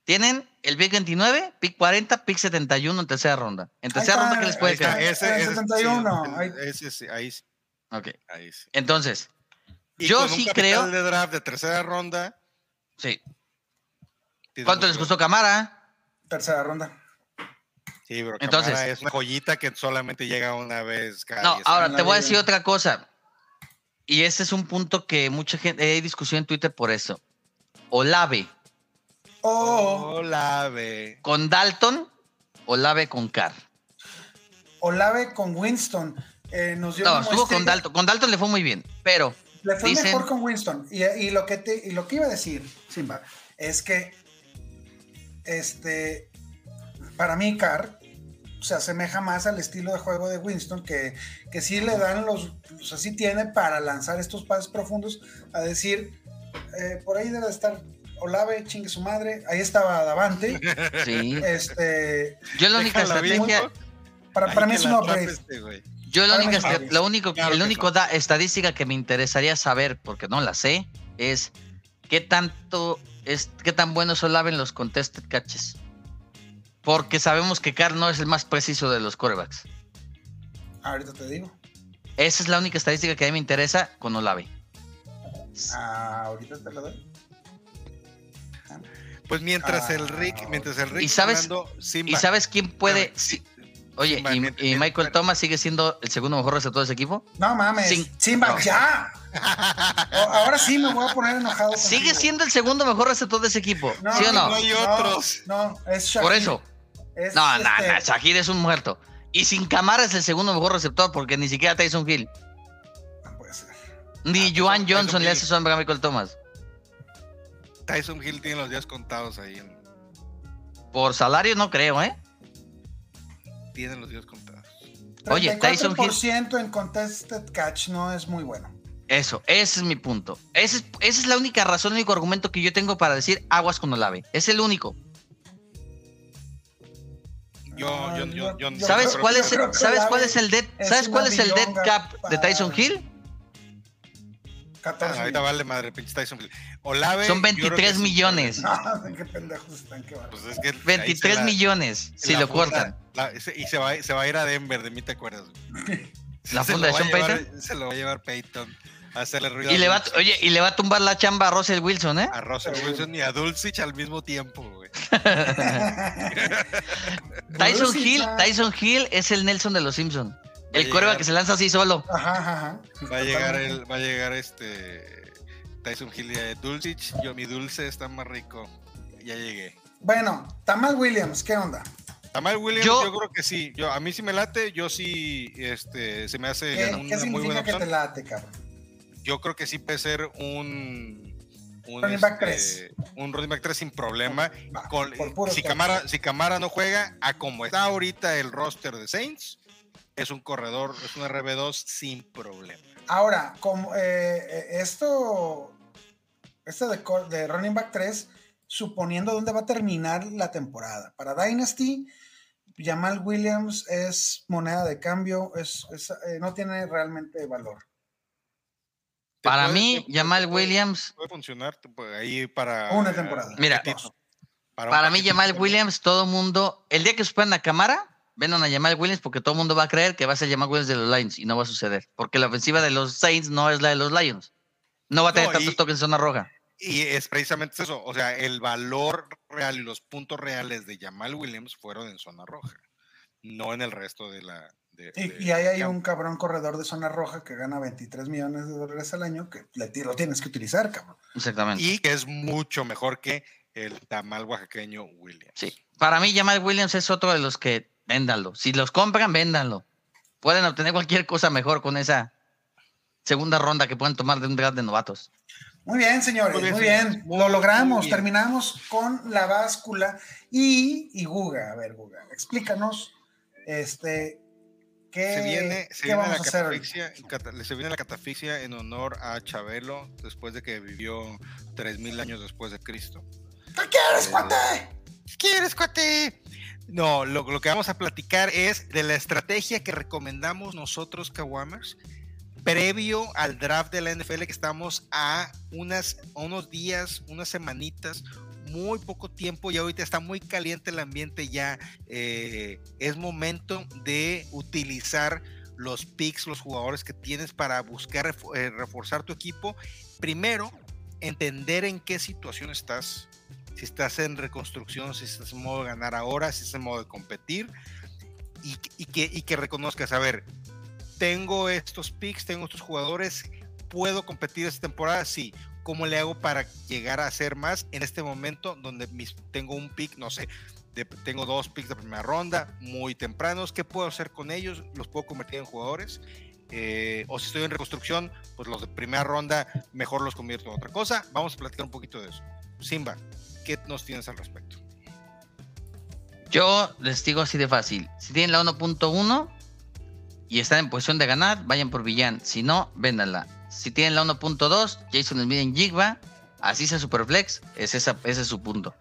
Tienen el pick 29, pick 40, pick 71 en tercera ronda. En tercera está, ronda, ¿qué les puede Ahí está, caer? ese, el ese- 71, sí, ahí- ese sí, ahí sí, Ok. ahí sí. Entonces, Y Yo con un sí capital creo- de draft de tercera ronda. Sí. ¿Cuánto les costó Camara? Tercera ronda. Sí, pero Entonces- Entonces, es una joyita que solamente llega una vez cada No, 10 ahora te voy a decir otra cosa. Y este es un punto que mucha gente, hay discusión en Twitter por eso. Olave O Olave. con Dalton, Olave con Carr. Olave con Winston. eh, nos dio No, estuvo con. Dalton. Con Dalton le fue muy bien, pero Le fue dicen- mejor con Winston. Y, y lo que te, y lo que iba a decir, Simba, es que este para mí Carr se asemeja más al estilo de juego de Winston, que, que sí le dan los, o sea, sí tiene para lanzar estos pases profundos, a decir, eh, por ahí debe de estar Olave, chingue su madre, ahí estaba Davante, sí. este, Yo la única estrategia, para, mí que es un upgrade. este, yo la única, mí lo único, Claro el único no. da- estadística que me interesaría saber, porque no la sé, es qué tanto es, qué tan bueno es Olave en los contested catches. Porque sabemos que Carr no es el más preciso de los quarterbacks. Ahorita te digo. Esa es la única estadística que a mí me interesa con Olave. Ah, ahorita te lo doy. Pues mientras Ah, el Rick, mientras el Rick ¿Y sabes- ¿Y sabes quién puede? Oye, Simba, ¿y, mientras- y Michael mientras- Thomas sigue siendo el segundo mejor receptor de ese equipo? No mames, Sin- Simba, no. ya. Ahora sí me voy a poner enojado. Sigue contigo. siendo el segundo mejor receptor de ese equipo, No, ¿sí o no? no hay otros. No, es Shahid. Por eso. Es, No, no, este, no, Shahid es un muerto. Y sin Camara es el segundo mejor receptor porque ni siquiera Tyson Hill. no puede ser. Ni Ah, Joan Tyson Johnson le hace sombra a Michael Thomas. Tyson Hill tiene los días contados ahí. en- Por salario no creo, ¿eh? tiene los días contados. Oye, Tyson Hill- 34% en contested catch no es muy bueno. Eso, ese es mi punto. Ese es- esa es la única razón, el único argumento que yo tengo para decir aguas con Olave. Es el único. Yo, yo, yo, yo, yo ¿Sabes cuál es, que ¿sabes cuál es el dead, es ¿sabes cuál es el dead cap de Tyson Hill? 14 Ah, ahorita vale madre, pinche Tyson Hill. Olave. Son yo creo que 23 sí, millones. Qué pendejos están, qué bárbaro. Pues es que ahí se 23 la- millones, si la lo funda- cortan. la- y se va, se va a ir a Denver, de mí te acuerdas. güey. ¿La funda de Sean Payton? Se lo va a llevar Peyton a hacerle ruido. Y le va, oye, y le va a tumbar la chamba a Russell Wilson, ¿eh? a Russell Wilson y a Dulcich al mismo tiempo, güey. Tyson Hill. Tyson Hill es el Nelson de los Simpsons. El llegar. que se lanza así solo. Ajá, ajá. Va a llegar el, va a llegar este Tyson Hill y eh, Dulcich. Yo mi dulce está más rico. Ya llegué. Bueno, Tamal Williams, ¿qué onda? Tamal Williams, yo, Yo- creo que sí. Yo, a mí sí me late, yo sí, este, se me hace ¿Qué, una qué muy buena significa que te late, cabrón? Yo creo que sí puede ser un, un Running back este, un running back 3 sin problema. Va, Con- si. Camara, si Camara no juega, a como está ahorita el roster de Saints, es un corredor, es un RB2 sin problema. Ahora, como eh, eh, esto, esto de, de running back 3, suponiendo dónde va a terminar la temporada. Para Dynasty, Jamal Williams es moneda de cambio, es, es, eh, no tiene realmente valor. Para puede- mí, te- Jamal te puede- Williams, Puede funcionar ahí para. Una temporada. Mira, para mí. Jamal Williams, todo mundo, el día que suspenden a cámara, vendan a Jamal Williams porque todo el mundo va a creer que va a ser Jamal Williams de los Lions y no va a suceder. Porque la ofensiva de los Saints no es la de los Lions. No va a tener No, tantos y- toques en zona roja. Y es precisamente eso, o sea, el valor real y los puntos reales de Jamal Williams fueron en zona roja, no en el resto de la. De- de- Y, ahí hay un cabrón corredor de zona roja que gana 23 millones de dólares al año que le lo tienes que utilizar, cabrón. Exactamente. Y que es mucho mejor que el tamal oaxaqueño Williams. Sí. Para mí, Jamal Williams es otro de los que véndanlo. Si los compran, véndanlo. Pueden obtener cualquier cosa mejor con esa segunda ronda que pueden tomar de un draft de novatos. Muy bien, señores, Muy muy bien, Lo logramos. bien. Terminamos con la báscula y, y Guga. A ver, Guga, explícanos este, qué, Se viene, se qué viene vamos la catafixia, cata- se viene la catafixia en honor a Chabelo después de que vivió 3000 años después de Cristo. ¿Qué quieres, Eh, cuate? ¿Qué quieres, cuate? No, lo, lo que vamos a platicar es de la estrategia que recomendamos nosotros, Kawamers, previo al draft de la NFL, que estamos a, unas, unos días, unas semanitas, muy poco tiempo, y ahorita está muy caliente el ambiente, ya eh, es momento de utilizar los picks, los jugadores que tienes para buscar eh, reforzar tu equipo. Primero, entender en qué situación estás. Si estás en reconstrucción, si estás en modo de ganar ahora, si estás en modo de competir. Y, y que, y que reconozcas, a ver, tengo estos picks, tengo estos jugadores, puedo competir esta temporada, sí. ¿Cómo le hago para llegar a hacer más en este momento donde mis, tengo un pick, no sé, tengo dos picks de primera ronda muy tempranos? ¿Qué puedo hacer con ellos? ¿Los puedo convertir en jugadores? Eh, o si estoy en reconstrucción, pues los de primera ronda mejor los convierto en otra cosa. Vamos a platicar un poquito de eso. Simba, ¿qué nos tienes al respecto? Yo les digo así de fácil. Si tienen la 1.1 y están en posición de ganar, vayan por Villan. Si no, véndanla. Si tienen la 1.2, Jason Smith en Jigba, así sea Superflex, es esa, ese es su punto.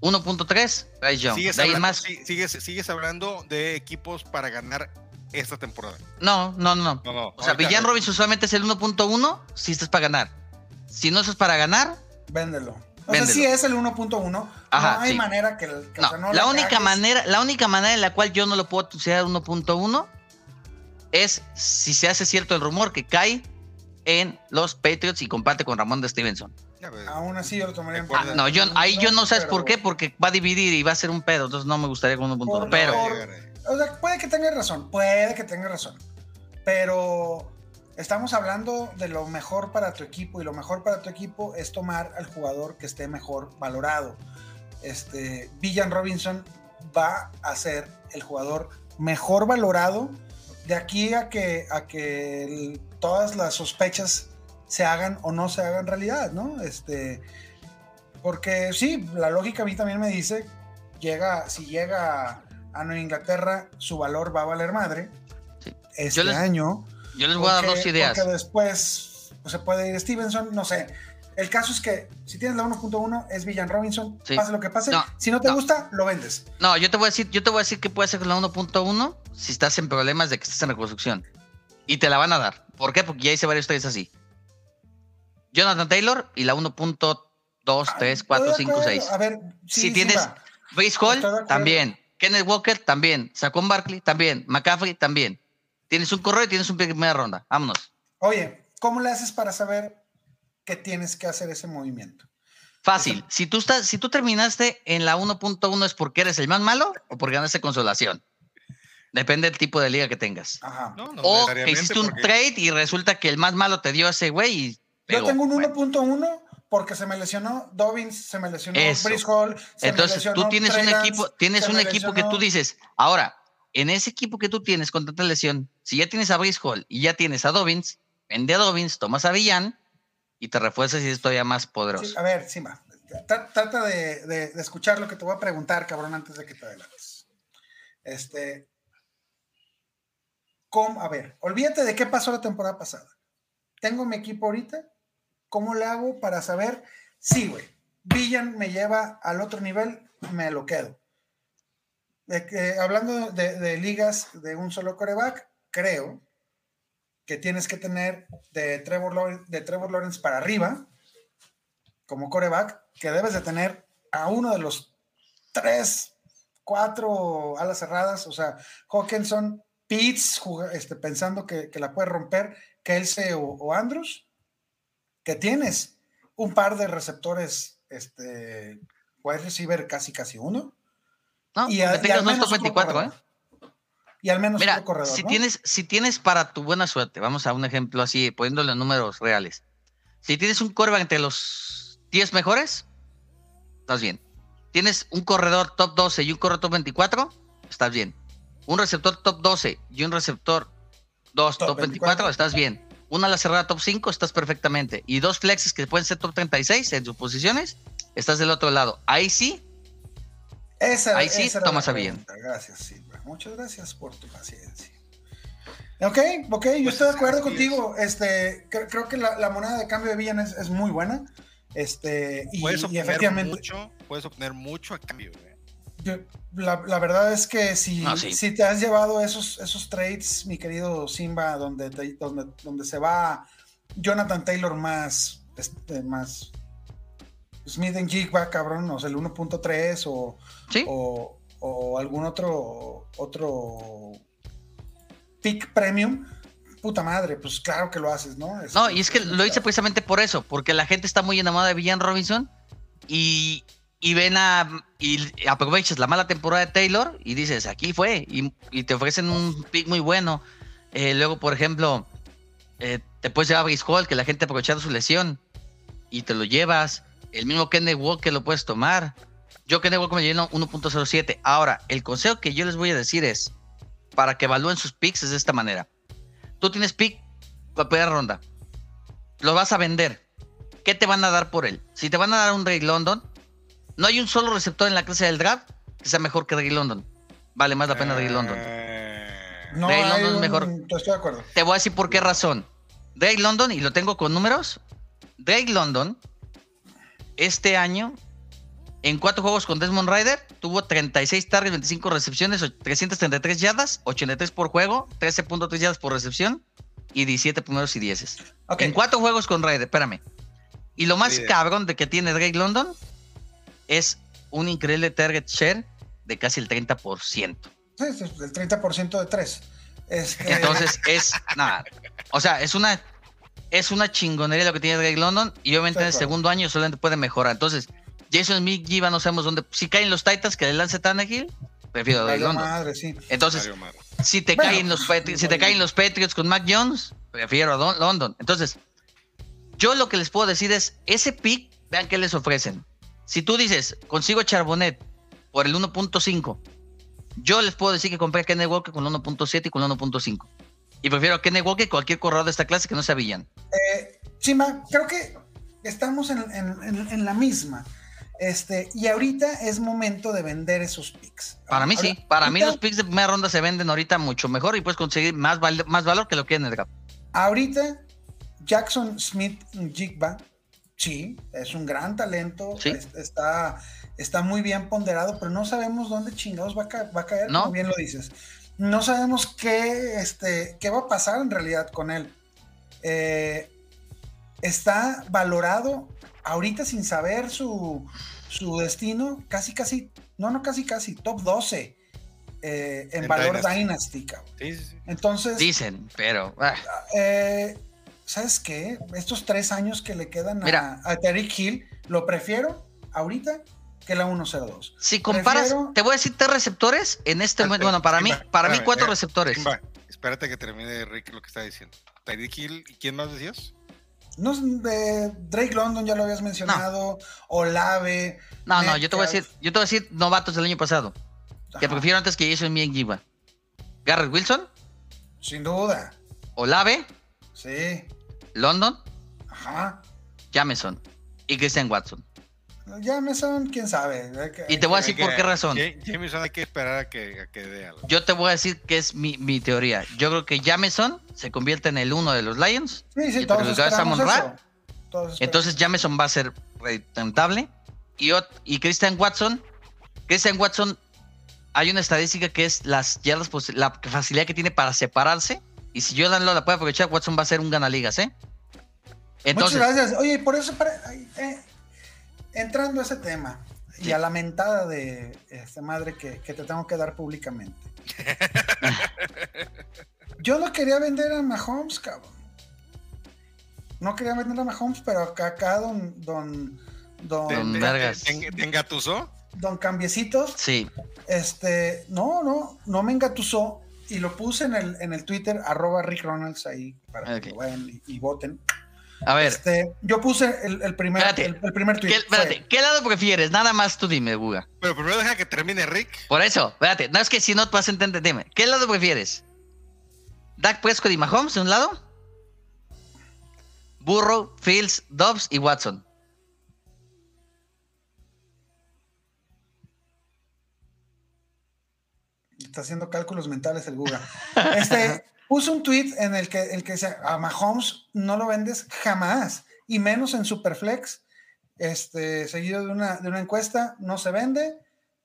1.3, Bryce Young. ¿Sigues hablando, más, sigues, sigues hablando de equipos para ganar esta temporada. no, no, no. no. O sea, Villan Robinson solamente es el 1.1 si estás para ganar. Si no estás para ganar, Véndelo. O Véndelo. sea, sí es el 1.1. Ajá, no hay sí. manera que, el- que, o no. sea, no la única cagues. manera, la única manera en la cual yo no lo puedo considerar 1.1 es si se hace cierto el rumor que cae en los Patriots y comparte con Ramón de Stevenson. Aún así yo lo tomaría en Ah, Ah, cuenta. no, yo, ahí yo no sabes pero- por qué, porque va a dividir y va a ser un pedo, entonces no me gustaría con 1.1. Por- Pero, por- ahí. O sea, puede que tenga razón, puede que tenga razón. Pero estamos hablando de lo mejor para tu equipo y lo mejor para tu equipo es tomar al jugador que esté mejor valorado. Este, Villan Robinson va a ser el jugador mejor valorado de aquí a que, a que el- todas las sospechas se hagan o no se hagan realidad, ¿no? Este, porque sí, la lógica a mí también me dice, llega, si llega a Nueva Inglaterra, su valor va a valer madre. Sí. Este Yo les- año. yo les voy a dar dos ideas. Porque después pues, se puede ir Stevenson, no sé. El caso es que si tienes la 1.1 es Villan Robinson, Sí. pase lo que pase. No, si no te no. gusta, lo vendes. no, yo te voy a decir, yo te voy a decir que puede ser con la 1.1 si estás en problemas de que estés en reconstrucción. Y te la van a dar. ¿Por qué? Porque ya hice varios trades así. Jonathan Taylor y la 1.2, 3, 4, Estoy de 5, acuerdo. 6. A ver, sí, si tienes. Brace Hall, también. Kenneth Walker, también. Saquon Barkley, también. McCaffrey, también. Tienes un correo y tienes un pick de primera ronda. Vámonos. Oye, ¿cómo le haces para saber que tienes que hacer ese movimiento? Fácil. Si tú, estás, si tú terminaste en la 1.1 es porque eres el más malo o porque ganaste consolación. Depende del tipo de liga que tengas. Ajá. No, no o que hiciste un porque- trade y resulta que el más malo te dio ese güey y Yo tengo un Bueno, 1.1 porque se me lesionó Dobbins, se me lesionó Eso. Brice Hall. se me Entonces lesionó tú tienes Trey un Lance, equipo, tienes un equipo que tú dices, ahora, en ese equipo que tú tienes con tanta lesión, si ya tienes a Brice Hall y ya tienes a Dobbins, vende a Dobbins, tomas a Villan y te refuerzas y es todavía más poderoso. Sí, a ver, Simba, tra- trata de, de- de escuchar lo que te voy a preguntar, cabrón, antes de que te adelantes. Este. ¿Cómo? A ver, olvídate de qué pasó la temporada pasada. Tengo mi equipo ahorita. ¿Cómo le hago para saber? Sí, güey. Villan me lleva al otro nivel, me lo quedo. De hablando de, de ligas de un solo coreback, creo que tienes que tener de Trevor, Lawrence, de Trevor Lawrence para arriba, como coreback, que debes de tener a uno de los tres, cuatro alas cerradas, o sea, Hawkinson, Pitts, juga- este, pensando que, que la puede romper, Kelsey o, o Andrews, que tienes un par de receptores, este, wide receiver casi casi uno, No, y, que a- y al no menos top otro 24, ¿eh? Y al menos Mira, corredor, si ¿no? tienes, si tienes para tu buena suerte, vamos a un ejemplo así, poniéndole números reales. Si tienes un coreback entre los 10 mejores, estás bien. Tienes un corredor top 12 y un corredor top 24, estás bien. Un receptor top 12 y un receptor 2 Top top, 24, 24, estás bien. Una la cerrada top 5, estás perfectamente. Y dos flexes que pueden ser top 36 en sus posiciones, estás del otro lado. Ahí sí, Esa, Ahí sí, era tomas a bien. Gracias, Silva. Muchas gracias por tu paciencia. Ok, ok, yo estoy de acuerdo contigo. Este, cre- creo que la, la moneda de cambio de Villan es, es muy buena. Este, y, puedes y obtener efectivamente, mucho, puedes obtener mucho a cambio. güey. Yo- la, la verdad es que si, No, sí. si te has llevado esos, esos trades, mi querido Simba, donde, te- donde, donde se va Jonathan Taylor más, este, más Smith en Jigba, cabrón, o sea, el 1.3 o, sí. o, o algún otro otro pick premium, puta madre, pues claro que lo haces, ¿no? Este, No, y es que lo hice precisamente por eso, porque la gente está muy enamorada de Villan Robinson y, y ven a. y aprovechas la mala temporada de Taylor y dices, aquí fue, y, te ofrecen un pick muy bueno. Eh, luego, por ejemplo, eh, te puedes llevar a Brice Hall, que la gente aprovechando su lesión y te lo llevas. El mismo Kenneth Walker lo puedes tomar. Yo Kenneth Walker me lleno 1.07. Ahora, el consejo que yo les voy a decir es, para que evalúen sus picks es de esta manera. Tú tienes pick la primera ronda. Lo vas a vender. ¿Qué te van a dar por él? Si te van a dar un Drake London, no hay un solo receptor en la clase del draft que sea mejor que Drake London. Vale más la pena Drake London. Eh, No, Drake London es un- mejor. Estoy de acuerdo. Te voy a decir por qué razón. Drake London, y lo tengo con números. Drake London, este año, en cuatro juegos con Desmond Ryder, tuvo 36 targets, 25 recepciones, o- 333 yardas, 83 por juego, 13.3 yardas por recepción y 17 primeros y 10. Ok. En cuatro juegos con Ryder, espérame. Y lo más Líder. cabrón de que tiene Drake London es un increíble target share de casi el 30%. Sí, sí, el 30% de 3. Este, Entonces es nada. O sea, es una es una chingonería lo que tiene Drake London y obviamente en el segundo año solamente puede mejorar. Entonces, Jason Smith Giva no sabemos dónde. Si caen los Titans que le lance Tannehill, prefiero valió London. madre, sí. Entonces, Madre. si te Bueno, caen los Patri- si te caen los Patriots con Mac Jones, prefiero a Don- London. Entonces, yo lo que les puedo decir es ese pick, vean qué les ofrecen. Si tú dices, consigo Charbonnet por el 1.5, yo les puedo decir que compré a Kenneth Walker con 1.7 y con 1.5. Y prefiero a Kenneth Walker que cualquier corredor de esta clase que no sea Villan. Eh, Chima, creo que estamos en, en- en- en la misma. Este, y ahorita es momento de vender esos picks. Para mí sí. Para mí los picks de primera ronda se venden ahorita mucho mejor y puedes conseguir más, val- más valor que lo que en el draft. Ahorita, Jackson Smith Jigba, sí, es un gran talento, Sí. es- está, está muy bien ponderado, pero no sabemos dónde chingados va a, ca- va a caer, No. como bien lo dices. No sabemos qué, este, qué va a pasar en realidad con él. Eh, está valorado ahorita sin saber su, su destino, casi, casi, no, no, casi, casi, top 12 eh, en, En valor Dynasty. Dynasty, cabrón. Sí, sí, sí. Entonces, Dicen, pero. ah, eh, ¿sabes qué? Estos tres años que le quedan Mira. a, a Terry Hill, lo prefiero ahorita que la 102. Si comparas, Prefiero- te voy a decir tres receptores en este momento. Bueno, para mí, para mí cuatro eh, receptores. Espérate que termine Rick lo que está diciendo. Tyreek Hill, ¿y quién más decías? No, es de Drake London ya lo habías mencionado, Olave. No, no, yo te voy a decir, yo te voy a decir novatos del año pasado. Que Ajá, prefiero antes que Jason Mien Giva. Garrett Wilson, Sin duda. Olave, Sí. London, Ajá. Jameson y Christian Watson. Ya me son, quién sabe. Y te voy a decir que- por qué razón. Ja- Jameson hay que esperar a que, a que dé algo. Yo te voy a decir que es mi, mi teoría. Yo creo que Jameson se convierte en el uno de los Lions. Sí, sí, y todos esperamos eso. Todos esperamos. Entonces Jameson va a ser rentable. Y, y Christian Watson, Christian Watson, hay una estadística que es las yardas, la facilidad que tiene para separarse. Y si Jordan Love la puede aprovechar, Watson va a ser un ganaligas, ¿eh? Entonces, Muchas gracias. Oye, y por eso, para- eh, entrando a ese tema y a la mentada de esta madre que, que te tengo que dar públicamente. Yo no quería vender a Mahomes, cabrón. No quería vender a Mahomes, pero acá, acá don, don, don, ¿Te- Don te- te engatusó? don Cambiecitos, sí, este, no, no, no me engatusó y lo puse en el, en el Twitter, arroba Rick Ronalds ahí, para que lo vayan y, y voten. a ver, Este, yo puse el, el primer, Espérate. el, el primer tweet. ¿qué, espérate, ¿qué lado prefieres? Nada más tú dime, Buga. Pero primero deja que termine Rick. Por eso, espérate, no es que si no te vas a entender, dime, ¿qué lado prefieres? ¿Dak Prescott y Mahomes de un lado? Burrow, Fields, Dobbs y Watson. Está haciendo cálculos mentales el Guga. Este, puso un tweet en el que, el que dice, a Mahomes no lo vendes jamás, y menos en Superflex, este, seguido de una, de una encuesta, no se vende,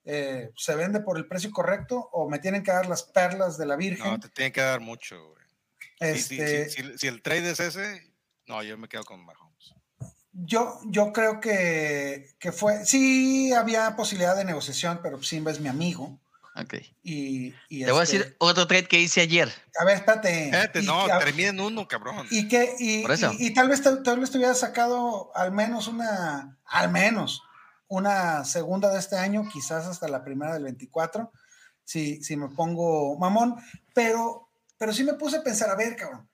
eh, se vende por el precio correcto, o me tienen que dar las perlas de la Virgen. No, te tiene que dar mucho, güey. Este, si, si el trade es ese, no, yo me quedo con Mahomes. Yo, yo creo que, que fue, sí había posibilidad de negociación, pero Simba es mi amigo. Ok. Y, y Te voy a este- decir otro trade que hice ayer. A ver, espérate. Espérate, Y- no, a- termina en uno, cabrón. Y que, y, Por eso. y- y tal vez te, tal vez te hubiera sacado al menos una, al menos una segunda de este año, quizás hasta la primera del 24, si, si me pongo mamón, pero, pero sí me puse a pensar, a ver, cabrón,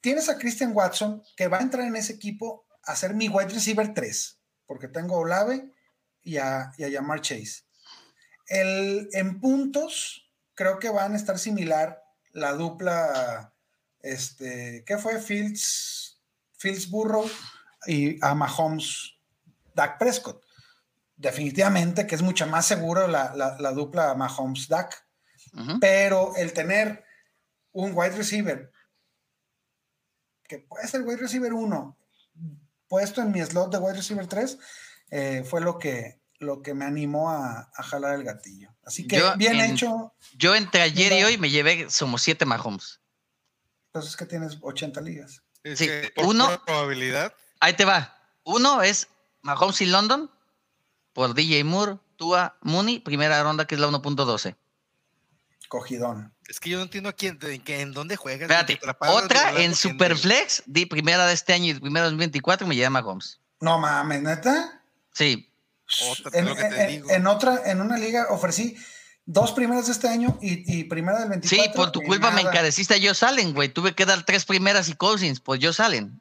tienes a Christian Watson que va a entrar en ese equipo a ser mi wide receiver 3, porque tengo a Olave y a, y a Jamar Chase. El, en puntos, creo que van a estar similar la dupla, este, ¿qué fue? Fields, Fields Burrow y a Mahomes, Dak Prescott. Definitivamente que es mucho más seguro la, la- la dupla Mahomes-Dak, pero el tener un wide receiver, que puede ser wide receiver 1, puesto en mi slot de wide receiver 3, eh, fue lo que, lo que me animó a, a jalar el gatillo. Así que Yo bien en- hecho, Yo entre ayer y hoy me llevé como siete Mahomes. entonces es que tienes 80 ligas. Es sí, que por uno- probabilidad. Ahí te va. Uno es Mahomes y London por DJ Moore, Tua, Mooney, primera ronda que es la 1.12. Cogidón. Es que yo no entiendo a quién, en, qué- en dónde juegas. Espérate, otra en Superflex, di primera de este año y primera de 2024 me llevé a Mahomes. No mames, neta. Sí, Otra, En, otra, en una liga ofrecí dos primeras de este año y, y primera del 24. sí, por tu culpa me encareciste a Joe Salen, güey. Tuve que dar tres primeras y Cousins, pues Joe Salen.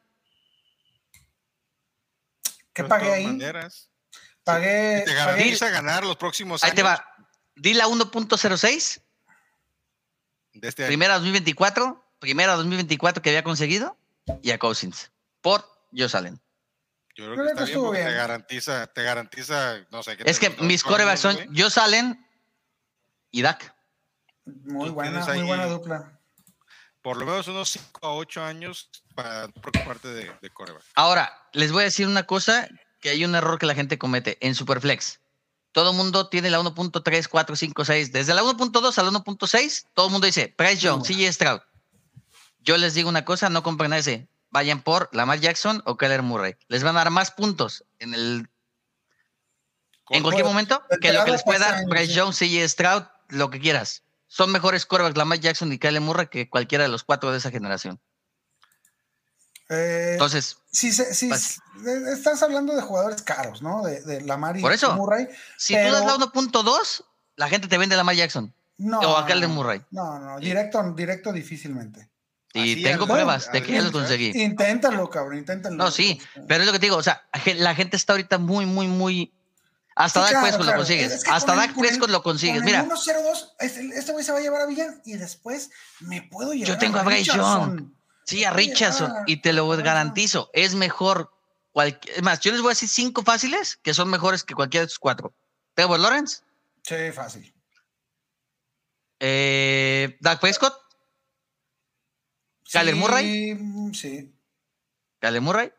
¿Qué de pagué ahí? maneras. Pagué, Te pagué- garantiza ganar los próximos Ahí años te va. Di la 1.06, de este año. primera 2024, primera 2024 que había conseguido y a Cousins por Joe Salen. Yo creo que está que bien estuvo porque te bien. garantiza, te garantiza, no sé qué. Es te que mis corebacks son. Joe Salen y Dak. muy buena, muy buena dupla. Por lo menos unos 5 a 8 años para preocuparte de, de coreback. Ahora, les voy a decir una cosa, que hay un error que la gente comete en Superflex. Todo el mundo tiene la 1.3, 4, 5, 6. Desde la 1.2 a la 1.6, todo el mundo dice, Price Young, Muy CJ Stroud. Yo les digo una cosa, no compren a ese. Vayan por Lamar Jackson o Keller Murray. Les van a dar más puntos en el en cualquier momento que lo que les puede pasa dar Bryce Young, CJ Stroud, lo que quieras. Son mejores quarterbacks Lamar Jackson y Kyle Murray que cualquiera de los cuatro de esa generación. Eh, Entonces, pues- de- estás hablando de jugadores caros, ¿no? De, de Lamar y Por eso. Murray. si pero- tú das la 1.2, la gente te vende Lamar Jackson. No, O a no, Murray. No, no, directo, directo difícilmente. Y Así, tengo pruebas de que ya los al- conseguí. Inténtalo, cabrón, inténtalo. No, sí, pero es lo que te digo, o sea, la gente está ahorita muy, muy, muy... Hasta Sí, Dak claro, Prescott claro. lo consigues. Es que Hasta Dak Prescott lo consigues. Con el Mira, 1-0-2, este este güey se va a llevar a Villan y después me puedo llevar yo tengo a Bryce Richardson. Young. Sí, a Richardson. Ah, Y te lo ah. garantizo. Es mejor. cual- Es más, yo les voy a decir cinco fáciles que son mejores que cualquiera de estos cuatro. Trevor Lawrence, Sí, fácil. eh, Dak Prescott, ¿Kyler Sí, Murray? mm, Sí. Kyler Murray,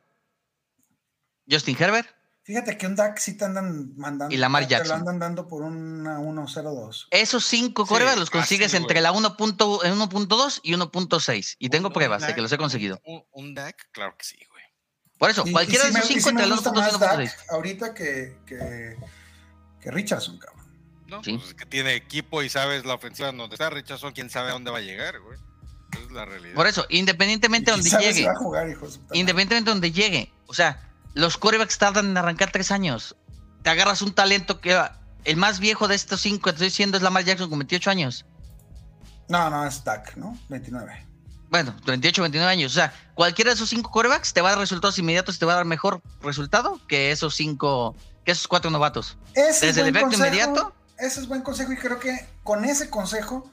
Justin Herbert. Fíjate que un DAC sí te andan mandando. Y Lamar te lo Jackson. andan dando por una 1-0-2. Esos cinco Sí, corebacks los fácil, consigues güey. entre la 1.1 en 1.2 y 1.6. Y tengo Un- pruebas un de que los he conseguido. Un, un DAC, claro que sí, güey. Por eso, Y- y cualquiera de esos cinco me entre la gusta 1.2 y más 1.6. Dak ahorita que, que, que Richardson, cabrón. No, Sí. pues es que tiene equipo y sabes la ofensiva en donde está Richardson, quién sabe a dónde va a llegar, güey. La realidad. Por eso, independientemente de Y donde si llegue, va a jugar, independientemente de donde llegue, o sea, los corebacks tardan en arrancar tres años. Te agarras un talento que el más viejo de estos cinco, te estoy diciendo, es Lamar Jackson con 28 años. No, no, es Dak, ¿no? 29. Bueno, 28, 29 años. O sea, cualquiera de esos cinco corebacks te va a dar resultados inmediatos, te va a dar mejor resultado que esos cinco, que esos cuatro novatos. Ese es Desde el buen efecto consejo, inmediato. Ese es buen consejo y creo que con ese consejo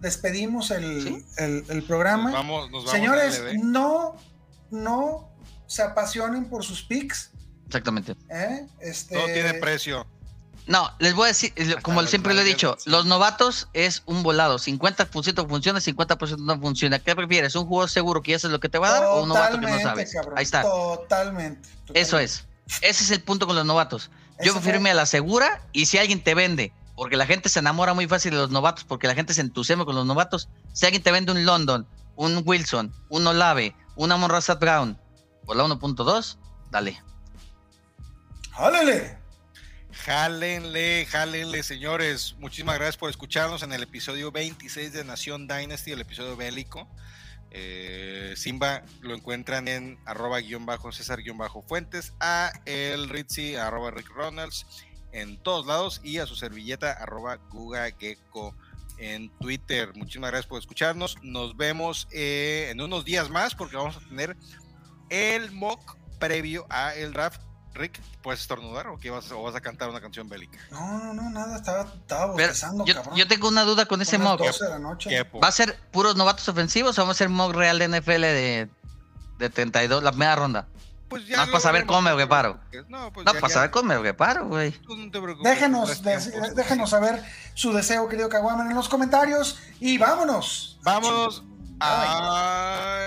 despedimos el, Sí. el- el nos programa. vamos, nos vamos Señores, no, no se apasionen por sus picks. Exactamente. ¿eh? Este, Todo tiene precio. No, les voy a decir, como siempre lo he dicho, sí. los novatos es un volado. 50% funciona, 50% no funciona. ¿Qué prefieres? ¿Un juego seguro que ya sabes lo que te va a dar o un novato que no cabrón, Ahí está. Totalmente. Eso es. Ese es el punto con los novatos. Yo prefiero irme a la segura y si alguien te vende, porque la gente se enamora muy fácil de los novatos, porque la gente se entusiasma con los novatos. Si alguien te vende un London, un Wilson, un Olave, un Amon Razat Brown por la 1.2, dale. ¡Jálele! Jálenle, jálenle, señores. Muchísimas gracias por escucharnos en el episodio 26 de Nación Dynasty, el episodio bélico. Eh, Simba lo encuentran en arroba guion bajo César guion bajo Fuentes, a el Ritzy arroba Rick Ronalds en todos lados y a su servilleta arroba Guga Gecko en Twitter. Muchísimas gracias por escucharnos. Nos vemos eh, en unos días más porque vamos a tener el mock previo a el draft. Rick, ¿puedes estornudar o, qué vas, o vas a cantar una canción bélica? No, no, no, nada, estaba, estaba Pero bostezando, yo, cabrón. yo tengo una duda con ese mock. 12 de la noche. ¿Qué, po? ¿Va a ser puros novatos ofensivos o vamos a hacer mock real de NFL de, de 32, la primera ronda? Pues Más lo para saber cómo me no preparo. No, pues No, ya- para ya- saber cómo me preparo, güey. tú no te preocupes, Déjenos, tiempo. déjenos saber su deseo, querido Caguaman, en los comentarios y vámonos. Vámonos a